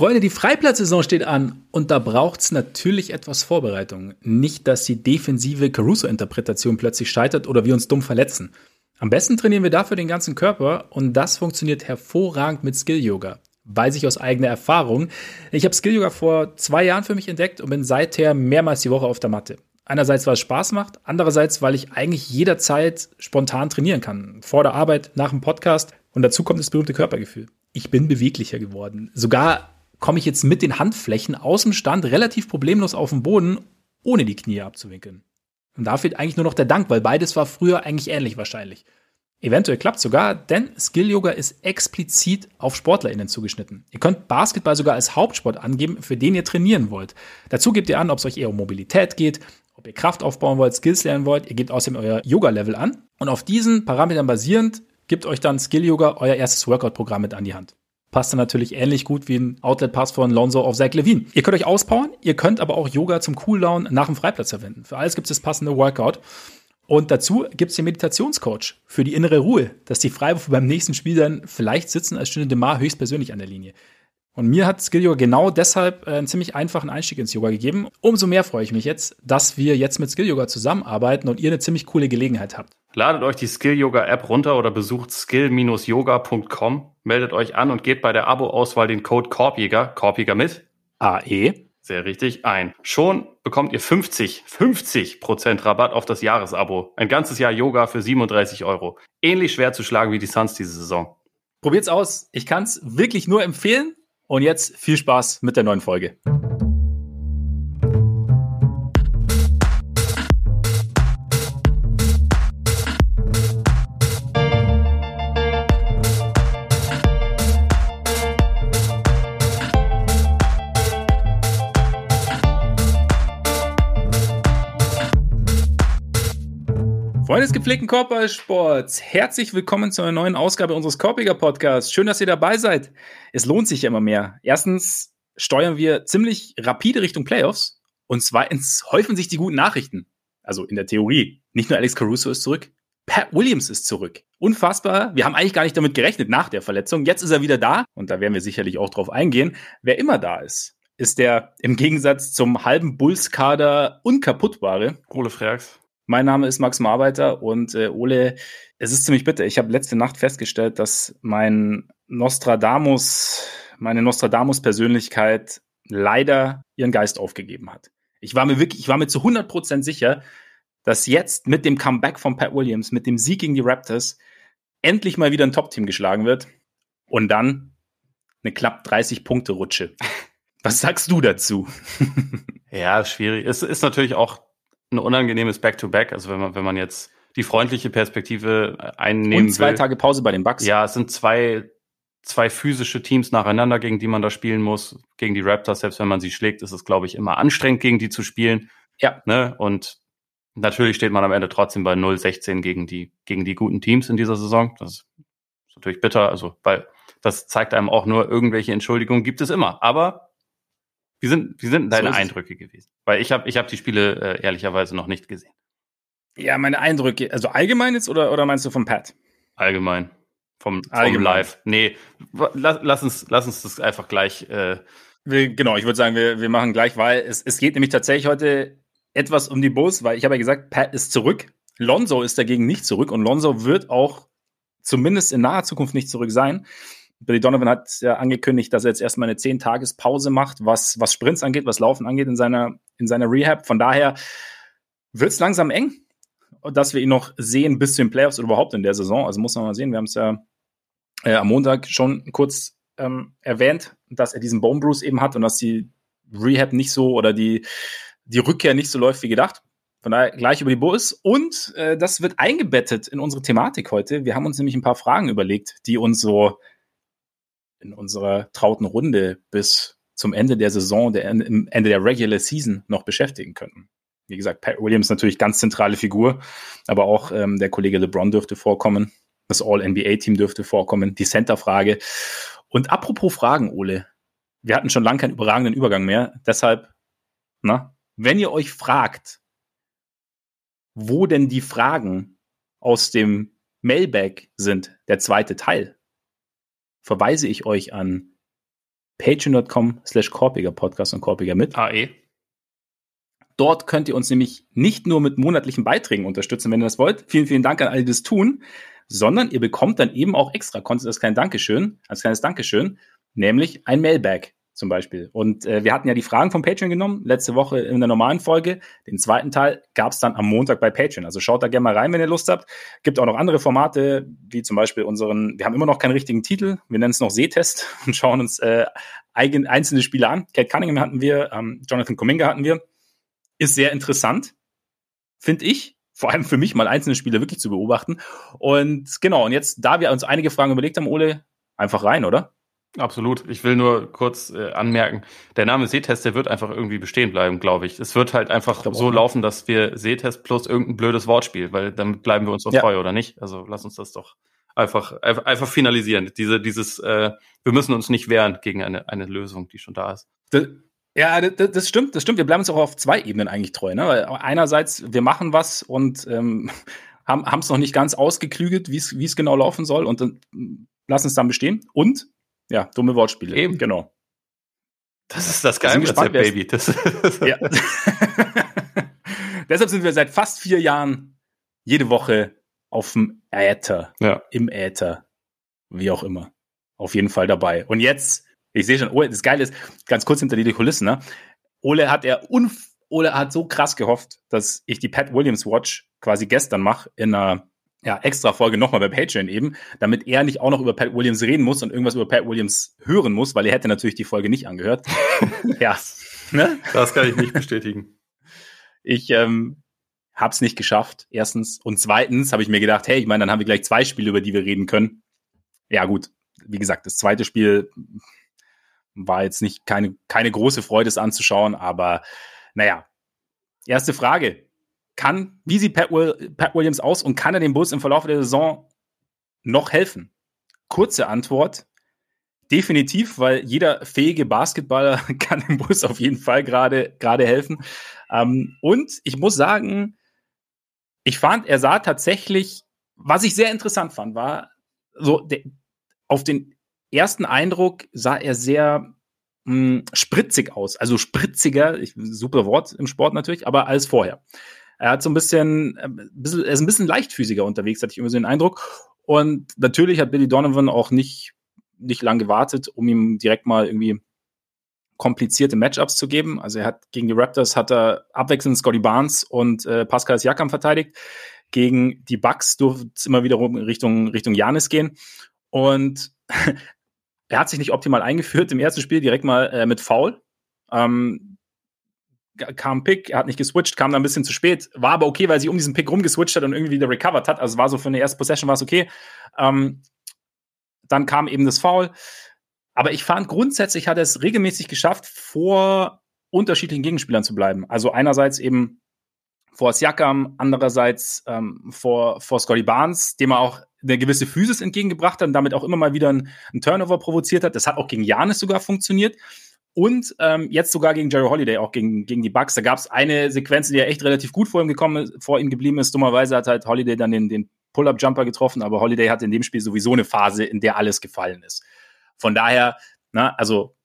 Freunde, die Freiplatzsaison steht an und da braucht es natürlich etwas Vorbereitung. Nicht, dass die defensive Caruso-Interpretation plötzlich scheitert oder wir uns dumm verletzen. Am besten trainieren wir dafür den ganzen Körper und das funktioniert hervorragend mit Skill-Yoga. Weiß ich aus eigener Erfahrung. Ich habe Skill-Yoga vor zwei Jahren für mich entdeckt und bin seither mehrmals die Woche auf der Matte. Einerseits, weil es Spaß macht, andererseits, weil ich eigentlich jederzeit spontan trainieren kann. Vor der Arbeit, nach dem Podcast und dazu kommt das berühmte Körpergefühl. Ich bin beweglicher geworden. Sogar komme ich jetzt mit den Handflächen aus dem Stand relativ problemlos auf den Boden, ohne die Knie abzuwinkeln. Und da fehlt eigentlich nur noch der Dank, weil beides war früher eigentlich ähnlich wahrscheinlich. Eventuell klappt sogar, denn Skill Yoga ist explizit auf SportlerInnen zugeschnitten. Ihr könnt Basketball sogar als Hauptsport angeben, für den ihr trainieren wollt. Dazu gebt ihr an, ob es euch eher um Mobilität geht, ob ihr Kraft aufbauen wollt, Skills lernen wollt. Ihr gebt außerdem euer Yoga-Level an. Und auf diesen Parametern basierend gibt euch dann Skill Yoga euer erstes Workout-Programm mit an die Hand passt dann natürlich ähnlich gut wie ein Outlet-Pass von Lonzo auf Zach Levine. Ihr könnt euch auspowern, ihr könnt aber auch Yoga zum Cooldown nach dem Freiplatz verwenden. Für alles gibt es das passende Workout. Und dazu gibt es den Meditationscoach für die innere Ruhe, dass die Freiwürfe beim nächsten Spiel dann vielleicht sitzen, als stünde Demar höchstpersönlich an der Linie. Und mir hat Skill Yoga genau deshalb äh, einen ziemlich einfachen Einstieg ins Yoga gegeben. Umso mehr freue ich mich jetzt, dass wir jetzt mit Skill Yoga zusammenarbeiten und ihr eine ziemlich coole Gelegenheit habt. Ladet euch die Skill Yoga App runter oder besucht skill-yoga.com, meldet euch an und gebt bei der Abo-Auswahl den Code Korbjäger, Korbjäger mit AE, sehr richtig, ein. Schon bekommt ihr 50, 50 Prozent Rabatt auf das Jahresabo. Ein ganzes Jahr Yoga für 37 Euro. Ähnlich schwer zu schlagen wie die Suns diese Saison. Probiert's aus. Ich kann's wirklich nur empfehlen. Und jetzt viel Spaß mit der neuen Folge. Freunde des gepflegten Korbballsports, herzlich willkommen zu einer neuen Ausgabe unseres Korbiger Podcasts. Schön, dass ihr dabei seid. Es lohnt sich ja immer mehr. Erstens steuern wir ziemlich rapide Richtung Playoffs und zweitens häufen sich die guten Nachrichten. Also in der Theorie. Nicht nur Alex Caruso ist zurück, Pat Williams ist zurück. Unfassbar. Wir haben eigentlich gar nicht damit gerechnet nach der Verletzung. Jetzt ist er wieder da und da werden wir sicherlich auch drauf eingehen. Wer immer da ist, ist der im Gegensatz zum halben Bulls-Kader unkaputtbare. Ole Freaks. Mein Name ist Max Marbeiter und äh, Ole, es ist ziemlich bitter. Ich habe letzte Nacht festgestellt, dass mein Nostradamus, meine Nostradamus-Persönlichkeit leider ihren Geist aufgegeben hat. Ich war mir wirklich, ich war mir zu 100% sicher, dass jetzt mit dem Comeback von Pat Williams, mit dem Sieg gegen die Raptors, endlich mal wieder ein Top-Team geschlagen wird und dann eine knapp 30-Punkte-Rutsche. Was sagst du dazu? ja, schwierig. Es ist natürlich auch ein unangenehmes Back-to-Back. Also wenn man, wenn man jetzt die freundliche Perspektive äh, einnehmen Und zwei will. Tage Pause bei den Bucks. Ja, es sind zwei, zwei physische Teams nacheinander, gegen die man da spielen muss. Gegen die Raptors, selbst wenn man sie schlägt, ist es, glaube ich, immer anstrengend, gegen die zu spielen. Ja. Ne? Und natürlich steht man am Ende trotzdem bei 0-16 gegen die, gegen die guten Teams in dieser Saison. Das ist natürlich bitter, also, weil das zeigt einem auch nur, irgendwelche Entschuldigungen gibt es immer. Aber wie sind, wie sind deine so Eindrücke gewesen? Weil ich habe ich hab die Spiele äh, ehrlicherweise noch nicht gesehen. Ja, meine Eindrücke, also allgemein jetzt oder, oder meinst du vom Pat? Allgemein. Vom, vom Live. Nee, lass, lass, uns, lass uns das einfach gleich. Äh wir, genau, ich würde sagen, wir, wir machen gleich, weil es, es geht nämlich tatsächlich heute etwas um die Bulls, weil ich habe ja gesagt, Pat ist zurück. Lonzo ist dagegen nicht zurück und Lonzo wird auch zumindest in naher Zukunft nicht zurück sein. Billy Donovan hat ja angekündigt, dass er jetzt erstmal eine 10-Tages-Pause macht, was, was Sprints angeht, was Laufen angeht in seiner, in seiner Rehab. Von daher wird es langsam eng, dass wir ihn noch sehen bis zu den Playoffs oder überhaupt in der Saison. Also muss man mal sehen. Wir haben es ja äh, am Montag schon kurz ähm, erwähnt, dass er diesen Bone Bruce eben hat und dass die Rehab nicht so oder die, die Rückkehr nicht so läuft wie gedacht. Von daher gleich über die Bulls. Und äh, das wird eingebettet in unsere Thematik heute. Wir haben uns nämlich ein paar Fragen überlegt, die uns so in unserer trauten Runde bis zum Ende der Saison, der Ende der Regular Season noch beschäftigen könnten. Wie gesagt, Pat Williams natürlich ganz zentrale Figur, aber auch ähm, der Kollege LeBron dürfte vorkommen, das All-NBA-Team dürfte vorkommen, die Center-Frage. Und apropos Fragen, Ole, wir hatten schon lange keinen überragenden Übergang mehr, deshalb, na, wenn ihr euch fragt, wo denn die Fragen aus dem Mailbag sind, der zweite Teil, verweise ich euch an patreon.com slash korpiger Podcast und korpiger mit. AE. Dort könnt ihr uns nämlich nicht nur mit monatlichen Beiträgen unterstützen, wenn ihr das wollt. Vielen, vielen Dank an alle, die das tun, sondern ihr bekommt dann eben auch extra Content als kleines Dankeschön, als kleines Dankeschön, nämlich ein Mailbag zum Beispiel. Und äh, wir hatten ja die Fragen von Patreon genommen, letzte Woche in der normalen Folge. Den zweiten Teil gab es dann am Montag bei Patreon. Also schaut da gerne mal rein, wenn ihr Lust habt. Gibt auch noch andere Formate, wie zum Beispiel unseren, wir haben immer noch keinen richtigen Titel, wir nennen es noch Sehtest und schauen uns äh, eigen, einzelne Spiele an. Kate Cunningham hatten wir, ähm, Jonathan Kuminga hatten wir. Ist sehr interessant, finde ich. Vor allem für mich mal einzelne Spiele wirklich zu beobachten. Und genau, und jetzt, da wir uns einige Fragen überlegt haben, Ole, einfach rein, oder? Absolut. Ich will nur kurz äh, anmerken, der Name Sehtest, der wird einfach irgendwie bestehen bleiben, glaube ich. Es wird halt einfach so auch, laufen, dass wir Sehtest plus irgendein blödes Wortspiel, weil dann bleiben wir uns doch ja. treu, oder nicht? Also lass uns das doch einfach, einfach, einfach finalisieren. Diese, dieses, äh, wir müssen uns nicht wehren gegen eine, eine Lösung, die schon da ist. Das, ja, das, das stimmt, das stimmt. Wir bleiben uns auch auf zwei Ebenen eigentlich treu. Ne? Weil einerseits, wir machen was und ähm, haben es noch nicht ganz ausgeklügelt, wie es genau laufen soll und dann lassen es dann bestehen. Und ja, dumme Wortspiele. Eben. Genau. Das ist das Geheimrezept, Baby. Das, ja. Deshalb sind wir seit fast vier Jahren jede Woche auf dem Äther. Ja. Im Äther. Wie auch immer. Auf jeden Fall dabei. Und jetzt, ich sehe schon, das Geile ist, ganz kurz hinter die Kulissen, ne? Ole hat er unf Ole hat so krass gehofft, dass ich die Pat Williams Watch quasi gestern mache in einer ja, extra Folge nochmal bei Patreon eben, damit er nicht auch noch über Pat Williams reden muss und irgendwas über Pat Williams hören muss, weil er hätte natürlich die Folge nicht angehört. ja. Ne? Das kann ich nicht bestätigen. Ich ähm, habe es nicht geschafft, erstens. Und zweitens habe ich mir gedacht, hey, ich meine, dann haben wir gleich zwei Spiele, über die wir reden können. Ja, gut. Wie gesagt, das zweite Spiel war jetzt nicht keine, keine große Freude, es anzuschauen, aber naja. Erste Frage kann, wie sieht Pat, Will, Pat Williams aus und kann er den Bulls im Verlauf der Saison noch helfen? Kurze Antwort, definitiv, weil jeder fähige Basketballer kann dem Bulls auf jeden Fall gerade gerade helfen. Ähm, und ich muss sagen, ich fand, er sah tatsächlich, was ich sehr interessant fand, war so de, auf den ersten Eindruck sah er sehr mh, hm, spritzig aus, also spritziger, ich, super Wort im Sport natürlich, aber als vorher. Er hat so ein bisschen, äh, bisschen, er ist ein bisschen leichtfüßiger unterwegs, hatte ich immer so den Eindruck. Und natürlich hat Billy Donovan auch nicht, nicht lang gewartet, um ihm direkt mal irgendwie komplizierte Matchups zu geben. Also er hat gegen die Raptors hat er abwechselnd Scotty Barnes und äh, Pascal Siakam verteidigt. Gegen die Bucks durfte es immer wieder Richtung Richtung Janis gehen. Und er hat sich nicht optimal eingeführt im ersten Spiel direkt mal äh, mit Foul. Ähm, kam Pick, er hat nicht geswitcht, kam dann ein bisschen zu spät, war aber okay, weil sie um diesen Pick rumgeswitcht hat und irgendwie wieder recovered hat. Also war so für eine erste Possession war es okay. Ähm, dann kam eben das Foul. Aber ich fand grundsätzlich hat er es regelmäßig geschafft, vor unterschiedlichen Gegenspielern zu bleiben. Also einerseits eben vor Siakam, andererseits ähm, vor, vor Scotty Barnes, dem er auch eine gewisse Physis entgegengebracht hat und damit auch immer mal wieder einen, einen Turnover provoziert hat. Das hat auch gegen Janis sogar funktioniert. Und ähm, jetzt sogar gegen Jerry Holiday, auch gegen, gegen die Bucks. Da gab es eine Sequenz, die ja echt relativ gut vor ihm gekommen vor ihm geblieben ist. Dummerweise hat halt Holiday dann den, den Pull-Up-Jumper getroffen, aber Holiday hatte in dem Spiel sowieso eine Phase, in der alles gefallen ist. Von daher, na, also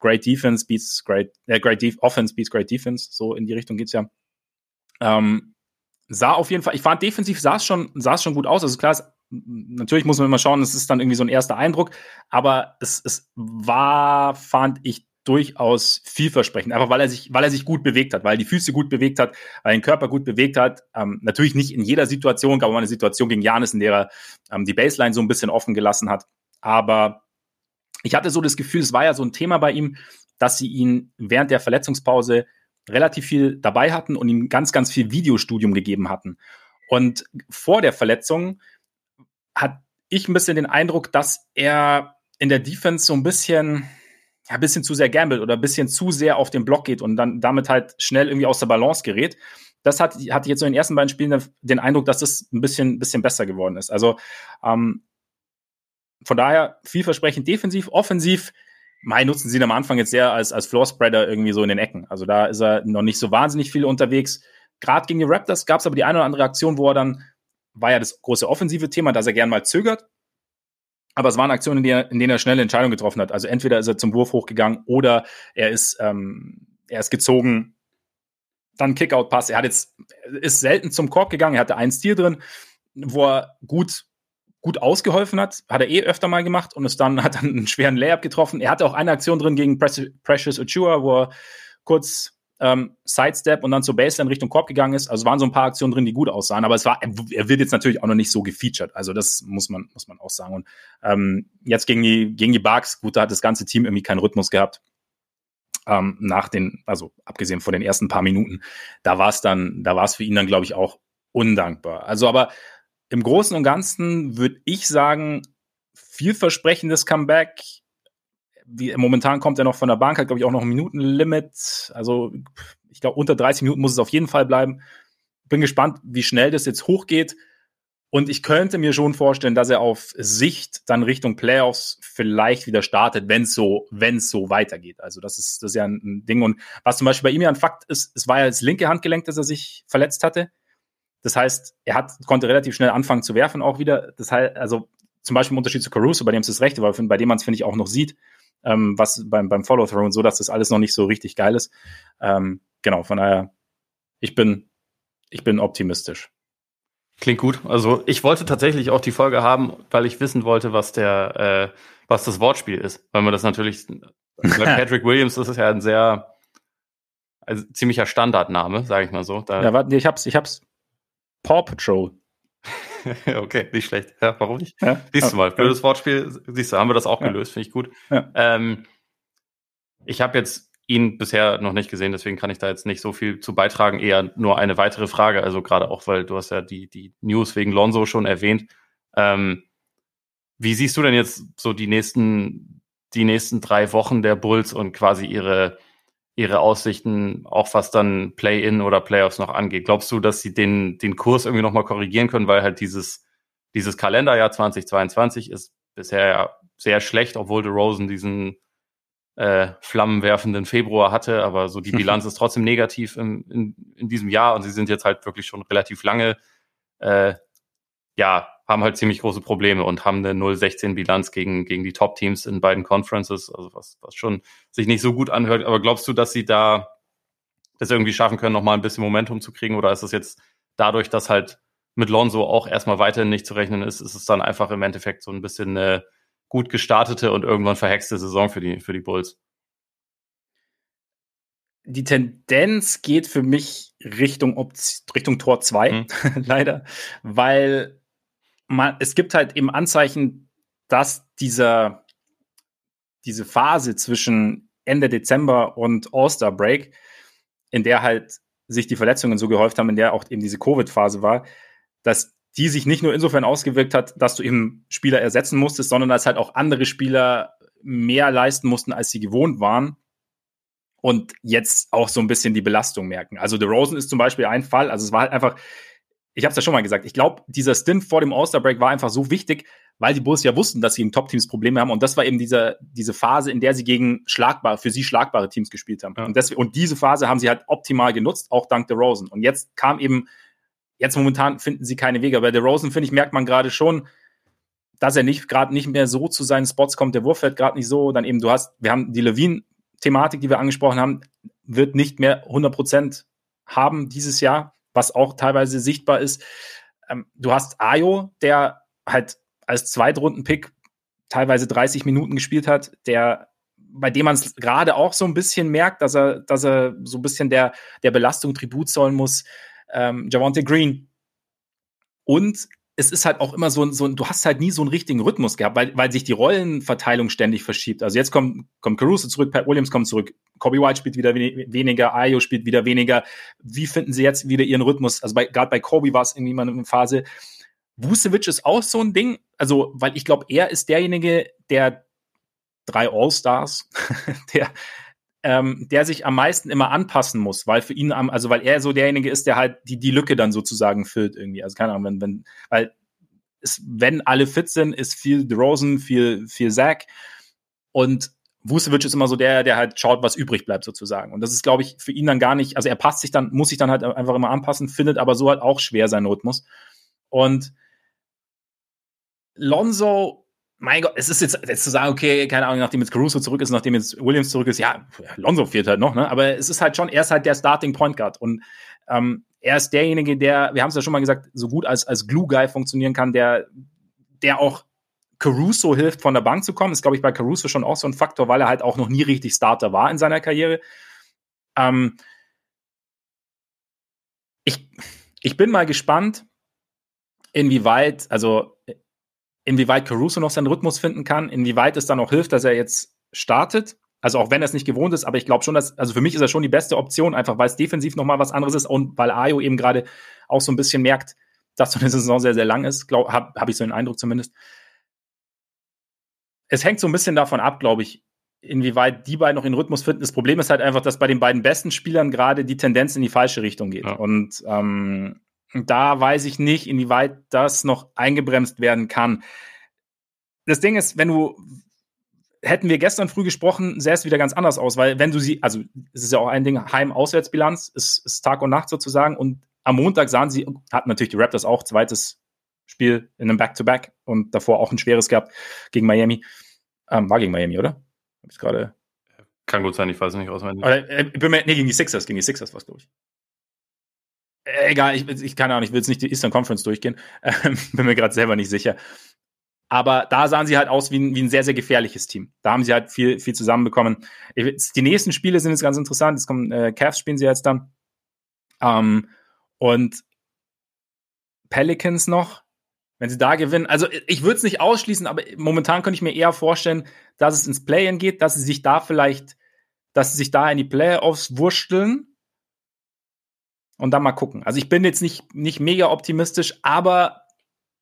Great Defense beats Great, äh, Great Def Offense beats Great Defense, so in die Richtung geht's ja. Ähm, sah auf jeden Fall, ich fand defensiv sah es schon, schon gut aus. Also klar, es natürlich muss man immer schauen, es ist dann irgendwie so ein erster Eindruck, aber es, es war, fand ich durchaus vielversprechend, einfach weil er sich, weil er sich gut bewegt hat, weil er die Füße gut bewegt hat, weil er den Körper gut bewegt hat. Ähm, natürlich nicht in jeder Situation, gab es mal eine Situation gegen Janis, in der er ähm, die Baseline so ein bisschen offen gelassen hat. Aber ich hatte so das Gefühl, es war ja so ein Thema bei ihm, dass sie ihn während der Verletzungspause relativ viel dabei hatten und ihm ganz, ganz viel Videostudium gegeben hatten. Und vor der Verletzung hat ich ein bisschen den Eindruck, dass er in der Defense so ein bisschen, ja, ein bisschen zu sehr gambelt oder ein bisschen zu sehr auf den Block geht und dann damit halt schnell irgendwie aus der Balance gerät. Das hat, hatte ich jetzt so in den ersten beiden Spielen den Eindruck, dass das ein bisschen, bisschen besser geworden ist. Also ähm, von daher vielversprechend defensiv, offensiv. Mai nutzen sie ihn am Anfang jetzt sehr als, als Floor-Spreader irgendwie so in den Ecken. Also da ist er noch nicht so wahnsinnig viel unterwegs. Gerade gegen die Raptors gab es aber die eine oder andere Aktion, wo er dann war ja das große offensive Thema, dass er gern mal zögert. Aber es waren Aktionen, in denen, er, in denen er schnelle Entscheidungen getroffen hat. Also entweder ist er zum Wurf hochgegangen oder er ist, ähm, er ist gezogen, dann Kickout-Pass. Er hat jetzt, ist selten zum Korb gegangen. Er hatte einen Stil drin, wo er gut, gut ausgeholfen hat. Hat er eh öfter mal gemacht und ist dann, hat dann einen schweren Layup getroffen. Er hatte auch eine Aktion drin gegen Precious Uchua, wo er kurz ähm, Sidestep und dann zur Baseline Richtung Korb gegangen ist. Also waren so ein paar Aktionen drin, die gut aussahen, aber es war, er wird jetzt natürlich auch noch nicht so gefeatured. Also das muss man, muss man auch sagen. Und ähm, jetzt gegen die, gegen die Bugs, gut, da hat das ganze Team irgendwie keinen Rhythmus gehabt. Ähm, nach den, also abgesehen von den ersten paar Minuten, da war es dann, da war es für ihn dann, glaube ich, auch undankbar. Also aber im Großen und Ganzen würde ich sagen, vielversprechendes Comeback wie, momentan kommt er noch von der Bank, hat, glaube ich, auch noch ein Minutenlimit. Also, ich glaube, unter 30 Minuten muss es auf jeden Fall bleiben. Bin gespannt, wie schnell das jetzt hochgeht. Und ich könnte mir schon vorstellen, dass er auf Sicht dann Richtung Playoffs vielleicht wieder startet, wenn es so, wenn es so weitergeht. Also das ist, das ist ja ein Ding. Und was zum Beispiel bei ihm ja ein Fakt ist, es war ja das linke Handgelenk, dass er sich verletzt hatte. Das heißt, er hat, konnte relativ schnell anfangen zu werfen auch wieder. Das heißt, also zum Beispiel im Unterschied zu Caruso, bei dem es das Rechte war, bei dem man es, finde ich, auch noch sieht ähm, was beim, beim Follow-Through und so, dass das alles noch nicht so richtig geil ist. Ähm, genau, von daher, ich bin, ich bin optimistisch. Klingt gut. Also ich wollte tatsächlich auch die Folge haben, weil ich wissen wollte, was der, äh, was das Wortspiel ist. Weil man das natürlich, Patrick Williams das ist ja ein sehr, also ziemlicher Standardname, sage ich mal so. Da ja, warte, ich hab's, ich hab's. Paw Patrol. okay, nicht schlecht. Ja, warum nicht? Ja? Siehst du mal, blödes Wortspiel, siehst du, haben wir das auch gelöst, finde ich gut. Ähm, ich habe jetzt ihn bisher noch nicht gesehen, deswegen kann ich da jetzt nicht so viel zu beitragen. Eher nur eine weitere Frage, also gerade auch, weil du hast ja die, die News wegen Lonzo schon erwähnt. Ähm, wie siehst du denn jetzt so die nächsten, die nächsten drei Wochen der Bulls und quasi ihre ihre Aussichten, auch was dann Play-in oder Playoffs noch angeht? Glaubst du, dass sie den, den Kurs irgendwie nochmal korrigieren können, weil halt dieses, dieses Kalenderjahr 2022 ist bisher ja sehr schlecht, obwohl de Rosen diesen äh, flammenwerfenden Februar hatte, aber so die Bilanz ist trotzdem negativ in, in, in diesem Jahr und sie sind jetzt halt wirklich schon relativ lange äh, ja, haben halt ziemlich große Probleme und haben eine 0-16-Bilanz gegen, gegen die Top-Teams in beiden Conferences, also was, was schon sich nicht so gut anhört. Aber glaubst du, dass sie da das irgendwie schaffen können, nochmal ein bisschen Momentum zu kriegen? Oder ist es jetzt dadurch, dass halt mit Lonzo auch erstmal weiterhin nicht zu rechnen ist, ist es dann einfach im Endeffekt so ein bisschen eine gut gestartete und irgendwann verhexte Saison für die, für die Bulls? die Tendenz geht für mich Richtung, Richtung Tor 2, mhm. leider, weil man, es gibt halt eben Anzeichen, dass dieser, diese Phase zwischen Ende Dezember und All-Star Break, in der halt sich die Verletzungen so gehäuft haben, in der auch eben diese Covid-Phase war, dass die sich nicht nur insofern ausgewirkt hat, dass du eben Spieler ersetzen musstest, sondern dass halt auch andere Spieler mehr leisten mussten, als sie gewohnt waren und jetzt auch so ein bisschen die Belastung merken. Also The Rosen ist zum Beispiel ein Fall, also es war halt einfach, ich habe es ja schon mal gesagt, ich glaube, dieser Stint vor dem All-Star-Break war einfach so wichtig, weil die Bulls ja wussten, dass sie im Top-Teams Probleme haben. Und das war eben diese, diese Phase, in der sie gegen schlagbare, für sie schlagbare Teams gespielt haben. Ja. Und, das, und diese Phase haben sie halt optimal genutzt, auch dank der Rosen. Und jetzt kam eben, jetzt momentan finden sie keine Wege. Bei der Rosen, finde ich, merkt man gerade schon, dass er nicht gerade nicht mehr so zu seinen Spots kommt. Der Wurf fällt gerade nicht so. Dann eben, du hast, wir haben die Levine-Thematik, die wir angesprochen haben, wird nicht mehr 100 Prozent haben dieses Jahr was auch teilweise sichtbar ist. Ähm, du hast Ayo, der halt als Zweitrunden-Pick teilweise 30 Minuten gespielt hat, der bei dem man es gerade auch so ein bisschen merkt, dass er, dass er so ein bisschen der, der Belastung Tribut zollen muss. Ähm, Javante Green. Und es ist halt auch immer so, so du hast halt nie so einen richtigen Rhythmus gehabt, weil, weil sich die Rollenverteilung ständig verschiebt. Also jetzt kommt, kommt Caruso zurück, Pat Williams kommt zurück, Kobe White spielt wieder weniger, Ayo spielt wieder weniger. Wie finden sie jetzt wieder ihren Rhythmus? Also gerade bei Kobe war es irgendwie mal eine Phase. Vucevic ist auch so ein Ding, also weil ich glaube, er ist derjenige, der drei All-Stars, der, ähm, der sich am meisten immer anpassen muss, weil für ihn, also weil er so derjenige ist, der halt die, die Lücke dann sozusagen füllt irgendwie. Also keine Ahnung, wenn, wenn, weil es, wenn alle fit sind, ist viel DeRozan, viel, viel Zach und Vucevic ist immer so der, der halt schaut, was übrig bleibt sozusagen. Und das ist, glaube ich, für ihn dann gar nicht, also er passt sich dann, muss sich dann halt einfach immer anpassen, findet aber so halt auch schwer seinen Rhythmus. Und Lonzo mein Gott, es ist jetzt, jetzt zu sagen, okay, keine Ahnung, nachdem jetzt Caruso zurück ist, nachdem jetzt Williams zurück ist, ja, Lonzo fehlt halt noch, ne? Aber es ist halt schon, er ist halt der Starting Point Guard und ähm, er ist derjenige, der, wir haben es ja schon mal gesagt, so gut als, als Glue-Guy funktionieren kann, der, der auch Caruso hilft, von der Bank zu kommen. Ist, glaube ich, bei Caruso schon auch so ein Faktor, weil er halt auch noch nie richtig Starter war in seiner Karriere. Ähm, ich, ich bin mal gespannt, inwieweit, also inwieweit Caruso noch seinen Rhythmus finden kann, inwieweit es dann auch hilft, dass er jetzt startet. Also auch wenn er es nicht gewohnt ist, aber ich glaube schon, dass, also für mich ist er schon die beste Option, einfach weil es defensiv nochmal was anderes ist und weil Ayo eben gerade auch so ein bisschen merkt, dass so eine Saison sehr, sehr lang ist, habe hab ich so den Eindruck zumindest. Es hängt so ein bisschen davon ab, glaube ich, inwieweit die beiden noch in Rhythmus finden. Das Problem ist halt einfach, dass bei den beiden besten Spielern gerade die Tendenz in die falsche Richtung geht. Ja. Und ähm, da weiß ich nicht, inwieweit das noch eingebremst werden kann. Das Ding ist, wenn du, hätten wir gestern früh gesprochen, sähe es wieder ganz anders aus, weil wenn du sie, also es ist ja auch ein Ding, Heim-Auswärtsbilanz, ist, ist Tag und Nacht sozusagen und am Montag sahen sie, hatten natürlich die Raptors auch, zweites Spiel in einem Back-to-Back -Back und davor auch ein schweres gehabt gegen Miami. Ähm, war gegen Miami, oder? Hab ich gerade. Kann gut sein, ich weiß nicht auswendig. Oder, äh, nee, gegen die Sixers, gegen die Sixers war es, glaube ich. Äh, egal, ich, ich auch nicht, ich will jetzt nicht die Eastern Conference durchgehen. Ähm, bin mir gerade selber nicht sicher. Aber da sahen sie halt aus wie ein, wie ein sehr, sehr gefährliches Team. Da haben sie halt viel, viel zusammenbekommen. Die nächsten Spiele sind jetzt ganz interessant. Jetzt kommen äh, Cavs spielen sie jetzt dann. Ähm, und Pelicans noch, wenn sie da gewinnen. Also ich würde es nicht ausschließen, aber momentan könnte ich mir eher vorstellen, dass es ins Play-In geht, dass sie sich da vielleicht, dass sie sich da in die Playoffs wursteln und dann mal gucken. Also ich bin jetzt nicht, nicht mega optimistisch, aber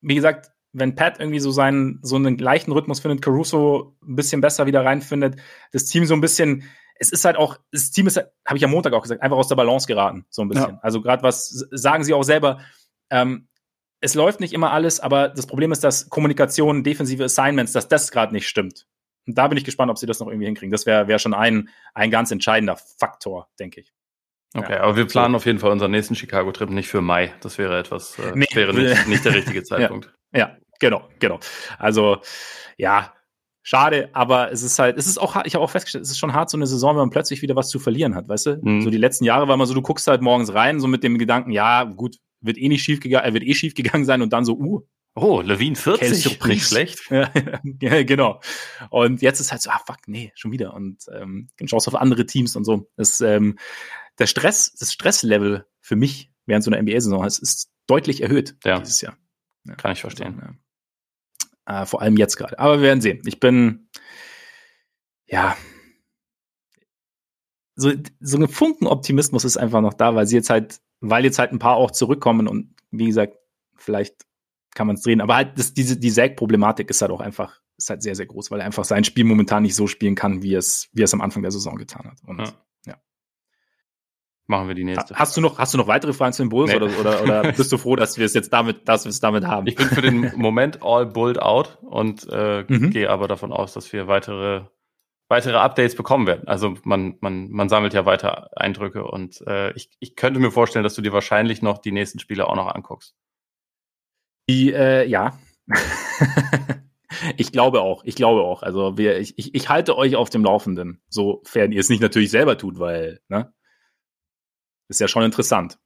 wie gesagt, wenn Pat irgendwie so seinen, so einen leichten Rhythmus findet, Caruso ein bisschen besser wieder reinfindet, das Team so ein bisschen, es ist halt auch, das Team ist, habe ich am Montag auch gesagt, einfach aus der Balance geraten, so ein bisschen. Ja. Also gerade was sagen sie auch selber, ähm, es läuft nicht immer alles, aber das Problem ist, dass Kommunikation, defensive Assignments, dass das gerade nicht stimmt. Und da bin ich gespannt, ob sie das noch irgendwie hinkriegen. Das wäre wär schon ein, ein ganz entscheidender Faktor, denke ich. Okay, ja. aber wir planen auf jeden Fall unseren nächsten Chicago-Trip nicht für Mai. Das wäre etwas, äh, nee. wäre nicht, nicht, der richtige Zeitpunkt. ja, ja, genau, genau. Also, ja, schade, aber es ist halt, es ist auch, ich habe auch festgestellt, es ist schon hart, so eine Saison, wenn man plötzlich wieder was zu verlieren hat, weißt du? Mhm. So die letzten Jahre war immer so, du guckst halt morgens rein, so mit dem Gedanken, ja, gut, wird eh nicht schief gegangen, er wird eh schief gegangen sein und dann so, uh, Oh, Levine 40, nicht schlecht. Ja, ja, genau. Und jetzt ist halt so, ah fuck, nee, schon wieder. Und ähm, schaust auf andere Teams und so. Das, ähm, der Stress, das Stresslevel für mich während so einer NBA-Saison ist, ist deutlich erhöht ja. dieses Jahr. Ja. Kann ich verstehen. Also, ja. Äh, vor allem jetzt gerade. Aber wir werden sehen. Ich bin, ja, so, so ein Funken Optimismus ist einfach noch da, weil sie jetzt halt, weil jetzt halt ein paar auch zurückkommen und wie gesagt, vielleicht kann man es drehen. Aber halt, das, diese, die Säg-Problematik ist halt auch einfach, ist halt sehr, sehr groß, weil er einfach sein Spiel momentan nicht so spielen kann, wie es, wie es am Anfang der Saison getan hat. Und ja. ja. Machen wir die nächste. Hast du noch, hast du noch weitere Fragen zu den Bulls nee. oder, oder, oder bist du froh, dass wir es jetzt damit, dass wir es damit haben? Ich bin für den Moment all bulled out und äh, mhm. gehe aber davon aus, dass wir weitere weitere Updates bekommen werden. Also man, man, man sammelt ja weiter Eindrücke und äh, ich, ich könnte mir vorstellen, dass du dir wahrscheinlich noch die nächsten Spiele auch noch anguckst. Die, äh, ja. ich glaube auch, ich glaube auch. Also wir, ich, ich, ich halte euch auf dem Laufenden, sofern ihr es nicht natürlich selber tut, weil, ne? Ist ja schon interessant.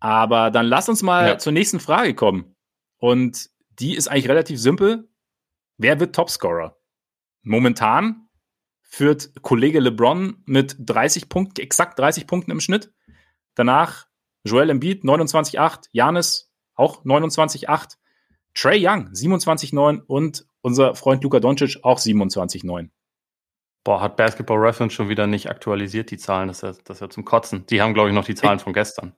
Aber dann lass uns mal ja. zur nächsten Frage kommen. Und die ist eigentlich relativ simpel. Wer wird Topscorer? Momentan führt Kollege LeBron mit 30 Punkten, exakt 30 Punkten im Schnitt. Danach Joel Embiid 29,8, Janis auch 29,8, Trey Young 27,9 und unser Freund Luka Doncic auch 27,9. Boah, hat Basketball Reference schon wieder nicht aktualisiert, die Zahlen, das ist ja, das ist ja zum Kotzen. Die haben, glaube ich, noch die Zahlen von gestern.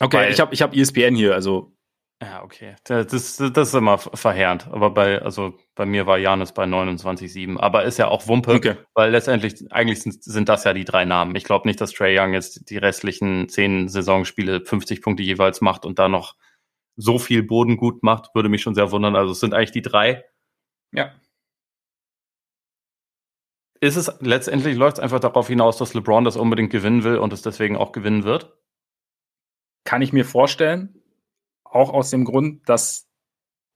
Okay, Weil, ich habe ich hab ESPN hier, also. Ja, okay. Das, das, das ist immer verheerend. Aber bei, also bei mir war Janis bei 29,7. Aber ist ja auch Wumpe, okay. weil letztendlich, eigentlich sind, sind das ja die drei Namen. Ich glaube nicht, dass Trey Young jetzt die restlichen zehn Saisonspiele 50 Punkte jeweils macht und da noch so viel Boden gut macht, würde mich schon sehr wundern. Also es sind eigentlich die drei. Ja. Ist es letztendlich läuft es einfach darauf hinaus, dass LeBron das unbedingt gewinnen will und es deswegen auch gewinnen wird? Kann ich mir vorstellen. Auch aus dem Grund, dass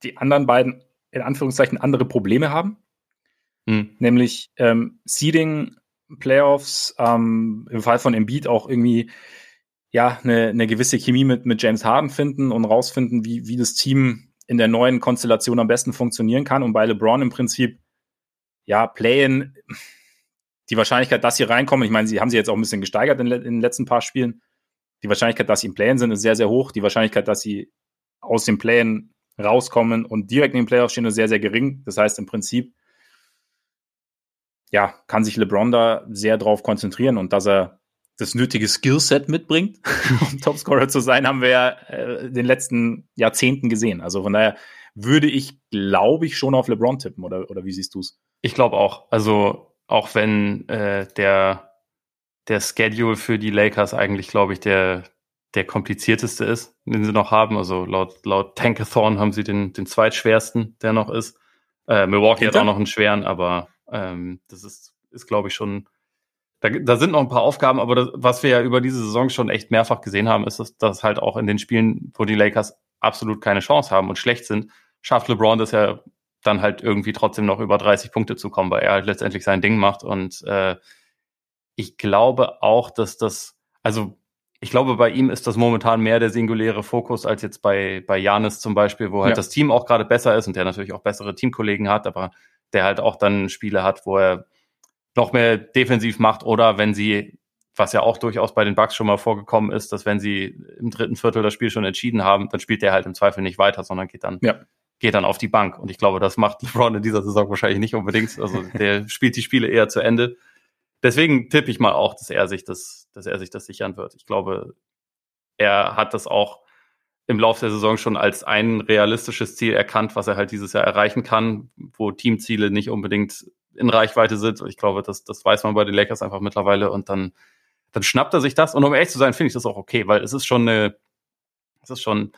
die anderen beiden in Anführungszeichen andere Probleme haben. Hm. Nämlich ähm, Seeding, Playoffs, ähm, im Fall von Embiid auch irgendwie ja eine, eine gewisse Chemie mit, mit James Harden finden und rausfinden, wie, wie das Team in der neuen Konstellation am besten funktionieren kann. Und bei LeBron im Prinzip, ja, Play-in, die Wahrscheinlichkeit, dass sie reinkommen, ich meine, sie haben sie jetzt auch ein bisschen gesteigert in, in den letzten paar Spielen. Die Wahrscheinlichkeit, dass sie im Play-in sind, ist sehr, sehr hoch. Die Wahrscheinlichkeit, dass sie aus dem Play-in rauskommen und direkt in den Playoffs stehen, ist sehr, sehr gering. Das heißt, im Prinzip, ja, kann sich LeBron da sehr drauf konzentrieren und dass er das nötige Skillset mitbringt, um Topscorer zu sein, haben wir ja äh, in den letzten Jahrzehnten gesehen. Also von daher würde ich, glaube ich, schon auf LeBron tippen, oder, oder wie siehst du es? Ich glaube auch. Also auch wenn äh, der, der Schedule für die Lakers eigentlich, glaube ich, der, der komplizierteste ist, den sie noch haben. Also laut, laut Tankathon haben sie den, den zweitschwersten, der noch ist. Äh, Milwaukee Hinter? hat auch noch einen schweren, aber ähm, das ist, ist glaube ich, schon da, da sind noch ein paar Aufgaben, aber das, was wir ja über diese Saison schon echt mehrfach gesehen haben, ist, dass, dass halt auch in den Spielen, wo die Lakers absolut keine Chance haben und schlecht sind, schafft LeBron das ja dann halt irgendwie trotzdem noch über 30 Punkte zu kommen, weil er halt letztendlich sein Ding macht. Und äh, ich glaube auch, dass das, also ich glaube, bei ihm ist das momentan mehr der singuläre Fokus als jetzt bei, bei Janis zum Beispiel, wo halt ja. das Team auch gerade besser ist und der natürlich auch bessere Teamkollegen hat, aber der halt auch dann Spiele hat, wo er noch mehr defensiv macht oder wenn sie, was ja auch durchaus bei den Bucks schon mal vorgekommen ist, dass wenn sie im dritten Viertel das Spiel schon entschieden haben, dann spielt der halt im Zweifel nicht weiter, sondern geht dann, ja. geht dann auf die Bank. Und ich glaube, das macht LeBron in dieser Saison wahrscheinlich nicht unbedingt. Also der spielt die Spiele eher zu Ende. Deswegen tippe ich mal auch, dass er sich das, dass er sich das sichern wird. Ich glaube, er hat das auch im Laufe der Saison schon als ein realistisches Ziel erkannt, was er halt dieses Jahr erreichen kann, wo Teamziele nicht unbedingt in Reichweite sind. Ich glaube, das, das weiß man bei den Lakers einfach mittlerweile und dann, dann schnappt er sich das. Und um ehrlich zu sein, finde ich das auch okay, weil es ist schon eine, es ist schon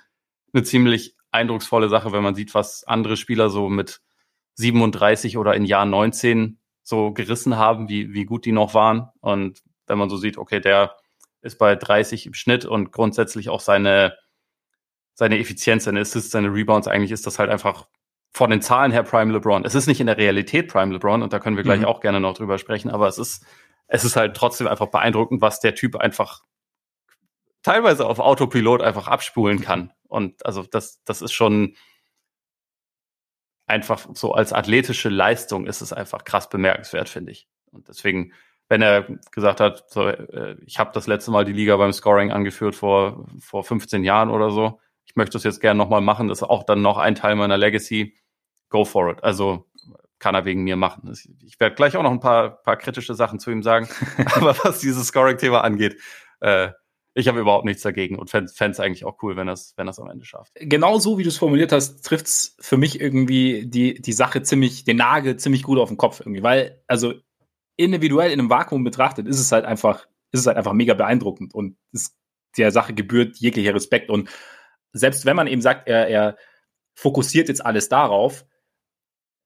eine ziemlich eindrucksvolle Sache, wenn man sieht, was andere Spieler so mit 37 oder in Jahr 19 so gerissen haben, wie, wie gut die noch waren. Und wenn man so sieht, okay, der ist bei 30 im Schnitt und grundsätzlich auch seine, seine Effizienz, seine Assists, seine Rebounds, eigentlich ist das halt einfach von den Zahlen her Prime LeBron. Es ist nicht in der Realität Prime LeBron und da können wir gleich mhm. auch gerne noch drüber sprechen, aber es ist, es ist halt trotzdem einfach beeindruckend, was der Typ einfach teilweise auf Autopilot einfach abspulen kann. Und also das, das ist schon einfach so als athletische Leistung ist es einfach krass bemerkenswert, finde ich. Und deswegen, wenn er gesagt hat, so, äh, ich habe das letzte Mal die Liga beim Scoring angeführt vor, vor 15 Jahren oder so, ich möchte das jetzt gerne nochmal machen, das ist auch dann noch ein Teil meiner Legacy, go for it. Also kann er wegen mir machen. Ich werde gleich auch noch ein paar, paar kritische Sachen zu ihm sagen. Aber was dieses Scoring-Thema angeht, äh, ich habe überhaupt nichts dagegen und fände es eigentlich auch cool, wenn das, wenn das am Ende schafft. Genau so, wie du es formuliert hast, trifft es für mich irgendwie die, die Sache ziemlich, den Nagel ziemlich gut auf den Kopf irgendwie. Weil, also individuell in einem Vakuum betrachtet, ist es halt einfach, ist es halt einfach mega beeindruckend und es, der Sache gebührt jeglicher Respekt. Und selbst wenn man eben sagt, er, er fokussiert jetzt alles darauf,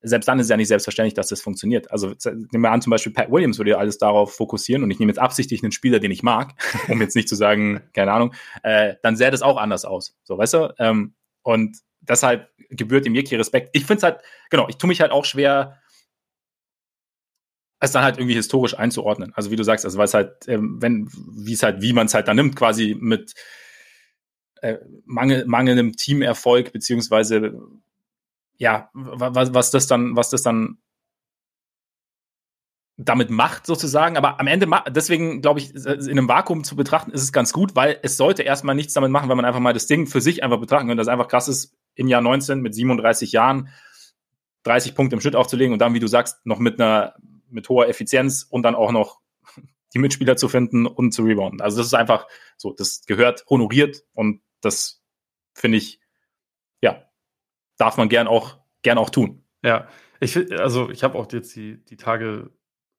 selbst dann ist es ja nicht selbstverständlich, dass das funktioniert. Also nehmen wir an, zum Beispiel Pat Williams würde ja alles darauf fokussieren und ich nehme jetzt absichtlich einen Spieler, den ich mag, um jetzt nicht zu sagen, keine Ahnung, äh, dann sähe das auch anders aus. So, weißt du? Ähm, und deshalb gebührt ihm jeglicher Respekt. Ich finde es halt, genau, ich tue mich halt auch schwer, es dann halt irgendwie historisch einzuordnen. Also wie du sagst, also weil es halt, ähm, wenn, wie es halt, wie man es halt dann nimmt, quasi mit äh, mangel, mangelndem Teamerfolg, beziehungsweise ja, was, was das dann, was das dann damit macht sozusagen, aber am Ende, deswegen glaube ich, in einem Vakuum zu betrachten, ist es ganz gut, weil es sollte erstmal nichts damit machen, wenn man einfach mal das Ding für sich einfach betrachten könnte, das einfach krass ist, im Jahr 19 mit 37 Jahren 30 Punkte im Schnitt aufzulegen und dann, wie du sagst, noch mit einer, mit hoher Effizienz und dann auch noch die Mitspieler zu finden und zu rebounden. Also das ist einfach so, das gehört honoriert und das finde ich, ja, darf man gern auch, gern auch tun. Ja, ich also ich habe auch jetzt die, die Tage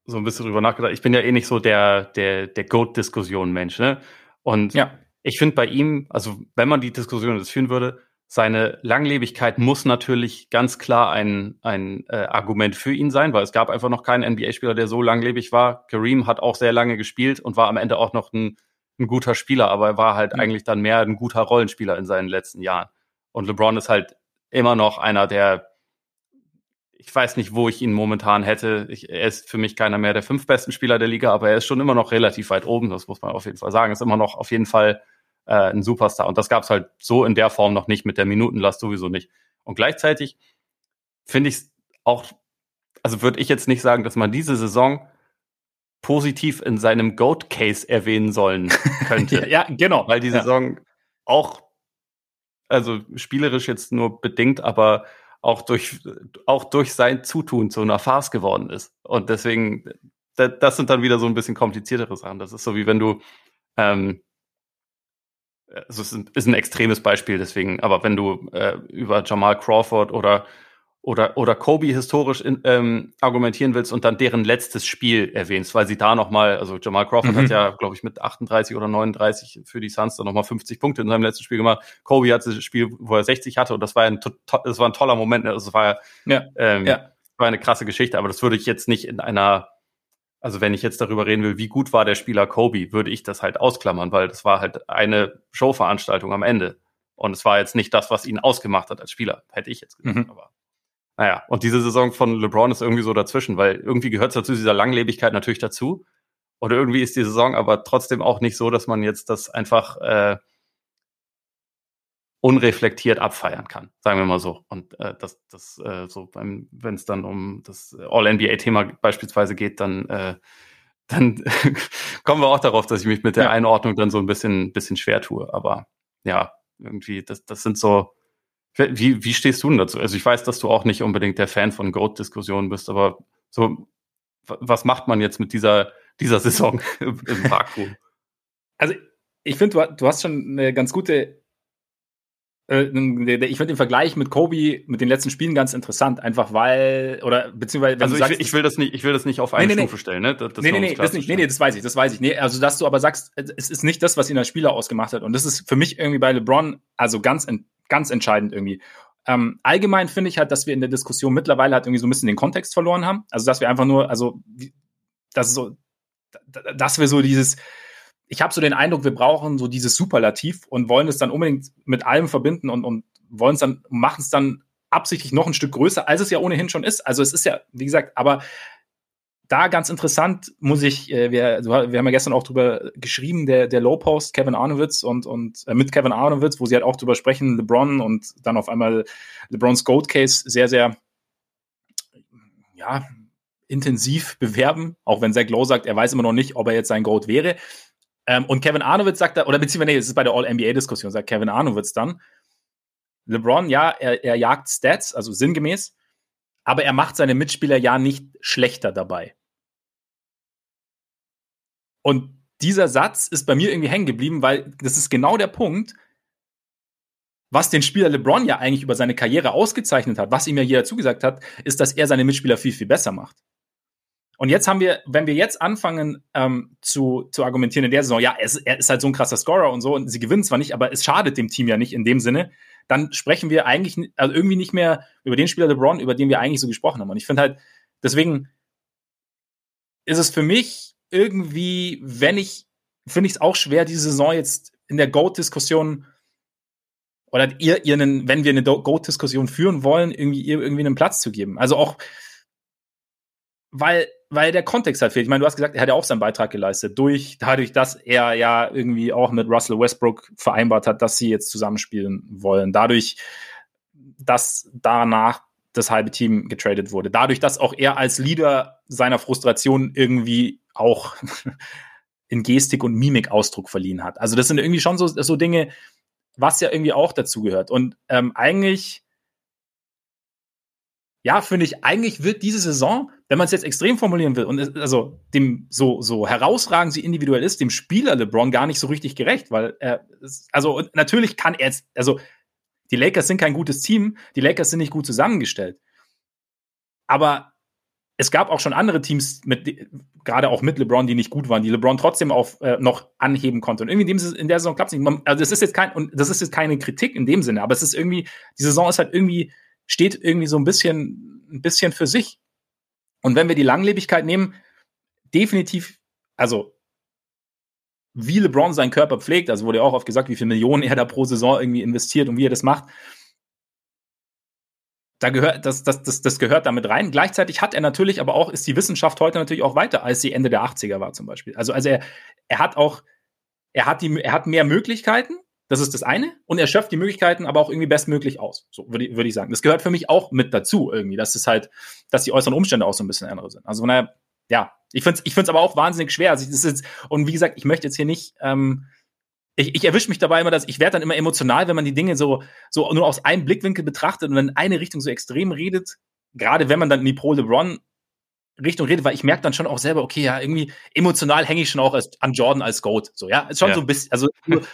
so ein bisschen drüber nachgedacht. Ich bin ja eh nicht so der, der, der Goat-Diskussion-Mensch, ne? Und ja. ich finde bei ihm, also wenn man die Diskussion jetzt führen würde, seine Langlebigkeit muss natürlich ganz klar ein, ein äh, Argument für ihn sein, weil es gab einfach noch keinen NBA-Spieler, der so langlebig war. Kareem hat auch sehr lange gespielt und war am Ende auch noch ein, ein guter Spieler, aber er war halt mhm. eigentlich dann mehr ein guter Rollenspieler in seinen letzten Jahren. Und LeBron ist halt immer noch einer der ich weiß nicht, wo ich ihn momentan hätte. Ich, er ist für mich keiner mehr der fünf besten Spieler der Liga, aber er ist schon immer noch relativ weit oben, das muss man auf jeden Fall sagen. Ist immer noch auf jeden Fall äh, ein Superstar. Und das gab es halt so in der Form noch nicht, mit der Minutenlast sowieso nicht. Und gleichzeitig finde ich es auch, also würde ich jetzt nicht sagen, dass man diese Saison positiv in seinem Goat-Case erwähnen sollen könnte. ja, genau. Weil die Saison ja. auch, also spielerisch jetzt nur bedingt, aber auch durch, auch durch sein Zutun zu einer Farce geworden ist. Und deswegen, das sind dann wieder so ein bisschen kompliziertere Sachen. Das ist so wie wenn du, ähm, also es ist ein extremes Beispiel, deswegen, aber wenn du äh, über Jamal Crawford oder oder, oder Kobe historisch in, ähm, argumentieren willst und dann deren letztes Spiel erwähnst, weil sie da nochmal, also Jamal Crawford mhm. hat ja, glaube ich, mit 38 oder 39 für die Suns dann nochmal 50 Punkte in seinem letzten Spiel gemacht. Kobe hat das Spiel, wo er 60 hatte und das war ein, das war ein toller Moment. Ne? Das war ja, ähm, ja. war eine krasse Geschichte, aber das würde ich jetzt nicht in einer, also wenn ich jetzt darüber reden will, wie gut war der Spieler Kobe, würde ich das halt ausklammern, weil das war halt eine Showveranstaltung am Ende. Und es war jetzt nicht das, was ihn ausgemacht hat als Spieler, hätte ich jetzt gesagt. Mhm. Aber naja, und diese Saison von LeBron ist irgendwie so dazwischen, weil irgendwie gehört es dazu, dieser Langlebigkeit natürlich dazu. Oder irgendwie ist die Saison aber trotzdem auch nicht so, dass man jetzt das einfach äh, unreflektiert abfeiern kann, sagen wir mal so. Und äh, das, das äh, so beim, wenn es dann um das All-NBA-Thema beispielsweise geht, dann, äh, dann kommen wir auch darauf, dass ich mich mit der ja. Einordnung dann so ein bisschen, bisschen schwer tue. Aber ja, irgendwie, das, das sind so, wie, wie stehst du denn dazu? Also ich weiß, dass du auch nicht unbedingt der Fan von Goat-Diskussionen bist, aber so, was macht man jetzt mit dieser, dieser Saison im Vakuum? Also ich finde, du, hast schon eine ganz gute, äh, ich finde den Vergleich mit Kobe mit den letzten Spielen ganz interessant, einfach weil, oder beziehungsweise, also ich, sagst, will, ich, will das nicht, ich will das nicht auf eine nee, nee, Stufe stellen, ne? Das, das nee, nee, nee, das nicht, nee, nee, das weiß ich, das weiß ich. Nee, also dass du aber sagst, es ist nicht das, was ihn als Spieler ausgemacht hat. Und das ist für mich irgendwie bei LeBron also ganz ganz entscheidend irgendwie. Ähm, allgemein finde ich halt, dass wir in der Diskussion mittlerweile halt irgendwie so ein bisschen den Kontext verloren haben. Also, dass wir einfach nur, also, das ist so, dass wir so dieses, ich habe so den Eindruck, wir brauchen so dieses Superlativ und wollen es dann unbedingt mit allem verbinden und, und wollen es dann, machen es dann absichtlich noch ein Stück größer, als es ja ohnehin schon ist. Also es ist ja, wie gesagt, aber da ganz interessant muss ich, äh, wir, also wir haben ja gestern auch drüber geschrieben, der, der Low Post Kevin Arnowitz und, und äh, mit Kevin Arnowitz, wo sie halt auch drüber sprechen, LeBron und dann auf einmal LeBrons Gold Case sehr, sehr, ja, intensiv bewerben, auch wenn Zach Lowe sagt, er weiß immer noch nicht, ob er jetzt sein Gold wäre. Ähm, und Kevin Arnowitz sagt da, oder beziehungsweise, nee, es ist bei der All-NBA-Diskussion, sagt Kevin Arnowitz dann, LeBron, ja, er, er jagt Stats, also sinngemäß, aber er macht seine Mitspieler ja nicht schlechter dabei. Und dieser Satz ist bei mir irgendwie hängen geblieben, weil das ist genau der Punkt, was den Spieler LeBron ja eigentlich über seine Karriere ausgezeichnet hat, was ihm ja jeder zugesagt hat, ist, dass er seine Mitspieler viel, viel besser macht. Und jetzt haben wir, wenn wir jetzt anfangen ähm, zu, zu argumentieren in der Saison, ja, ist, er ist halt so ein krasser Scorer und so, und sie gewinnen zwar nicht, aber es schadet dem Team ja nicht in dem Sinne, dann sprechen wir eigentlich also irgendwie nicht mehr über den Spieler LeBron, über den wir eigentlich so gesprochen haben. Und ich finde halt, deswegen ist es für mich irgendwie, wenn ich, finde ich es auch schwer, diese Saison jetzt in der GOAT-Diskussion oder ihr, ihr einen, wenn wir eine GOAT-Diskussion führen wollen, irgendwie ihr irgendwie einen Platz zu geben. Also auch, weil weil der Kontext halt fehlt. Ich meine, du hast gesagt, er hat ja auch seinen Beitrag geleistet, durch, dadurch, dass er ja irgendwie auch mit Russell Westbrook vereinbart hat, dass sie jetzt zusammenspielen wollen. Dadurch, dass danach das halbe Team getradet wurde. Dadurch, dass auch er als Leader seiner Frustration irgendwie auch in Gestik und Mimik Ausdruck verliehen hat. Also das sind irgendwie schon so, so Dinge, was ja irgendwie auch dazu gehört. Und ähm, eigentlich ja, finde ich, eigentlich wird diese Saison, wenn man es jetzt extrem formulieren will, und also dem so, so herausragend sie individuell ist, dem Spieler LeBron gar nicht so richtig gerecht, weil er, also natürlich kann er jetzt, also die Lakers sind kein gutes Team, die Lakers sind nicht gut zusammengestellt. Aber es gab auch schon andere Teams, mit, gerade auch mit LeBron, die nicht gut waren, die LeBron trotzdem auf äh, noch anheben konnte. Und irgendwie in, dem, in der Saison klappt es nicht. Man, also das ist jetzt kein, und das ist jetzt keine Kritik in dem Sinne, aber es ist irgendwie, die Saison ist halt irgendwie steht irgendwie so ein bisschen, ein bisschen für sich. Und wenn wir die Langlebigkeit nehmen, definitiv, also wie LeBron seinen Körper pflegt, also wurde ja auch oft gesagt, wie viele Millionen er da pro Saison irgendwie investiert und wie er das macht. da gehört, das, das, das, das gehört damit rein. Gleichzeitig hat er natürlich, aber auch, ist die Wissenschaft heute natürlich auch weiter, als sie Ende der 80er war zum Beispiel. Also, also er, er hat auch, er hat die, er hat mehr Möglichkeiten. Das ist das eine. Und er schöpft die Möglichkeiten aber auch irgendwie bestmöglich aus. So würde ich, würde ich sagen. Das gehört für mich auch mit dazu irgendwie, dass es halt, dass die äußeren Umstände auch so ein bisschen andere sind. Also, naja, ja, ich finde es ich find's aber auch wahnsinnig schwer. Also, das ist, und wie gesagt, ich möchte jetzt hier nicht, ähm, ich, ich erwische mich dabei immer, dass ich werde dann immer emotional, wenn man die Dinge so, so nur aus einem Blickwinkel betrachtet und in eine Richtung so extrem redet. Gerade wenn man dann in die Pro LeBron Richtung redet, weil ich merke dann schon auch selber, okay, ja, irgendwie emotional hänge ich schon auch als, an Jordan als Goat. So, ja, ist schon ja. so ein bisschen, also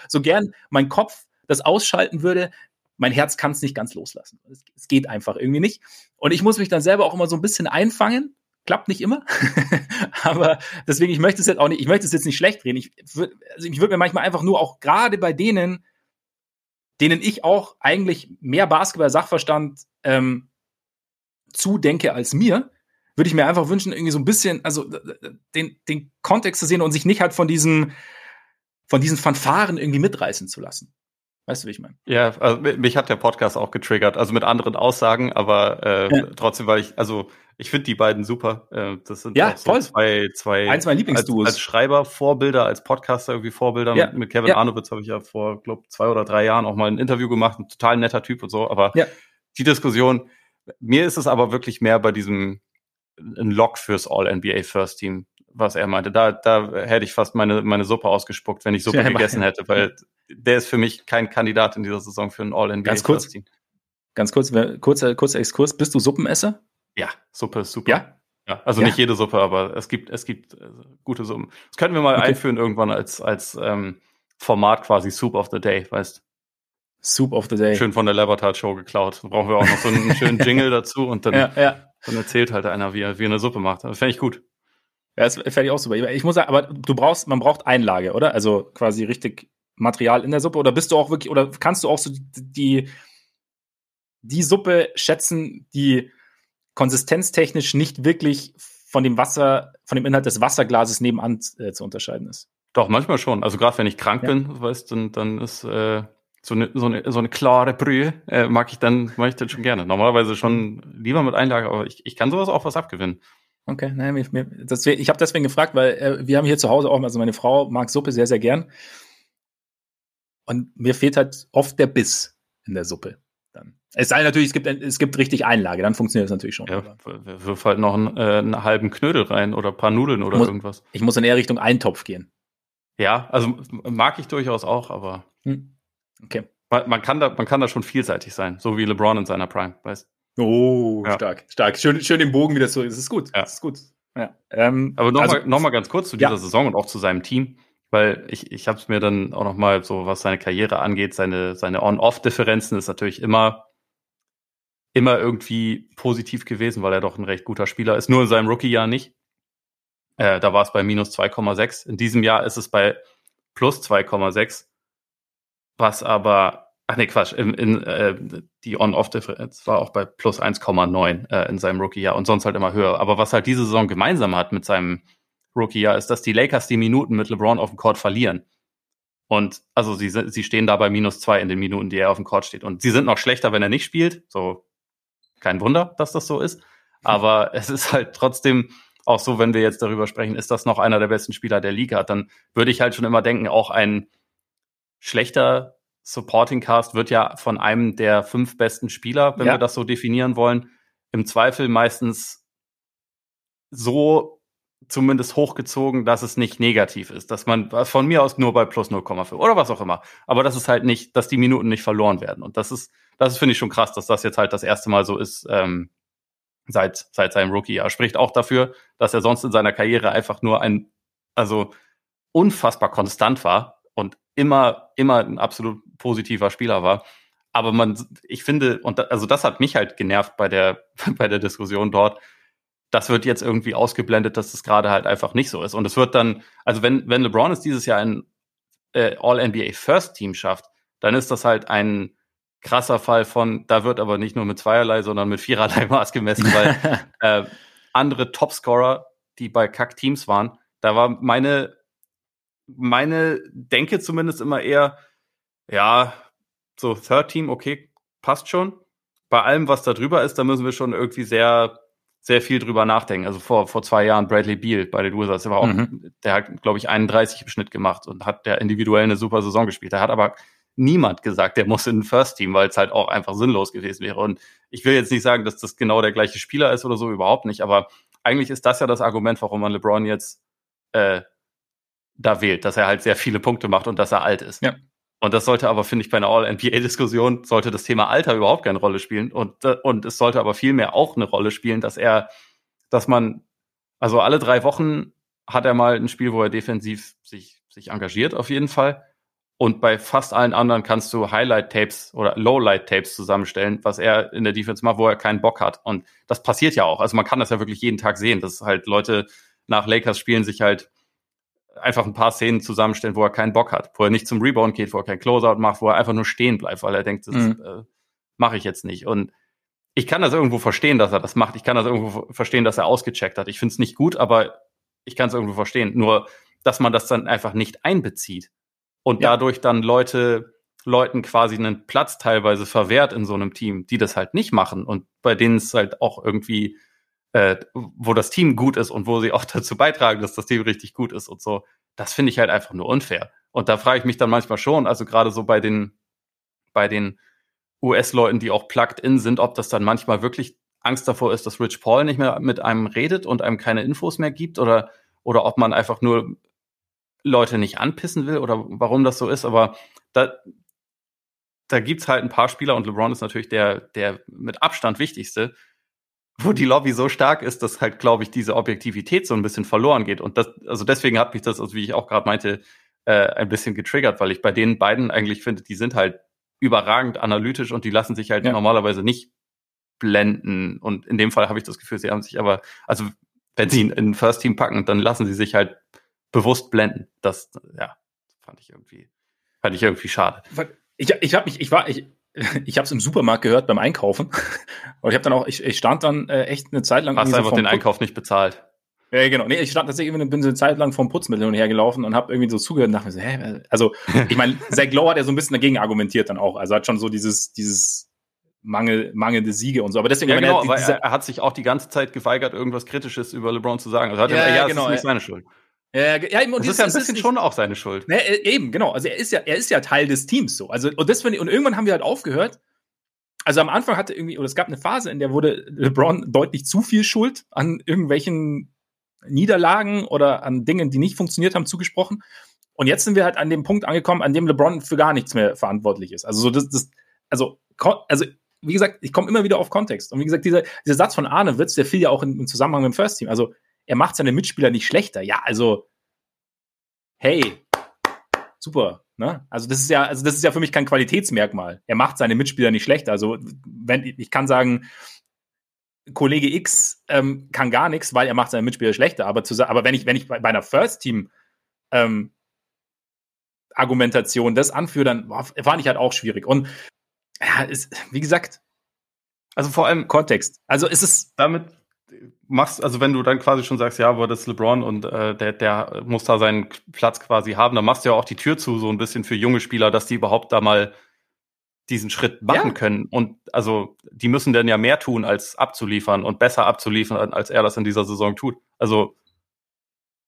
so gern mein Kopf das ausschalten würde, mein Herz kann es nicht ganz loslassen. Es, es, geht einfach irgendwie nicht. Und ich muss mich dann selber auch immer so ein bisschen einfangen Klappt nicht immer. Aber deswegen, ich möchte es jetzt auch nicht, ich möchte es jetzt nicht schlecht reden. Ich, würde also ich würde mir manchmal einfach nur auch gerade bei denen, denen ich auch eigentlich mehr Basketball-Sachverstand ähm, zudenke als mir, würde ich mir einfach wünschen, irgendwie so ein bisschen, also den, den Kontext zu sehen und sich nicht halt von diesen, von diesen Fanfaren irgendwie mitreißen zu lassen. Weißt du, wie ich meine? Ja, also mich hat der Podcast auch getriggert, also mit anderen Aussagen, aber äh, ja. trotzdem, weil ich, also ich finde die beiden super. Äh, das sind ja, so zwei, zwei eins meiner Lieblingsduos. Als, als Schreiber Vorbilder, als Podcaster irgendwie Vorbilder. Ja. Mit, mit Kevin ja. Arnowitz habe ich ja vor, glaube zwei oder drei Jahren auch mal ein Interview gemacht. Ein total netter Typ und so. Aber die Diskussion, mir ist es aber wirklich mehr bei diesem ein Lock fürs All-NBA First Team, was er meinte. Da, da hätte ich fast meine, meine Suppe ausgespuckt, wenn ich Suppe ja, gegessen hätte, weil der ist für mich kein Kandidat in dieser Saison für ein All-NBA First Team. Ganz kurz, kurzer, kurzer Exkurs. Bist du Suppenesser? Ja, Suppe ist super. Ja? ja also ja. nicht jede Suppe, aber es gibt, es gibt äh, gute Suppen. Das könnten wir mal okay. einführen irgendwann als, als ähm, Format quasi Soup of the Day, weißt Soup of the Day. Schön von der Levertard Show geklaut. Da brauchen wir auch noch so einen schönen Jingle dazu und dann, ja, ja. Dann erzählt halt einer, wie er, wie er eine Suppe macht. Das fände ich gut. Ja, das fände ich auch super. Ich muss sagen, aber du brauchst, man braucht Einlage, oder? Also quasi richtig Material in der Suppe oder bist du auch wirklich, oder kannst du auch so die, die Suppe schätzen, die konsistenztechnisch nicht wirklich von dem Wasser, von dem Inhalt des Wasserglases nebenan äh, zu unterscheiden ist. Doch, manchmal schon. Also gerade wenn ich krank ja. bin, weißt dann, dann ist äh, so, eine, so, eine, so eine klare Brühe, äh, mag ich dann, mag ich dann schon gerne. Normalerweise schon lieber mit Einlage, aber ich, ich kann sowas auch was abgewinnen. Okay, nein, mir, mir, das, ich habe deswegen gefragt, weil äh, wir haben hier zu Hause auch, also meine Frau mag Suppe sehr, sehr gern. Und mir fehlt halt oft der Biss in der Suppe. Es sei natürlich, es gibt, es gibt richtig Einlage, dann funktioniert das natürlich schon. Ja, wirf halt noch einen, äh, einen, halben Knödel rein oder ein paar Nudeln oder muss, irgendwas. Ich muss in eher Richtung Eintopf gehen. Ja, also mag ich durchaus auch, aber hm. Okay. Man, man, kann da, man kann da schon vielseitig sein, so wie LeBron in seiner Prime, weißt Oh, ja. stark, stark. Schön, schön den Bogen wieder so. Das ist gut. Ja. Das ist gut. Ja. Ähm, aber nochmal also, noch mal ganz kurz zu dieser ja. Saison und auch zu seinem Team weil ich, ich habe es mir dann auch noch mal so, was seine Karriere angeht, seine, seine On-Off-Differenzen ist natürlich immer immer irgendwie positiv gewesen, weil er doch ein recht guter Spieler ist. Nur in seinem Rookie-Jahr nicht. Äh, da war es bei minus 2,6. In diesem Jahr ist es bei plus 2,6. Was aber, ach nee, Quatsch, in, in, äh, die On-Off-Differenz war auch bei plus 1,9 äh, in seinem Rookie-Jahr und sonst halt immer höher. Aber was halt diese Saison gemeinsam hat mit seinem Rookie-Jahr, ist, dass die Lakers die Minuten mit LeBron auf dem Court verlieren. Und also sie, sie stehen da bei minus zwei in den Minuten, die er auf dem Court steht. Und sie sind noch schlechter, wenn er nicht spielt. So kein Wunder, dass das so ist. Aber es ist halt trotzdem auch so, wenn wir jetzt darüber sprechen, ist das noch einer der besten Spieler der Liga, dann würde ich halt schon immer denken, auch ein schlechter Supporting Cast wird ja von einem der fünf besten Spieler, wenn ja. wir das so definieren wollen, im Zweifel meistens so zumindest hochgezogen, dass es nicht negativ ist, dass man von mir aus nur bei plus 0,5 oder was auch immer, aber das ist halt nicht, dass die Minuten nicht verloren werden und das ist das finde ich schon krass, dass das jetzt halt das erste Mal so ist ähm, seit, seit seinem Rookie-Jahr. Spricht auch dafür, dass er sonst in seiner Karriere einfach nur ein, also unfassbar konstant war und immer, immer ein absolut positiver Spieler war. Aber man, ich finde, und da, also das hat mich halt genervt bei der, bei der Diskussion dort. Das wird jetzt irgendwie ausgeblendet, dass das gerade halt einfach nicht so ist. Und es wird dann, also wenn, wenn LeBron es dieses Jahr ein äh, All-NBA First Team schafft, dann ist das halt ein, krasser Fall von, da wird aber nicht nur mit zweierlei, sondern mit viererlei Maß gemessen, weil äh, andere Topscorer, die bei Kack-Teams waren, da war meine, meine Denke zumindest immer eher, ja, so Third Team, okay, passt schon. bei allem, was da drüber ist, da müssen wir schon irgendwie sehr, sehr viel drüber nachdenken. Also vor, vor zwei Jahren Bradley Beal bei den USA, der war auch, mhm. der hat, glaube ich, 31 im Schnitt gemacht und hat der individuell eine super Saison gespielt. Der hat aber niemand gesagt, der muss in ein First Team, weil es halt auch einfach sinnlos gewesen wäre. Und ich will jetzt nicht sagen, dass das genau der gleiche Spieler ist oder so, überhaupt nicht. Aber eigentlich ist das ja das Argument, warum man LeBron jetzt äh, da wählt, dass er halt sehr viele Punkte macht und dass er alt ist. Ja. Und das sollte aber, finde ich, bei einer All-NBA-Diskussion, sollte das Thema Alter überhaupt keine Rolle spielen. Und, äh, und es sollte aber vielmehr auch eine Rolle spielen, dass er, dass man, also alle drei Wochen hat er mal ein Spiel, wo er defensiv sich, sich engagiert, auf jeden Fall. Und bei fast allen anderen kannst du Highlight-Tapes oder Lowlight-Tapes zusammenstellen, was er in der Defense macht, wo er keinen Bock hat. Und das passiert ja auch. Also man kann das ja wirklich jeden Tag sehen, dass halt Leute nach Lakers spielen sich halt einfach ein paar Szenen zusammenstellen, wo er keinen Bock hat, wo er nicht zum Rebound geht, wo er kein Closeout macht, wo er einfach nur stehen bleibt, weil er denkt, das mhm. äh, mache ich jetzt nicht. Und ich kann das irgendwo verstehen, dass er das macht. Ich kann das irgendwo verstehen, dass er ausgecheckt hat. Ich finde es nicht gut, aber ich kann es irgendwo verstehen. Nur, dass man das dann einfach nicht einbezieht und ja. dadurch dann Leute Leuten quasi einen Platz teilweise verwehrt in so einem Team, die das halt nicht machen und bei denen es halt auch irgendwie, äh, wo das Team gut ist und wo sie auch dazu beitragen, dass das Team richtig gut ist und so, das finde ich halt einfach nur unfair. Und da frage ich mich dann manchmal schon, also gerade so bei den, bei den US-Leuten, die auch plugged in sind, ob das dann manchmal wirklich Angst davor ist, dass Rich Paul nicht mehr mit einem redet und einem keine Infos mehr gibt oder, oder ob man einfach nur Leute nicht anpissen will oder warum das so ist, aber da, da gibt's halt ein paar Spieler und LeBron ist natürlich der, der mit Abstand wichtigste, wo die Lobby so stark ist, dass halt, glaube ich, diese Objektivität so ein bisschen verloren geht. Und das, also deswegen hat mich das, also wie ich auch gerade meinte, äh, ein bisschen getriggert, weil ich bei den beiden eigentlich finde, die sind halt überragend analytisch und die lassen sich halt ja. normalerweise nicht blenden. Und in dem Fall habe ich das Gefühl, sie haben sich aber, also wenn sie ihn in ein First Team packen, dann lassen sie sich halt bewusst blenden. Das, ja, fand ich irgendwie, fand ich irgendwie schade. Ich, ich habe mich, ich war, ich, ich habe es im Supermarkt gehört beim Einkaufen. Und ich habe dann auch, ich, ich stand dann äh, echt eine Zeit lang. Hast du einfach den Einkauf nicht bezahlt? Ja, genau. Nee, ich stand tatsächlich bin so eine Zeit lang vom Putzmittel und her gelaufen und habe irgendwie so zugehört und dachte mir so, hä? Also, ich meine, Zach Lowe hat ja so ein bisschen dagegen argumentiert dann auch. Also hat schon so dieses, dieses Mangel, mangelnde Siege und so. Aber deswegen, ja, genau, er, er, hat sich auch die ganze Zeit geweigert, irgendwas Kritisches über LeBron zu sagen. Also hat ja, er, ja, genau, ist nicht seine Schuld. Ja, ja, und das ist ja ein bisschen schon auch seine Schuld. Ne, eben, genau. Also er ist ja, er ist ja Teil des Teams so. Also und das und irgendwann haben wir halt aufgehört. Also am Anfang hatte irgendwie, oder es gab eine Phase, in der wurde LeBron deutlich zu viel Schuld an irgendwelchen Niederlagen oder an Dingen, die nicht funktioniert haben, zugesprochen. Und jetzt sind wir halt an dem Punkt angekommen, an dem LeBron für gar nichts mehr verantwortlich ist. Also so das, das also, also wie gesagt, ich komme immer wieder auf Kontext. Und wie gesagt, dieser, dieser Satz von Arne Witz, der fiel ja auch im Zusammenhang mit dem First Team. Also er macht seine Mitspieler nicht schlechter. Ja, also, hey, super. Ne? Also das ist ja, also das ist ja für mich kein Qualitätsmerkmal. Er macht seine Mitspieler nicht schlechter. Also wenn ich kann sagen, Kollege X ähm, kann gar nichts, weil er macht seine Mitspieler schlechter. Aber, zu, aber wenn ich wenn ich bei, bei einer First Team ähm, Argumentation das anführe, dann boah, fand ich halt auch schwierig. Und ja, ist, wie gesagt, also vor allem Kontext. Also ist es damit machst, also wenn du dann quasi schon sagst, ja, aber das ist LeBron und äh, der, der muss da seinen Platz quasi haben, dann machst du ja auch die Tür zu, so ein bisschen für junge Spieler, dass die überhaupt da mal diesen Schritt machen ja. können. Und also die müssen dann ja mehr tun, als abzuliefern und besser abzuliefern, als er das in dieser Saison tut. Also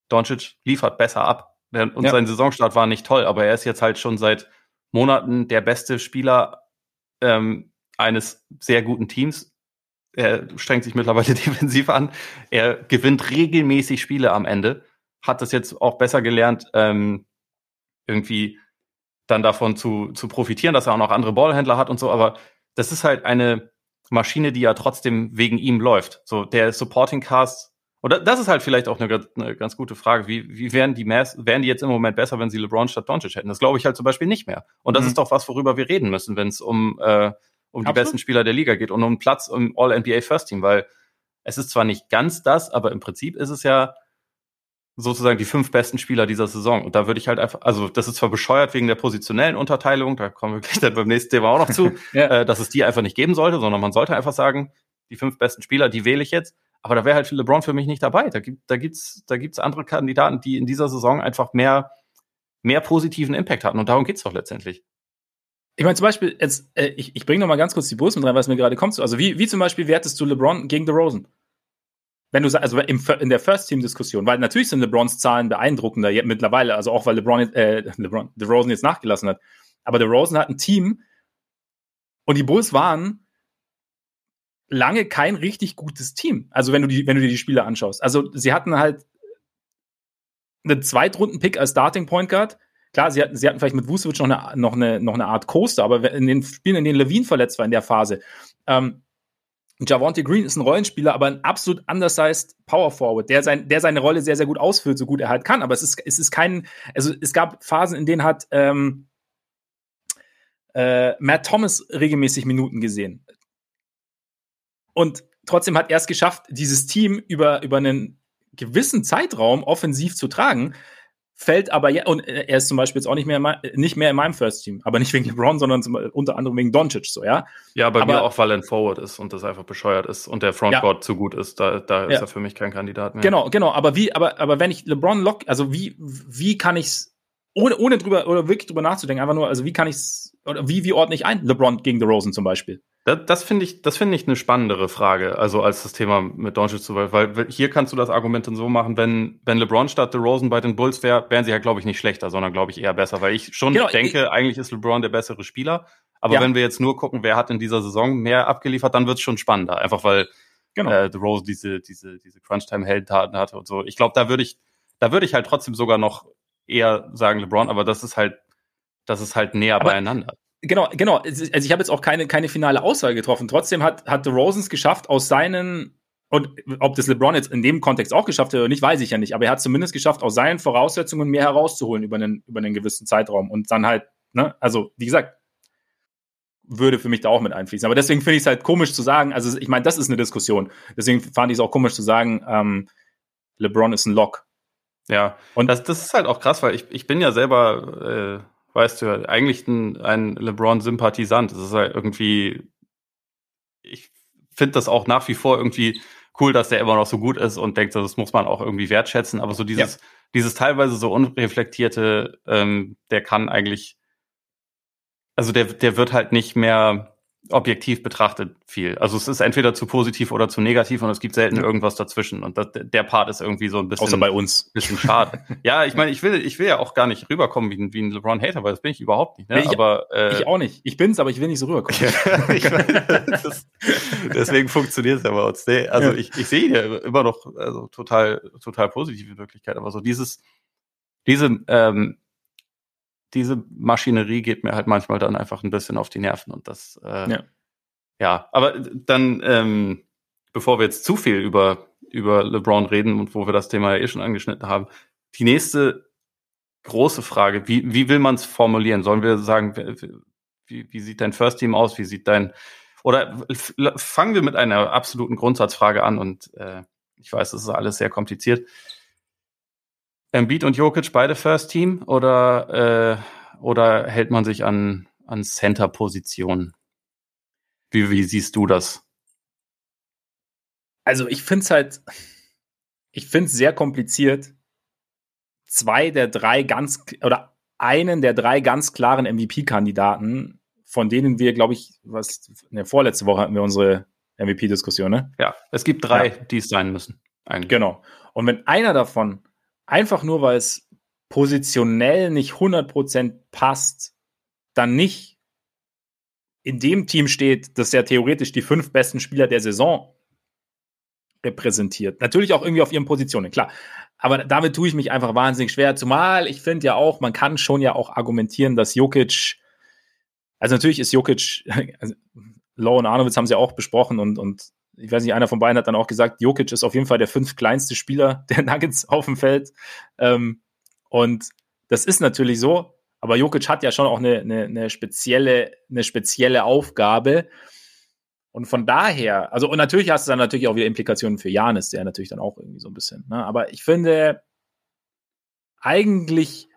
Doncic liefert besser ab. Und ja. sein Saisonstart war nicht toll, aber er ist jetzt halt schon seit Monaten der beste Spieler ähm, eines sehr guten Teams er strengt sich mittlerweile defensiv an. Er gewinnt regelmäßig Spiele am Ende. Hat das jetzt auch besser gelernt, ähm, irgendwie dann davon zu, zu profitieren, dass er auch noch andere Ballhändler hat und so. Aber das ist halt eine Maschine, die ja trotzdem wegen ihm läuft. So der Supporting Cast. Oder das ist halt vielleicht auch eine, eine ganz gute Frage. Wie, wie wären die Mass, wären die jetzt im Moment besser, wenn sie LeBron statt Doncic hätten? Das glaube ich halt zum Beispiel nicht mehr. Und das mhm. ist doch was, worüber wir reden müssen, wenn es um äh, um Absolut. die besten Spieler der Liga geht und um Platz im All-NBA First Team, weil es ist zwar nicht ganz das, aber im Prinzip ist es ja sozusagen die fünf besten Spieler dieser Saison. Und da würde ich halt einfach, also das ist zwar bescheuert wegen der positionellen Unterteilung, da kommen wir gleich dann beim nächsten Thema auch noch zu, ja. äh, dass es die einfach nicht geben sollte, sondern man sollte einfach sagen, die fünf besten Spieler, die wähle ich jetzt. Aber da wäre halt LeBron für mich nicht dabei. Da gibt, da gibt's, da gibt's andere Kandidaten, die in dieser Saison einfach mehr, mehr positiven Impact hatten. Und darum geht's doch letztendlich. Ich meine, zum Beispiel, jetzt, äh, ich, ich bringe noch mal ganz kurz die Bulls mit rein, was mir gerade kommt. Also, wie, wie zum Beispiel wertest du LeBron gegen DeRozan? Wenn du also im, in der First-Team-Diskussion, weil natürlich sind LeBrons Zahlen beeindruckender jetzt mittlerweile, also auch weil LeBron, äh, LeBron, DeRozan jetzt nachgelassen hat. Aber DeRozan hat ein Team und die Bulls waren lange kein richtig gutes Team. Also wenn du die, wenn du dir die Spiele anschaust. Also sie hatten halt einen Zweitrunden-Pick als Starting Point Guard. Klar, sie hatten, sie hatten vielleicht mit Vucevic noch eine, noch eine, noch eine Art Coaster, aber in den Spielen, in denen Levine verletzt war in der Phase, ähm, Javonte Green ist ein Rollenspieler, aber ein absolut undersized Power Forward, der, sein, der seine Rolle sehr, sehr gut ausfüllt, so gut er halt kann. Aber es ist, es ist kein, also es gab Phasen, in denen hat ähm, äh, Matt Thomas regelmäßig Minuten gesehen. Und trotzdem hat er es geschafft, dieses Team über, über einen gewissen Zeitraum offensiv zu tragen. Fällt aber ja, und er ist zum Beispiel jetzt auch nicht mehr, mein, nicht mehr in meinem First Team, aber nicht wegen LeBron, sondern zum, unter anderem wegen Doncic, so, ja. Ja, bei aber, mir auch, weil er ein Forward ist und das einfach bescheuert ist und der Frontcourt ja. zu gut ist, da, da ist ja. er für mich kein Kandidat mehr. Genau, genau, aber wie, aber, aber wenn ich LeBron lock, also wie, wie kann ich's, ohne, ohne drüber, oder wirklich drüber nachzudenken, einfach nur, also wie kann ich's, oder wie, wie ordne ich ein? LeBron gegen The Rosen zum Beispiel. Das, das finde ich, das finde ich eine spannendere Frage, also als das Thema mit Doncic zu, weil hier kannst du das Argument dann so machen, wenn, wenn LeBron statt The Rosen bei den Bulls wäre, wären sie ja, glaube ich, nicht schlechter, sondern glaube ich eher besser, weil ich schon genau, denke, ich, eigentlich ist LeBron der bessere Spieler. Aber ja. wenn wir jetzt nur gucken, wer hat in dieser Saison mehr abgeliefert, dann wird es schon spannender, einfach weil genau. äh, The Rosen diese, diese, diese Crunch-Time-Heldentaten hatte und so. Ich glaube, da würde ich, da würde ich halt trotzdem sogar noch eher sagen LeBron, aber das ist halt, das ist halt näher aber, beieinander. Genau, genau. Also ich habe jetzt auch keine, keine finale Aussage getroffen. Trotzdem hat, hat The Rosens geschafft, aus seinen, und ob das LeBron jetzt in dem Kontext auch geschafft hat oder nicht, weiß ich ja nicht, aber er hat zumindest geschafft, aus seinen Voraussetzungen mehr herauszuholen über einen, über einen gewissen Zeitraum. Und dann halt, ne, also wie gesagt, würde für mich da auch mit einfließen. Aber deswegen finde ich es halt komisch zu sagen, also ich meine, das ist eine Diskussion. Deswegen fand ich es auch komisch zu sagen, ähm, LeBron ist ein Lock. Ja, und das, das ist halt auch krass, weil ich, ich bin ja selber äh, weißt du, eigentlich ein, ein LeBron-Sympathisant. Das ist halt irgendwie, ich finde das auch nach wie vor irgendwie cool, dass der immer noch so gut ist und denkt, das muss man auch irgendwie wertschätzen. Aber so dieses, ja. dieses teilweise so unreflektierte, ähm, der kann eigentlich, also der, der wird halt nicht mehr objektiv betrachtet viel. Also es ist entweder zu positiv oder zu negativ und es gibt selten irgendwas dazwischen. Und das, der Part ist irgendwie so ein bisschen. Außer bei uns. Bisschen schade. ja, ich meine, ich will, ich will ja auch gar nicht rüberkommen wie ein, wie ein LeBron-Hater, weil das bin ich überhaupt nicht. Ne? Nee, ich, aber, äh, ich auch nicht. Ich bin's, aber ich will nicht so rüberkommen. ich mein, das, deswegen funktioniert es ja bei uns. Nee, also ja. ich, ich sehe ja immer noch also total, total positive Wirklichkeit. Aber so dieses, diese, ähm, diese Maschinerie geht mir halt manchmal dann einfach ein bisschen auf die Nerven und das, äh, ja. ja, aber dann, ähm, bevor wir jetzt zu viel über, über LeBron reden und wo wir das Thema ja eh schon angeschnitten haben, die nächste große Frage, wie, wie will man es formulieren? Sollen wir sagen, wie, wie sieht dein First Team aus? Wie sieht dein, oder fangen wir mit einer absoluten Grundsatzfrage an und äh, ich weiß, das ist alles sehr kompliziert. Embiid und Jokic beide First Team oder, äh, oder hält man sich an, an Center-Positionen? Wie, wie siehst du das? Also ich finde es halt, ich finde es sehr kompliziert, zwei der drei ganz, oder einen der drei ganz klaren MVP-Kandidaten, von denen wir, glaube ich, was, ne, vorletzte Woche hatten wir unsere MVP-Diskussion, ne? Ja, es gibt drei, ja. die es sein müssen. Eigentlich. Genau. Und wenn einer davon einfach nur, weil es positionell nicht 100% passt, dann nicht in dem Team steht, das ja theoretisch die fünf besten Spieler der Saison repräsentiert. Natürlich auch irgendwie auf ihren Positionen, klar. Aber damit tue ich mich einfach wahnsinnig schwer, zumal ich finde ja auch, man kann schon ja auch argumentieren, dass Jokic, also natürlich ist Jokic, also Low und Arnowitz haben sie ja auch besprochen und, und ich weiß nicht, einer von beiden hat dann auch gesagt, Jokic ist auf jeden Fall der fünf kleinste Spieler der Nuggets auf dem Feld. Ähm, und das ist natürlich so, aber Jokic hat ja schon auch eine, eine, eine, spezielle, eine spezielle Aufgabe. Und von daher, also und natürlich hast du dann natürlich auch wieder Implikationen für Janis, der natürlich dann auch irgendwie so ein bisschen. Ne? Aber ich finde, eigentlich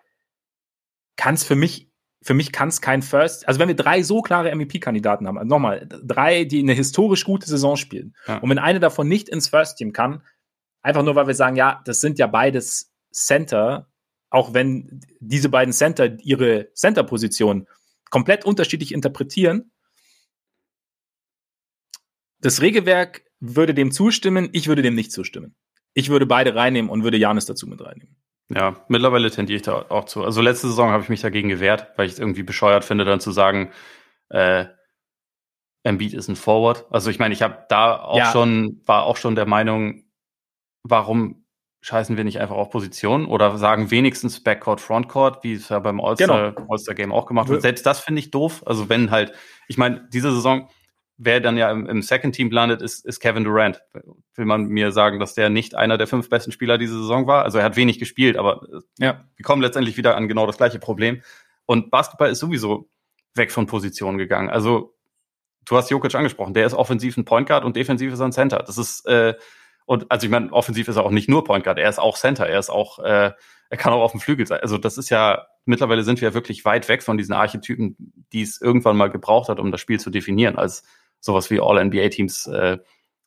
kann es für mich für mich kann es kein First, also wenn wir drei so klare MVP-Kandidaten haben, also nochmal, drei, die eine historisch gute Saison spielen, ja. und wenn eine davon nicht ins First Team kann, einfach nur, weil wir sagen, ja, das sind ja beides Center, auch wenn diese beiden Center ihre Center-Position komplett unterschiedlich interpretieren. Das Regelwerk würde dem zustimmen, ich würde dem nicht zustimmen. Ich würde beide reinnehmen und würde Janis dazu mit reinnehmen. Ja, mittlerweile tendiere ich da auch zu. Also letzte Saison habe ich mich dagegen gewehrt, weil ich es irgendwie bescheuert finde, dann zu sagen, äh, Embiid ist ein Forward. Also ich meine, ich habe da auch ja. schon, war auch schon der Meinung, warum scheißen wir nicht einfach auf Position oder sagen wenigstens Backcourt, Frontcourt, wie es ja beim All-Star genau. All Game auch gemacht wird. Selbst das finde ich doof. Also wenn halt, ich meine, diese Saison, wer dann ja im, im Second Team landet, ist, ist Kevin Durant. Will man mir sagen, dass der nicht einer der fünf besten Spieler diese Saison war? Also er hat wenig gespielt, aber ja. wir kommen letztendlich wieder an genau das gleiche Problem. Und Basketball ist sowieso weg von Positionen gegangen. Also du hast Jokic angesprochen, der ist offensiv ein Point Guard und defensiv ist er ein Center. Das ist äh, und also ich meine, offensiv ist er auch nicht nur Point Guard, er ist auch Center, er ist auch, äh, er kann auch auf dem Flügel sein. Also das ist ja, mittlerweile sind wir wirklich weit weg von diesen Archetypen, die es irgendwann mal gebraucht hat, um das Spiel zu definieren, als sowas wie All-NBA-Teams äh,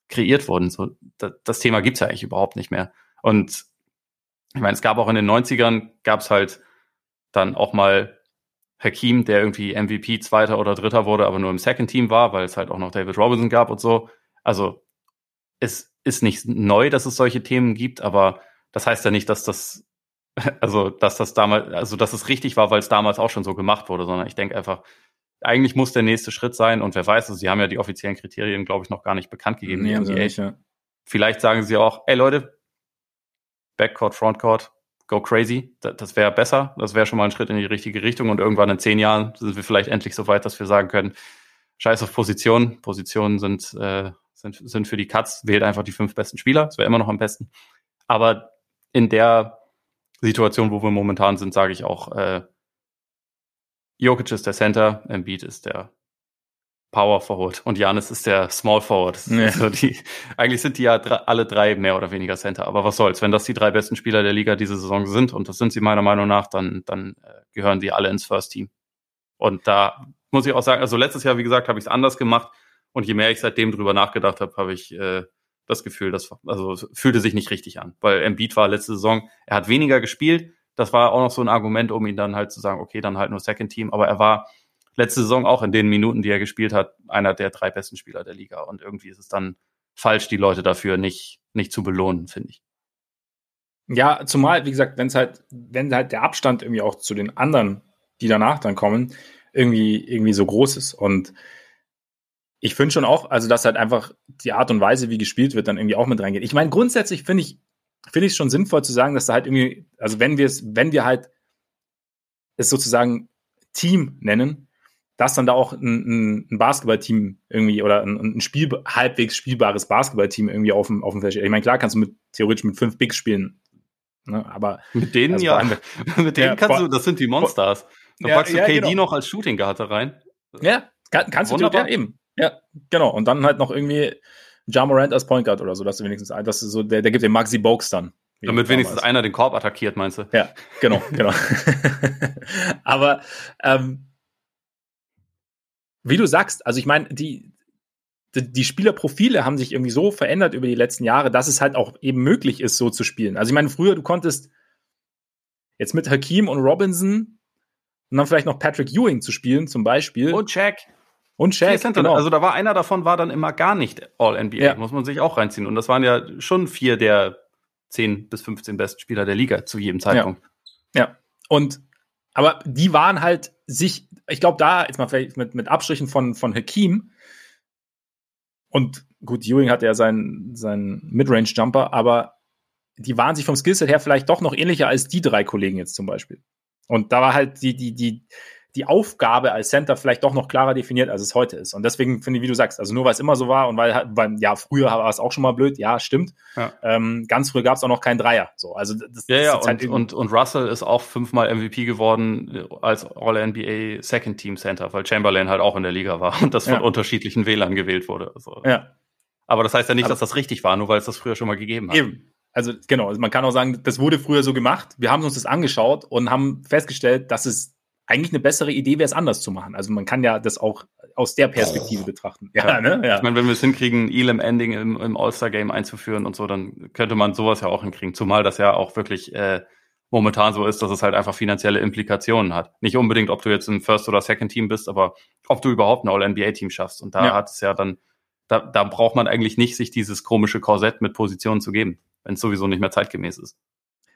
kreiert wurden. So, das, das Thema gibt's ja eigentlich überhaupt nicht mehr. Und ich meine, es gab auch in den 90ern, gab's halt dann auch mal Hakim, der irgendwie MVP Zweiter oder Dritter wurde, aber nur im Second Team war, weil es halt auch noch David Robinson gab und so. Also es ist nicht neu, dass es solche Themen gibt, aber das heißt ja nicht, dass das, also, dass das damals, also, dass es richtig war, weil es damals auch schon so gemacht wurde, sondern ich denke einfach, eigentlich muss der nächste Schritt sein und wer weiß, also, sie haben ja die offiziellen Kriterien, glaube ich, noch gar nicht bekannt gegeben. Nee, also nicht, ja. Vielleicht sagen sie auch, ey Leute, Backcourt, Frontcourt, go crazy. Das, das wäre besser. Das wäre schon mal ein Schritt in die richtige Richtung und irgendwann in zehn Jahren sind wir vielleicht endlich so weit, dass wir sagen können, scheiß auf Positionen. Positionen sind äh, sind, sind für die Cuts, wählt einfach die fünf besten Spieler. Das wäre immer noch am besten. Aber in der Situation, wo wir momentan sind, sage ich auch, äh, Jokic ist der Center, Embiid ist der Power Forward und Janis ist der Small Forward. Ja. Also die, eigentlich sind die ja drei, alle drei mehr oder weniger Center. Aber was soll's? Wenn das die drei besten Spieler der Liga diese Saison sind, und das sind sie meiner Meinung nach, dann, dann äh, gehören die alle ins First Team. Und da muss ich auch sagen, also letztes Jahr, wie gesagt, habe ich es anders gemacht. Und je mehr ich seitdem drüber nachgedacht habe, habe ich äh, das Gefühl, das also fühlte sich nicht richtig an, weil Embiid war letzte Saison, er hat weniger gespielt. Das war auch noch so ein Argument, um ihn dann halt zu sagen, okay, dann halt nur Second Team. Aber er war letzte Saison auch in den Minuten, die er gespielt hat, einer der drei besten Spieler der Liga. Und irgendwie ist es dann falsch, die Leute dafür nicht nicht zu belohnen, finde ich. Ja, zumal, wie gesagt, wenn es halt, wenn halt der Abstand irgendwie auch zu den anderen, die danach dann kommen, irgendwie, irgendwie so groß ist. Und ich finde schon auch, also dass halt einfach die Art und Weise, wie gespielt wird, dann irgendwie auch mit reingeht. Ich meine, grundsätzlich finde ich, finde ich es schon sinnvoll zu sagen, dass da halt irgendwie, also wenn wir es, wenn wir halt es sozusagen Team nennen, dass dann da auch ein, ein Basketballteam irgendwie oder ein, ein Spiel, halbwegs spielbares Basketballteam irgendwie auf dem, auf dem Feld steht. Ich meine, klar kannst du mit, theoretisch mit fünf Bigs spielen, ne? aber. Mit denen also ja. mit denen ja, kannst du, das sind die Monsters. Da ja, packst du ja, KD genau. noch als Shooting Guard rein. Ja, kann, kannst Wunderbar. du ja eben. Ja, genau. Und dann halt noch irgendwie Ja Morant als Point Guard oder so, dass du wenigstens ein, dass du so, der, der gibt den Maxi Bogues dann. Damit wenigstens einer den Korb attackiert, meinst du? Ja, genau, genau. Aber ähm, wie du sagst, also ich meine, die, die, die Spielerprofile haben sich irgendwie so verändert über die letzten Jahre, dass es halt auch eben möglich ist, so zu spielen. Also ich meine, früher, du konntest jetzt mit Hakim und Robinson und dann vielleicht noch Patrick Ewing zu spielen, zum Beispiel. Und Jack. Und Shaq, genau. Also da war einer davon, war dann immer gar nicht All-NBA. Ja. Muss man sich auch reinziehen. Und das waren ja schon vier der 10 bis 15 besten Spieler der Liga zu jedem Zeitpunkt. Ja. ja. Und aber die waren halt sich, ich glaube, da jetzt mal vielleicht mit, mit Abstrichen von, von Hakim und gut, Ewing hatte ja seinen, seinen Midrange-Jumper, aber die waren sich vom Skillset her vielleicht doch noch ähnlicher als die drei Kollegen jetzt zum Beispiel. Und da war halt die, die, die, die Aufgabe als Center vielleicht doch noch klarer definiert, als es heute ist. Und deswegen finde ich, wie du sagst, also nur weil es immer so war und weil, weil ja, früher war es auch schon mal blöd, ja, stimmt. Ja. Ähm, ganz früh gab es auch noch keinen Dreier. So, also das, ja, ja, und, halt und, und Russell ist auch fünfmal MVP geworden äh, als All-NBA Second Team Center, weil Chamberlain halt auch in der Liga war und das von ja. unterschiedlichen Wählern gewählt wurde. Also, ja. Aber das heißt ja nicht, Aber dass das richtig war, nur weil es das früher schon mal gegeben hat. Eben. Also genau, also man kann auch sagen, das wurde früher so gemacht. Wir haben uns das angeschaut und haben festgestellt, dass es eigentlich eine bessere Idee wäre, es anders zu machen. Also man kann ja das auch aus der Perspektive oh. betrachten. Ja, ja, ne? ja. Ich meine, wenn wir es hinkriegen, Elam Ending im, im All-Star-Game einzuführen und so, dann könnte man sowas ja auch hinkriegen. Zumal das ja auch wirklich äh, momentan so ist, dass es halt einfach finanzielle Implikationen hat. Nicht unbedingt, ob du jetzt im First oder Second Team bist, aber ob du überhaupt ein All-NBA-Team schaffst. Und da ja. hat es ja dann, da, da braucht man eigentlich nicht, sich dieses komische Korsett mit Positionen zu geben, wenn es sowieso nicht mehr zeitgemäß ist.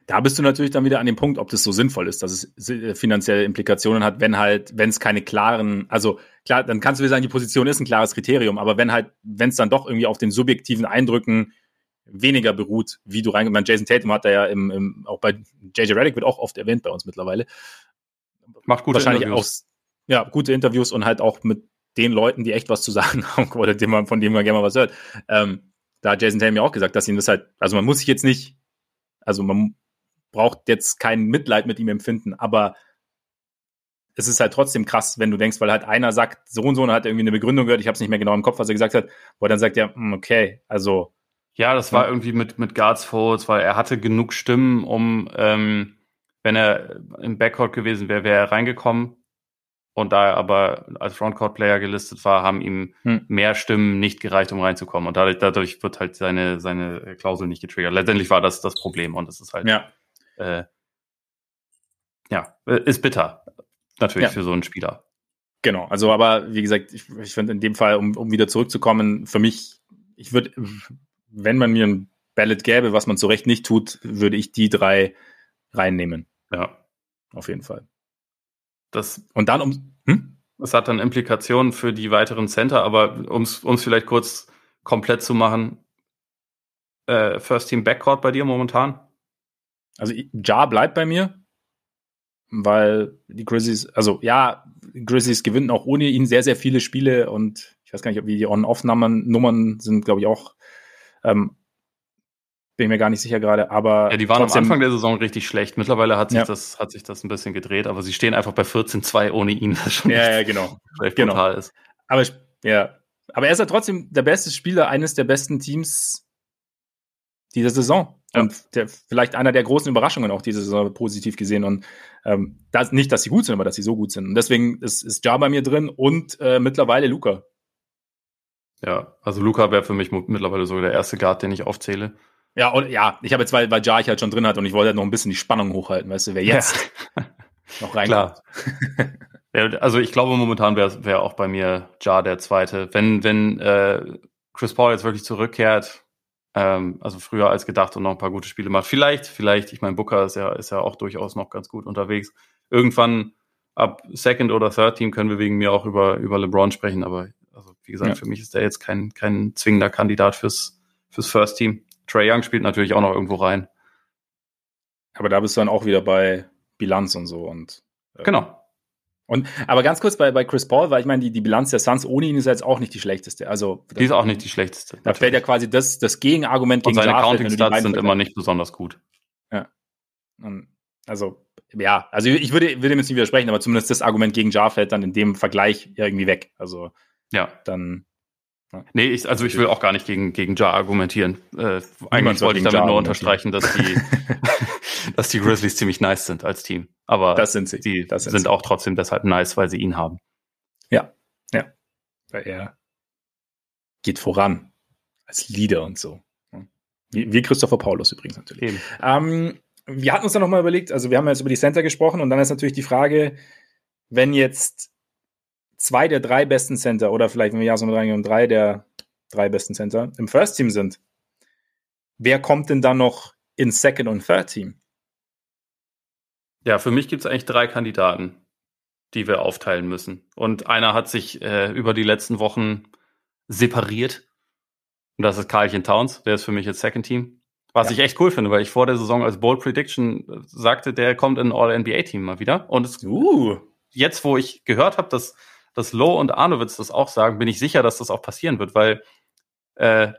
Da bist du natürlich dann wieder an dem Punkt, ob das so sinnvoll ist, dass es finanzielle Implikationen hat, wenn halt, wenn es keine klaren, also klar, dann kannst du wieder sagen, die Position ist ein klares Kriterium, aber wenn halt, wenn es dann doch irgendwie auf den subjektiven Eindrücken weniger beruht, wie du reingekommen Jason Tatum hat da ja im, im, auch bei JJ Reddick wird auch oft erwähnt bei uns mittlerweile. Macht gute Wahrscheinlich Interviews. Auch, ja, gute Interviews und halt auch mit den Leuten, die echt was zu sagen haben oder dem man, von dem man gerne mal was hört. Ähm, da hat Jason Tatum ja auch gesagt, dass ihm das halt, also man muss sich jetzt nicht, also man braucht jetzt kein Mitleid mit ihm empfinden, aber es ist halt trotzdem krass, wenn du denkst, weil halt einer sagt, so und so und hat irgendwie eine Begründung gehört, ich habe es nicht mehr genau im Kopf, was er gesagt hat, wo er dann sagt, ja, hm, okay, also. Ja, das war irgendwie mit, mit Guards Folds, weil er hatte genug Stimmen, um, ähm, wenn er im Backcourt gewesen wäre, wäre er reingekommen. Und da er aber als Frontcourt-Player gelistet war, haben ihm hm. mehr Stimmen nicht gereicht, um reinzukommen. Und dadurch, dadurch wird halt seine, seine Klausel nicht getriggert. Letztendlich war das das Problem und das ist halt ja äh, ja, äh, ist bitter. Natürlich ja. für so einen Spieler. Genau, also aber wie gesagt, ich, ich finde in dem Fall, um, um wieder zurückzukommen, für mich, ich würde, wenn man mir ein Ballot gäbe, was man zu Recht nicht tut, würde ich die drei reinnehmen. Ja. Auf jeden Fall. Das, Und dann um. Hm? Das hat dann Implikationen für die weiteren Center, aber um es vielleicht kurz komplett zu machen, äh, First Team Backcourt bei dir momentan? Also Ja bleibt bei mir, weil die Grizzlies, also ja, Grizzlies gewinnen auch ohne ihn sehr, sehr viele Spiele und ich weiß gar nicht, ob die On-Off-Nummern Nummern sind, glaube ich, auch. Ähm, bin mir gar nicht sicher gerade, aber. Ja, die waren trotzdem, am Anfang der Saison richtig schlecht. Mittlerweile hat sich, ja. das, hat sich das ein bisschen gedreht, aber sie stehen einfach bei 14-2 ohne ihn. Was schon ja, ja, genau. genau. ist. Aber, ja. aber er ist ja trotzdem der beste Spieler eines der besten Teams dieser Saison. Und der, vielleicht einer der großen Überraschungen auch diese Saison positiv gesehen. Und ähm, das, nicht, dass sie gut sind, aber dass sie so gut sind. Und deswegen ist, ist Ja bei mir drin und äh, mittlerweile Luca. Ja, also Luca wäre für mich mittlerweile sogar der erste Guard, den ich aufzähle. Ja, und ja, ich habe jetzt, weil, weil Ja ich halt schon drin hat und ich wollte halt noch ein bisschen die Spannung hochhalten, weißt du, wer jetzt ja. noch reinkommt. Klar. also ich glaube, momentan wäre wär auch bei mir Ja der zweite. Wenn, wenn äh, Chris Paul jetzt wirklich zurückkehrt, ähm, also früher als gedacht und noch ein paar gute Spiele macht. Vielleicht, vielleicht, ich meine, Booker ist ja, ist ja auch durchaus noch ganz gut unterwegs. Irgendwann ab Second oder Third Team können wir wegen mir auch über, über LeBron sprechen, aber also wie gesagt, ja. für mich ist er jetzt kein, kein zwingender Kandidat fürs, fürs First Team. Trey Young spielt natürlich auch noch irgendwo rein. Aber da bist du dann auch wieder bei Bilanz und so und äh, genau. Und, aber ganz kurz bei, bei Chris Paul, weil ich meine, die, die Bilanz der Suns ohne ihn ist jetzt auch nicht die schlechteste. Also, die ist auch nicht die schlechteste. Da fällt ja quasi das, das Gegenargument gegen Und seine Counting-Stats sind immer nicht besonders gut. Ja. Also, ja, also ich würde, würde dem jetzt nicht widersprechen, aber zumindest das Argument gegen Jar fällt dann in dem Vergleich irgendwie weg. Also, ja. Dann. Ja. Nee, ich, also ich will auch gar nicht gegen, gegen Jar argumentieren. Äh, eigentlich wollte ich damit Jar nur unterstreichen, dass die, dass die Grizzlies ziemlich nice sind als Team. Aber das sind sie. Die das sind, sind auch trotzdem deshalb nice, weil sie ihn haben. Ja, ja. Weil er geht voran als Leader und so. Wie, Christopher Paulus übrigens natürlich. Ähm, wir hatten uns dann nochmal überlegt, also wir haben jetzt über die Center gesprochen und dann ist natürlich die Frage, wenn jetzt zwei der drei besten Center oder vielleicht, wenn wir ja so mit reingehen, drei der drei besten Center im First Team sind, wer kommt denn dann noch ins Second und Third Team? Ja, für mich gibt es eigentlich drei Kandidaten, die wir aufteilen müssen. Und einer hat sich äh, über die letzten Wochen separiert. Und das ist Karlchen Towns. Der ist für mich jetzt Second Team. Was ja. ich echt cool finde, weil ich vor der Saison als Bold Prediction äh, sagte, der kommt in ein All-NBA-Team mal wieder. Und es, uh. jetzt, wo ich gehört habe, dass, dass Lowe und Arnowitz das auch sagen, bin ich sicher, dass das auch passieren wird, weil äh,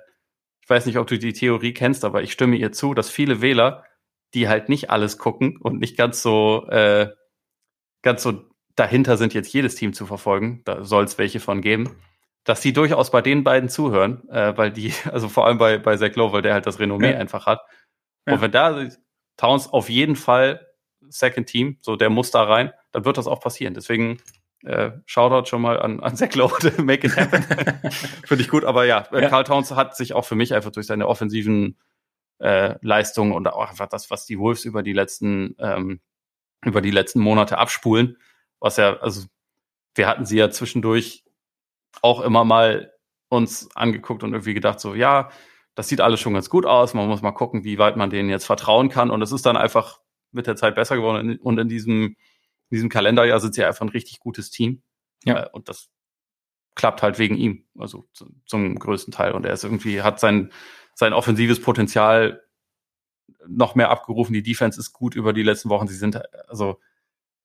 ich weiß nicht, ob du die Theorie kennst, aber ich stimme ihr zu, dass viele Wähler die halt nicht alles gucken und nicht ganz so, äh, ganz so dahinter sind, jetzt jedes Team zu verfolgen, da soll es welche von geben, dass die durchaus bei den beiden zuhören, äh, weil die, also vor allem bei, bei Zach Lowe, weil der halt das Renommee ja. einfach hat. Ja. Und wenn da Towns auf jeden Fall Second Team, so der muss da rein, dann wird das auch passieren. Deswegen äh, Shoutout schon mal an, an Zach Lowe, make it happen. Finde ich gut, aber ja, ja, Carl Towns hat sich auch für mich einfach durch seine offensiven äh, Leistungen und auch einfach das, was die Wolves über die letzten ähm, über die letzten Monate abspulen, was ja, also wir hatten sie ja zwischendurch auch immer mal uns angeguckt und irgendwie gedacht, so, ja, das sieht alles schon ganz gut aus, man muss mal gucken, wie weit man denen jetzt vertrauen kann. Und es ist dann einfach mit der Zeit besser geworden. Und in diesem, in diesem Kalenderjahr sind sie einfach ein richtig gutes Team. Ja. Äh, und das klappt halt wegen ihm, also zum größten Teil. Und er ist irgendwie, hat sein, sein offensives Potenzial noch mehr abgerufen. Die Defense ist gut über die letzten Wochen. Sie sind, also,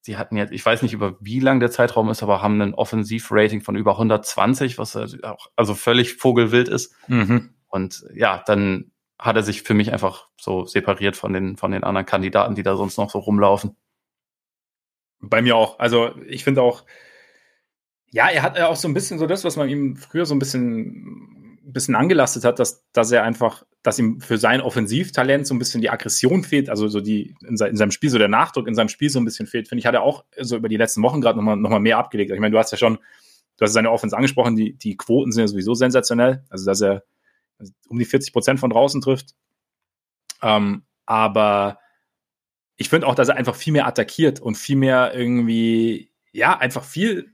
sie hatten jetzt, ich weiß nicht über wie lang der Zeitraum ist, aber haben ein Offensivrating von über 120, was auch, also völlig vogelwild ist. Mhm. Und ja, dann hat er sich für mich einfach so separiert von den, von den anderen Kandidaten, die da sonst noch so rumlaufen. Bei mir auch. Also ich finde auch, ja, er hat ja auch so ein bisschen so das, was man ihm früher so ein bisschen, ein bisschen angelastet hat, dass, dass er einfach, dass ihm für sein Offensivtalent so ein bisschen die Aggression fehlt, also so die in, in seinem Spiel, so der Nachdruck in seinem Spiel so ein bisschen fehlt. Finde ich, hat er auch so über die letzten Wochen gerade nochmal noch mal mehr abgelegt. Ich meine, du hast ja schon, du hast seine Offense angesprochen, die, die Quoten sind ja sowieso sensationell. Also, dass er um die 40 Prozent von draußen trifft. Ähm, aber ich finde auch, dass er einfach viel mehr attackiert und viel mehr irgendwie, ja, einfach viel